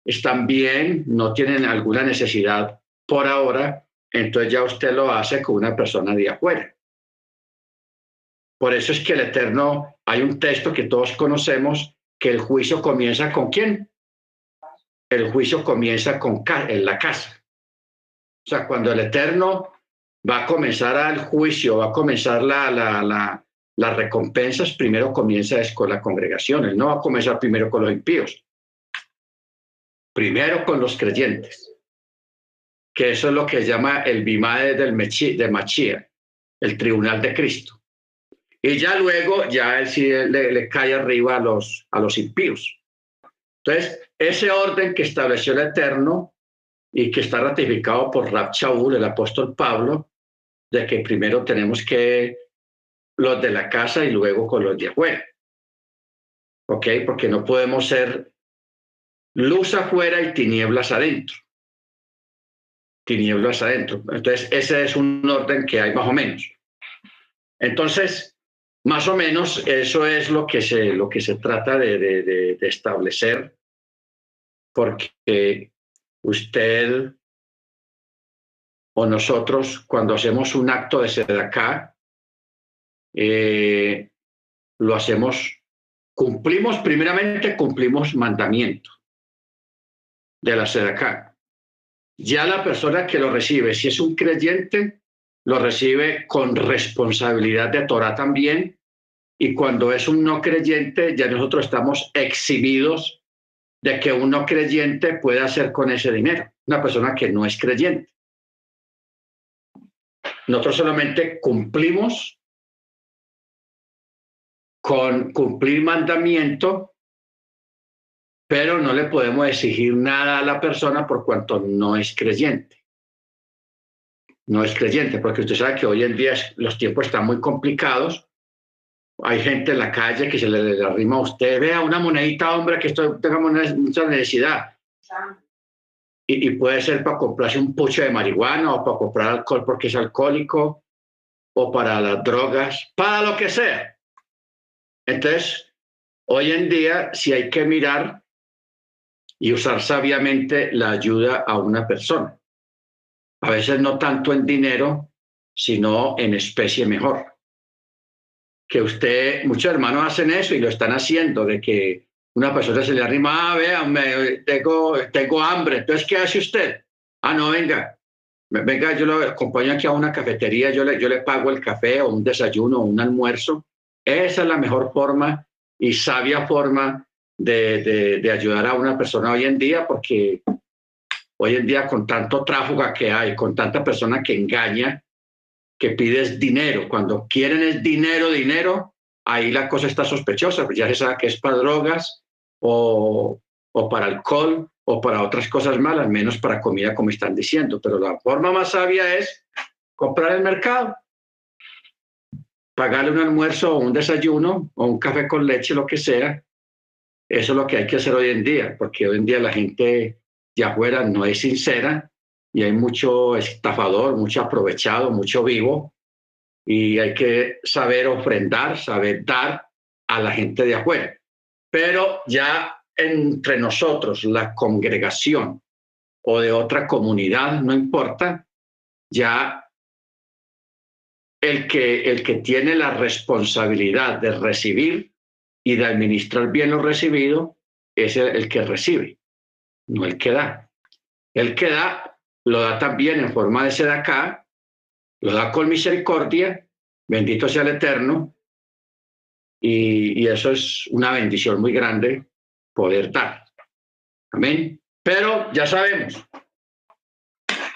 están bien, no tienen alguna necesidad por ahora, entonces ya usted lo hace con una persona de afuera. Por eso es que el Eterno, hay un texto que todos conocemos, que el juicio comienza con quién? El juicio comienza con en la casa. O sea, cuando el Eterno va a comenzar al juicio, va a comenzar la, la, la, las recompensas, primero comienza con la congregación. Él no va a comenzar primero con los impíos. Primero con los creyentes. Que eso es lo que llama el bimade del de Machía, el tribunal de Cristo. Y ya luego, ya él sí le, cae arriba a los, a los impíos. Entonces, ese orden que estableció el Eterno y que está ratificado por Rab Shaul, el apóstol Pablo, de que primero tenemos que los de la casa y luego con los de afuera. ¿Ok? Porque no podemos ser luz afuera y tinieblas adentro. Tinieblas adentro. Entonces, ese es un orden que hay más o menos. Entonces, más o menos eso es lo que se, lo que se trata de, establecer, porque usted o nosotros cuando hacemos un acto de sedacá, eh, lo hacemos, cumplimos, primeramente cumplimos mandamiento de la sedacá. Ya la persona que lo recibe, si es un creyente, lo recibe con responsabilidad de Torah también. Y cuando es un no creyente, ya nosotros estamos exhibidos de que un no creyente puede hacer con ese dinero, una persona que no es creyente. Nosotros solamente cumplimos con cumplir mandamiento, pero no le podemos exigir nada a la persona por cuanto no es creyente. No es creyente, porque usted sabe que hoy en día los tiempos están muy complicados. Hay gente en la calle que se le, arrima a usted, vea una monedita, hombre, que esto tenga mucha necesidad. Y, y, puede ser para comprarse un pucho de marihuana o para comprar alcohol porque es alcohólico o para las drogas, para lo que sea. Entonces, hoy en día, si hay que mirar y usar sabiamente la ayuda a una persona. A veces no tanto en dinero, sino en especie mejor. Que usted, muchos hermanos hacen eso y lo están haciendo, de que una persona se le arrima, ah, vea, me, tengo, tengo hambre, entonces, ¿qué hace usted? Ah, no, venga, venga, yo lo acompaño aquí a una cafetería, yo le, yo le pago el café o un desayuno o un almuerzo esa es la mejor forma y sabia forma de, ayudar a una persona hoy en día, porque hoy en día con tanto tráfico que hay, con tanta persona que engaña, que pides dinero, cuando quieren es dinero, dinero, ahí la cosa está sospechosa, pues ya se sabe que es para drogas o, o para alcohol o para otras cosas malas, menos para comida como están diciendo. Pero la forma más sabia es comprar el mercado pagarle un almuerzo o un desayuno o un café con leche, lo que sea, eso es lo que hay que hacer hoy en día, porque hoy en día la gente de afuera no es sincera y hay mucho estafador, mucho aprovechado, mucho vivo, y hay que saber ofrendar, saber dar a la gente de afuera. Pero ya entre nosotros, la congregación o de otra comunidad, no importa, ya el que, el que tiene la responsabilidad de recibir y de administrar bien lo recibido es el, que recibe, no el que da. El que da lo da también en forma de acá, lo da con misericordia, bendito sea el Eterno, y, y eso es una bendición muy grande poder dar. Amén. Pero ya sabemos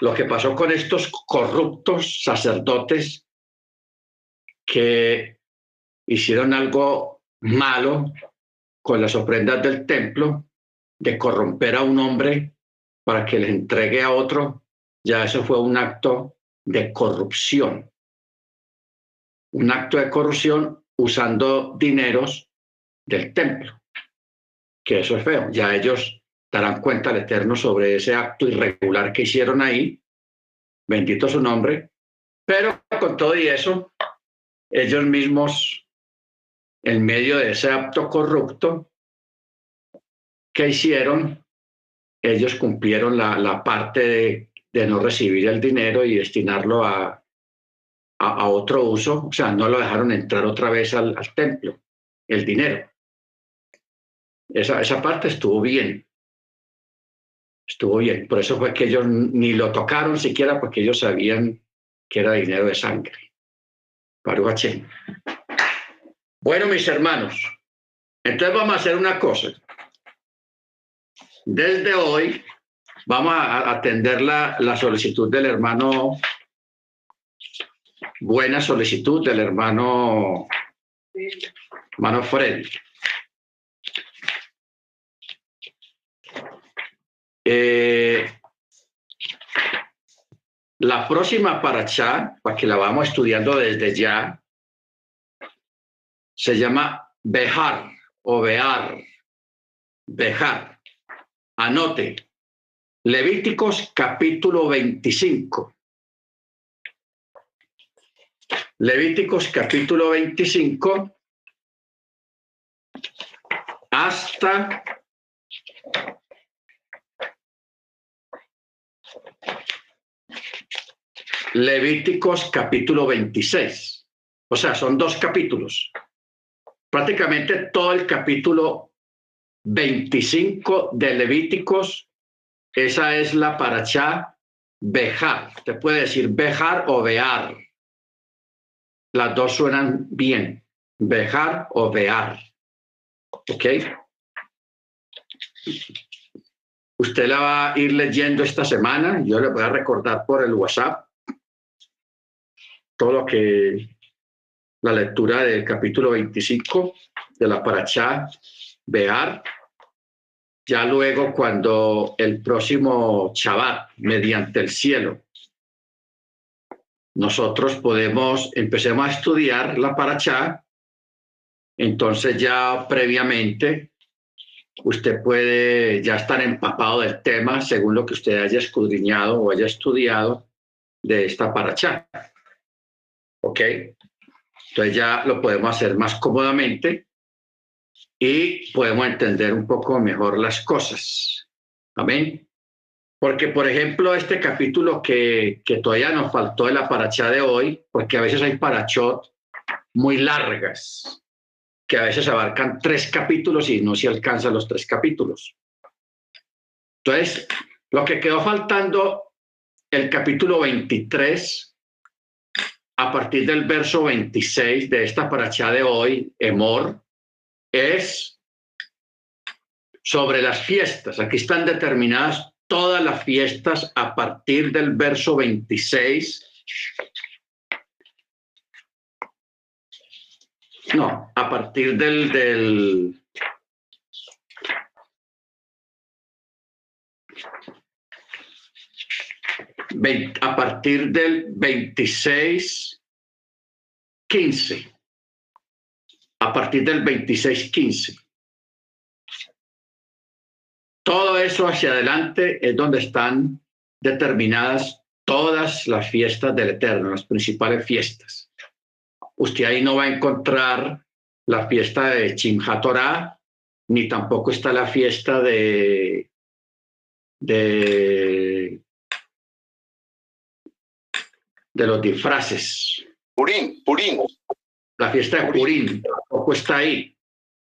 lo que pasó con estos corruptos sacerdotes que hicieron algo malo con las ofrendas del templo, de corromper a un hombre para que le entregue a otro, ya eso fue un acto de corrupción. Un acto de corrupción usando dineros del templo, que eso es feo. Ya ellos darán cuenta al Eterno sobre ese acto irregular que hicieron ahí, bendito su nombre, pero con todo y eso, ellos mismos, en medio de ese acto corrupto, que hicieron? Ellos cumplieron la, parte de, no recibir el dinero y destinarlo a, otro uso, o sea, no lo dejaron entrar otra vez al, templo, el dinero. Esa, esa parte estuvo bien. Estuvo bien. Por eso fue que ellos ni lo tocaron siquiera porque ellos sabían que era dinero de sangre. Paruache. Bueno, mis hermanos, entonces vamos a hacer una cosa. Desde hoy vamos a atender la, la solicitud del hermano, buena solicitud del hermano, hermano. Eh, la próxima paracha, para que la vamos estudiando desde ya, se llama Bejar o Bear. Bejar. Anote. Levíticos capítulo 25. Levíticos capítulo 25 hasta Levíticos capítulo 26. O sea, son dos capítulos. Prácticamente todo el capítulo 25 de Levíticos, esa es la paracha Bejar. Te puede decir Bejar o Bear. Las dos suenan bien. Bejar o Bear. ¿Ok? Usted la va a ir leyendo esta semana. Yo le voy a recordar por el WhatsApp todo lo que la lectura del capítulo 25 de la Parachá Bear. Ya luego, cuando el próximo Shabbat, mediante el cielo, nosotros podemos, empecemos a estudiar la Parachá, entonces ya previamente usted puede ya estar empapado del tema según lo que usted haya escudriñado o haya estudiado de esta Parachá. ¿Ok? Entonces ya lo podemos hacer más cómodamente y podemos entender un poco mejor las cosas. Amén. Porque, por ejemplo, este capítulo que, que todavía nos faltó de la paracha de hoy, porque a veces hay parachot muy largas, que a veces abarcan tres capítulos y no se alcanzan los tres capítulos. Entonces, lo que quedó faltando, el capítulo 23, a partir del verso 26 de esta paracha de hoy, Emor, es sobre las fiestas. Aquí están determinadas todas las fiestas a partir del verso 26. No, a partir del, del a partir del 26, 15. A partir del 26, 15. Todo eso hacia adelante es donde están determinadas todas las fiestas del Eterno, las principales fiestas. Usted ahí no va a encontrar la fiesta de Chimhatorah, ni tampoco está la fiesta de, de de los disfraces. Purín, Purín. La fiesta de Purín tampoco está ahí.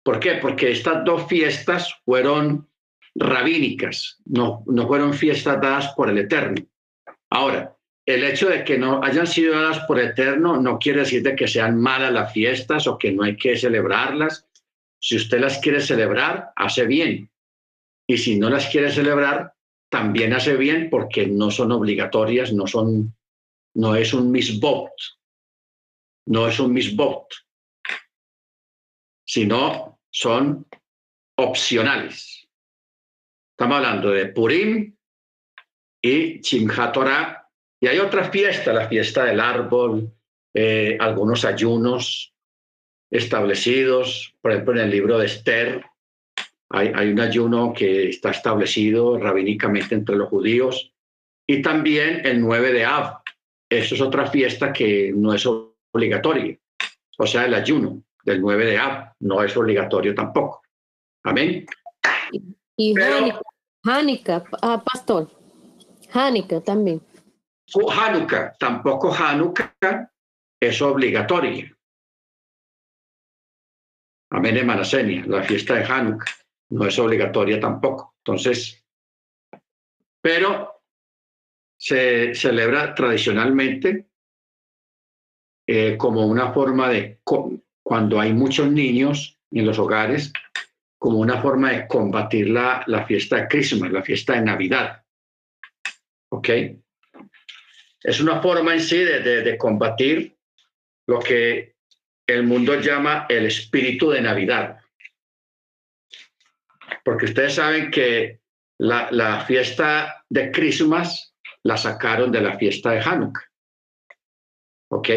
¿Por qué? Porque estas dos fiestas fueron rabínicas, no, no fueron fiestas dadas por el Eterno. Ahora, el hecho de que no hayan sido dadas por Eterno no quiere decir de que sean malas las fiestas o que no hay que celebrarlas. Si usted las quiere celebrar, hace bien. Y si no las quiere celebrar, también hace bien porque no son obligatorias, no son no es un misbot, no es un misbot, sino son opcionales. Estamos hablando de Purim y Chimhat y hay otra fiesta, la fiesta del árbol, eh, algunos ayunos establecidos, por ejemplo, en el libro de Esther, hay, hay, un ayuno que está establecido rabínicamente entre los judíos, y también el 9 de Av, eso es otra fiesta que no es obligatoria. O sea, el ayuno del 9 de Ab no es obligatorio tampoco. Amén. Y, Hanukkah, ah, pastor. Hanukkah también. Hanukkah, tampoco Hanukkah es obligatorio. Amén, hermana Senia, la fiesta de Hanukkah no es obligatoria tampoco. Entonces, pero se celebra tradicionalmente eh, como una forma de, cuando hay muchos niños en los hogares, como una forma de combatir la, la fiesta de Christmas, la fiesta de Navidad. ¿Ok? Es una forma en sí de, de, combatir lo que el mundo llama el espíritu de Navidad. Porque ustedes saben que la, la, fiesta de Christmas la sacaron de la fiesta de Hanukkah. ¿Ok?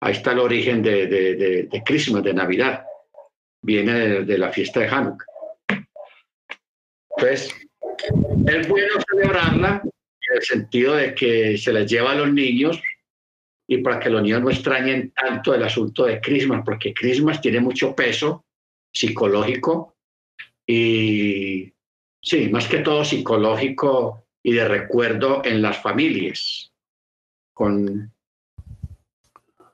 Ahí está el origen de, de, de, Christmas, de Navidad. Viene de, la fiesta de Hanukkah. Entonces, es bueno celebrarla en el sentido de que se les lleva a los niños y para que los niños no extrañen tanto el asunto de Christmas, porque Christmas tiene mucho peso psicológico y, sí, más que todo psicológico y de recuerdo en las familias, con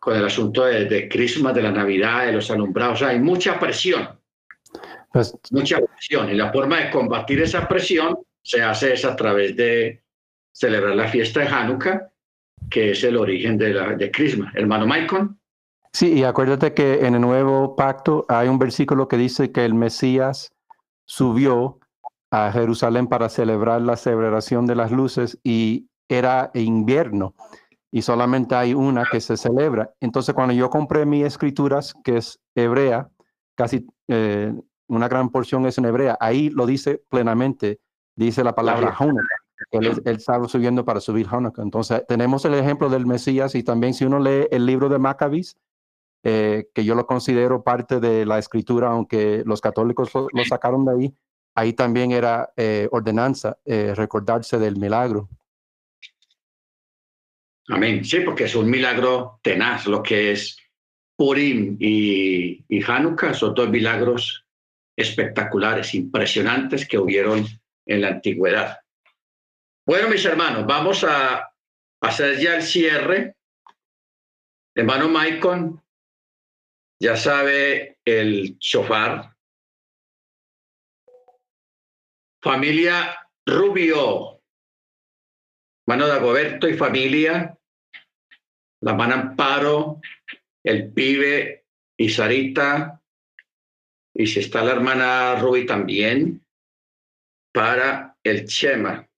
con el asunto de, de Christmas, de la Navidad, de los alumbrados. hay mucha presión. Pues, mucha presión. Y la forma de combatir esa presión se hace es a través de celebrar la fiesta de Hanukkah, que es el origen de, la, de Christmas. Hermano Michael. Sí, y acuérdate que en el nuevo pacto hay un versículo que dice que el Mesías subió a Jerusalén para celebrar la celebración de las luces y era invierno y solamente hay una que se celebra. Entonces, cuando yo compré mis escrituras, que es hebrea, casi eh, una gran porción es en hebrea, ahí lo dice plenamente, dice la palabra Hanukkah. Él, él, estaba subiendo para subir Hanukkah. Entonces, tenemos el ejemplo del Mesías y también si uno lee el libro de Maccabis, eh, que yo lo considero parte de la escritura, aunque los católicos lo, sacaron de ahí, ahí también era eh, ordenanza, recordarse del milagro. Amén. Sí, porque es un milagro tenaz lo que es Purim y, y Hanukkah, son dos milagros espectaculares, impresionantes que hubieron en la antigüedad. Bueno, mis hermanos, vamos a hacer ya el cierre. Hermano Maicon, ya sabe el chofar. Familia Rubio, mano de Agoberto y familia, la mano Amparo, el pibe y Sarita, y si está la hermana Ruby también, para el Chema.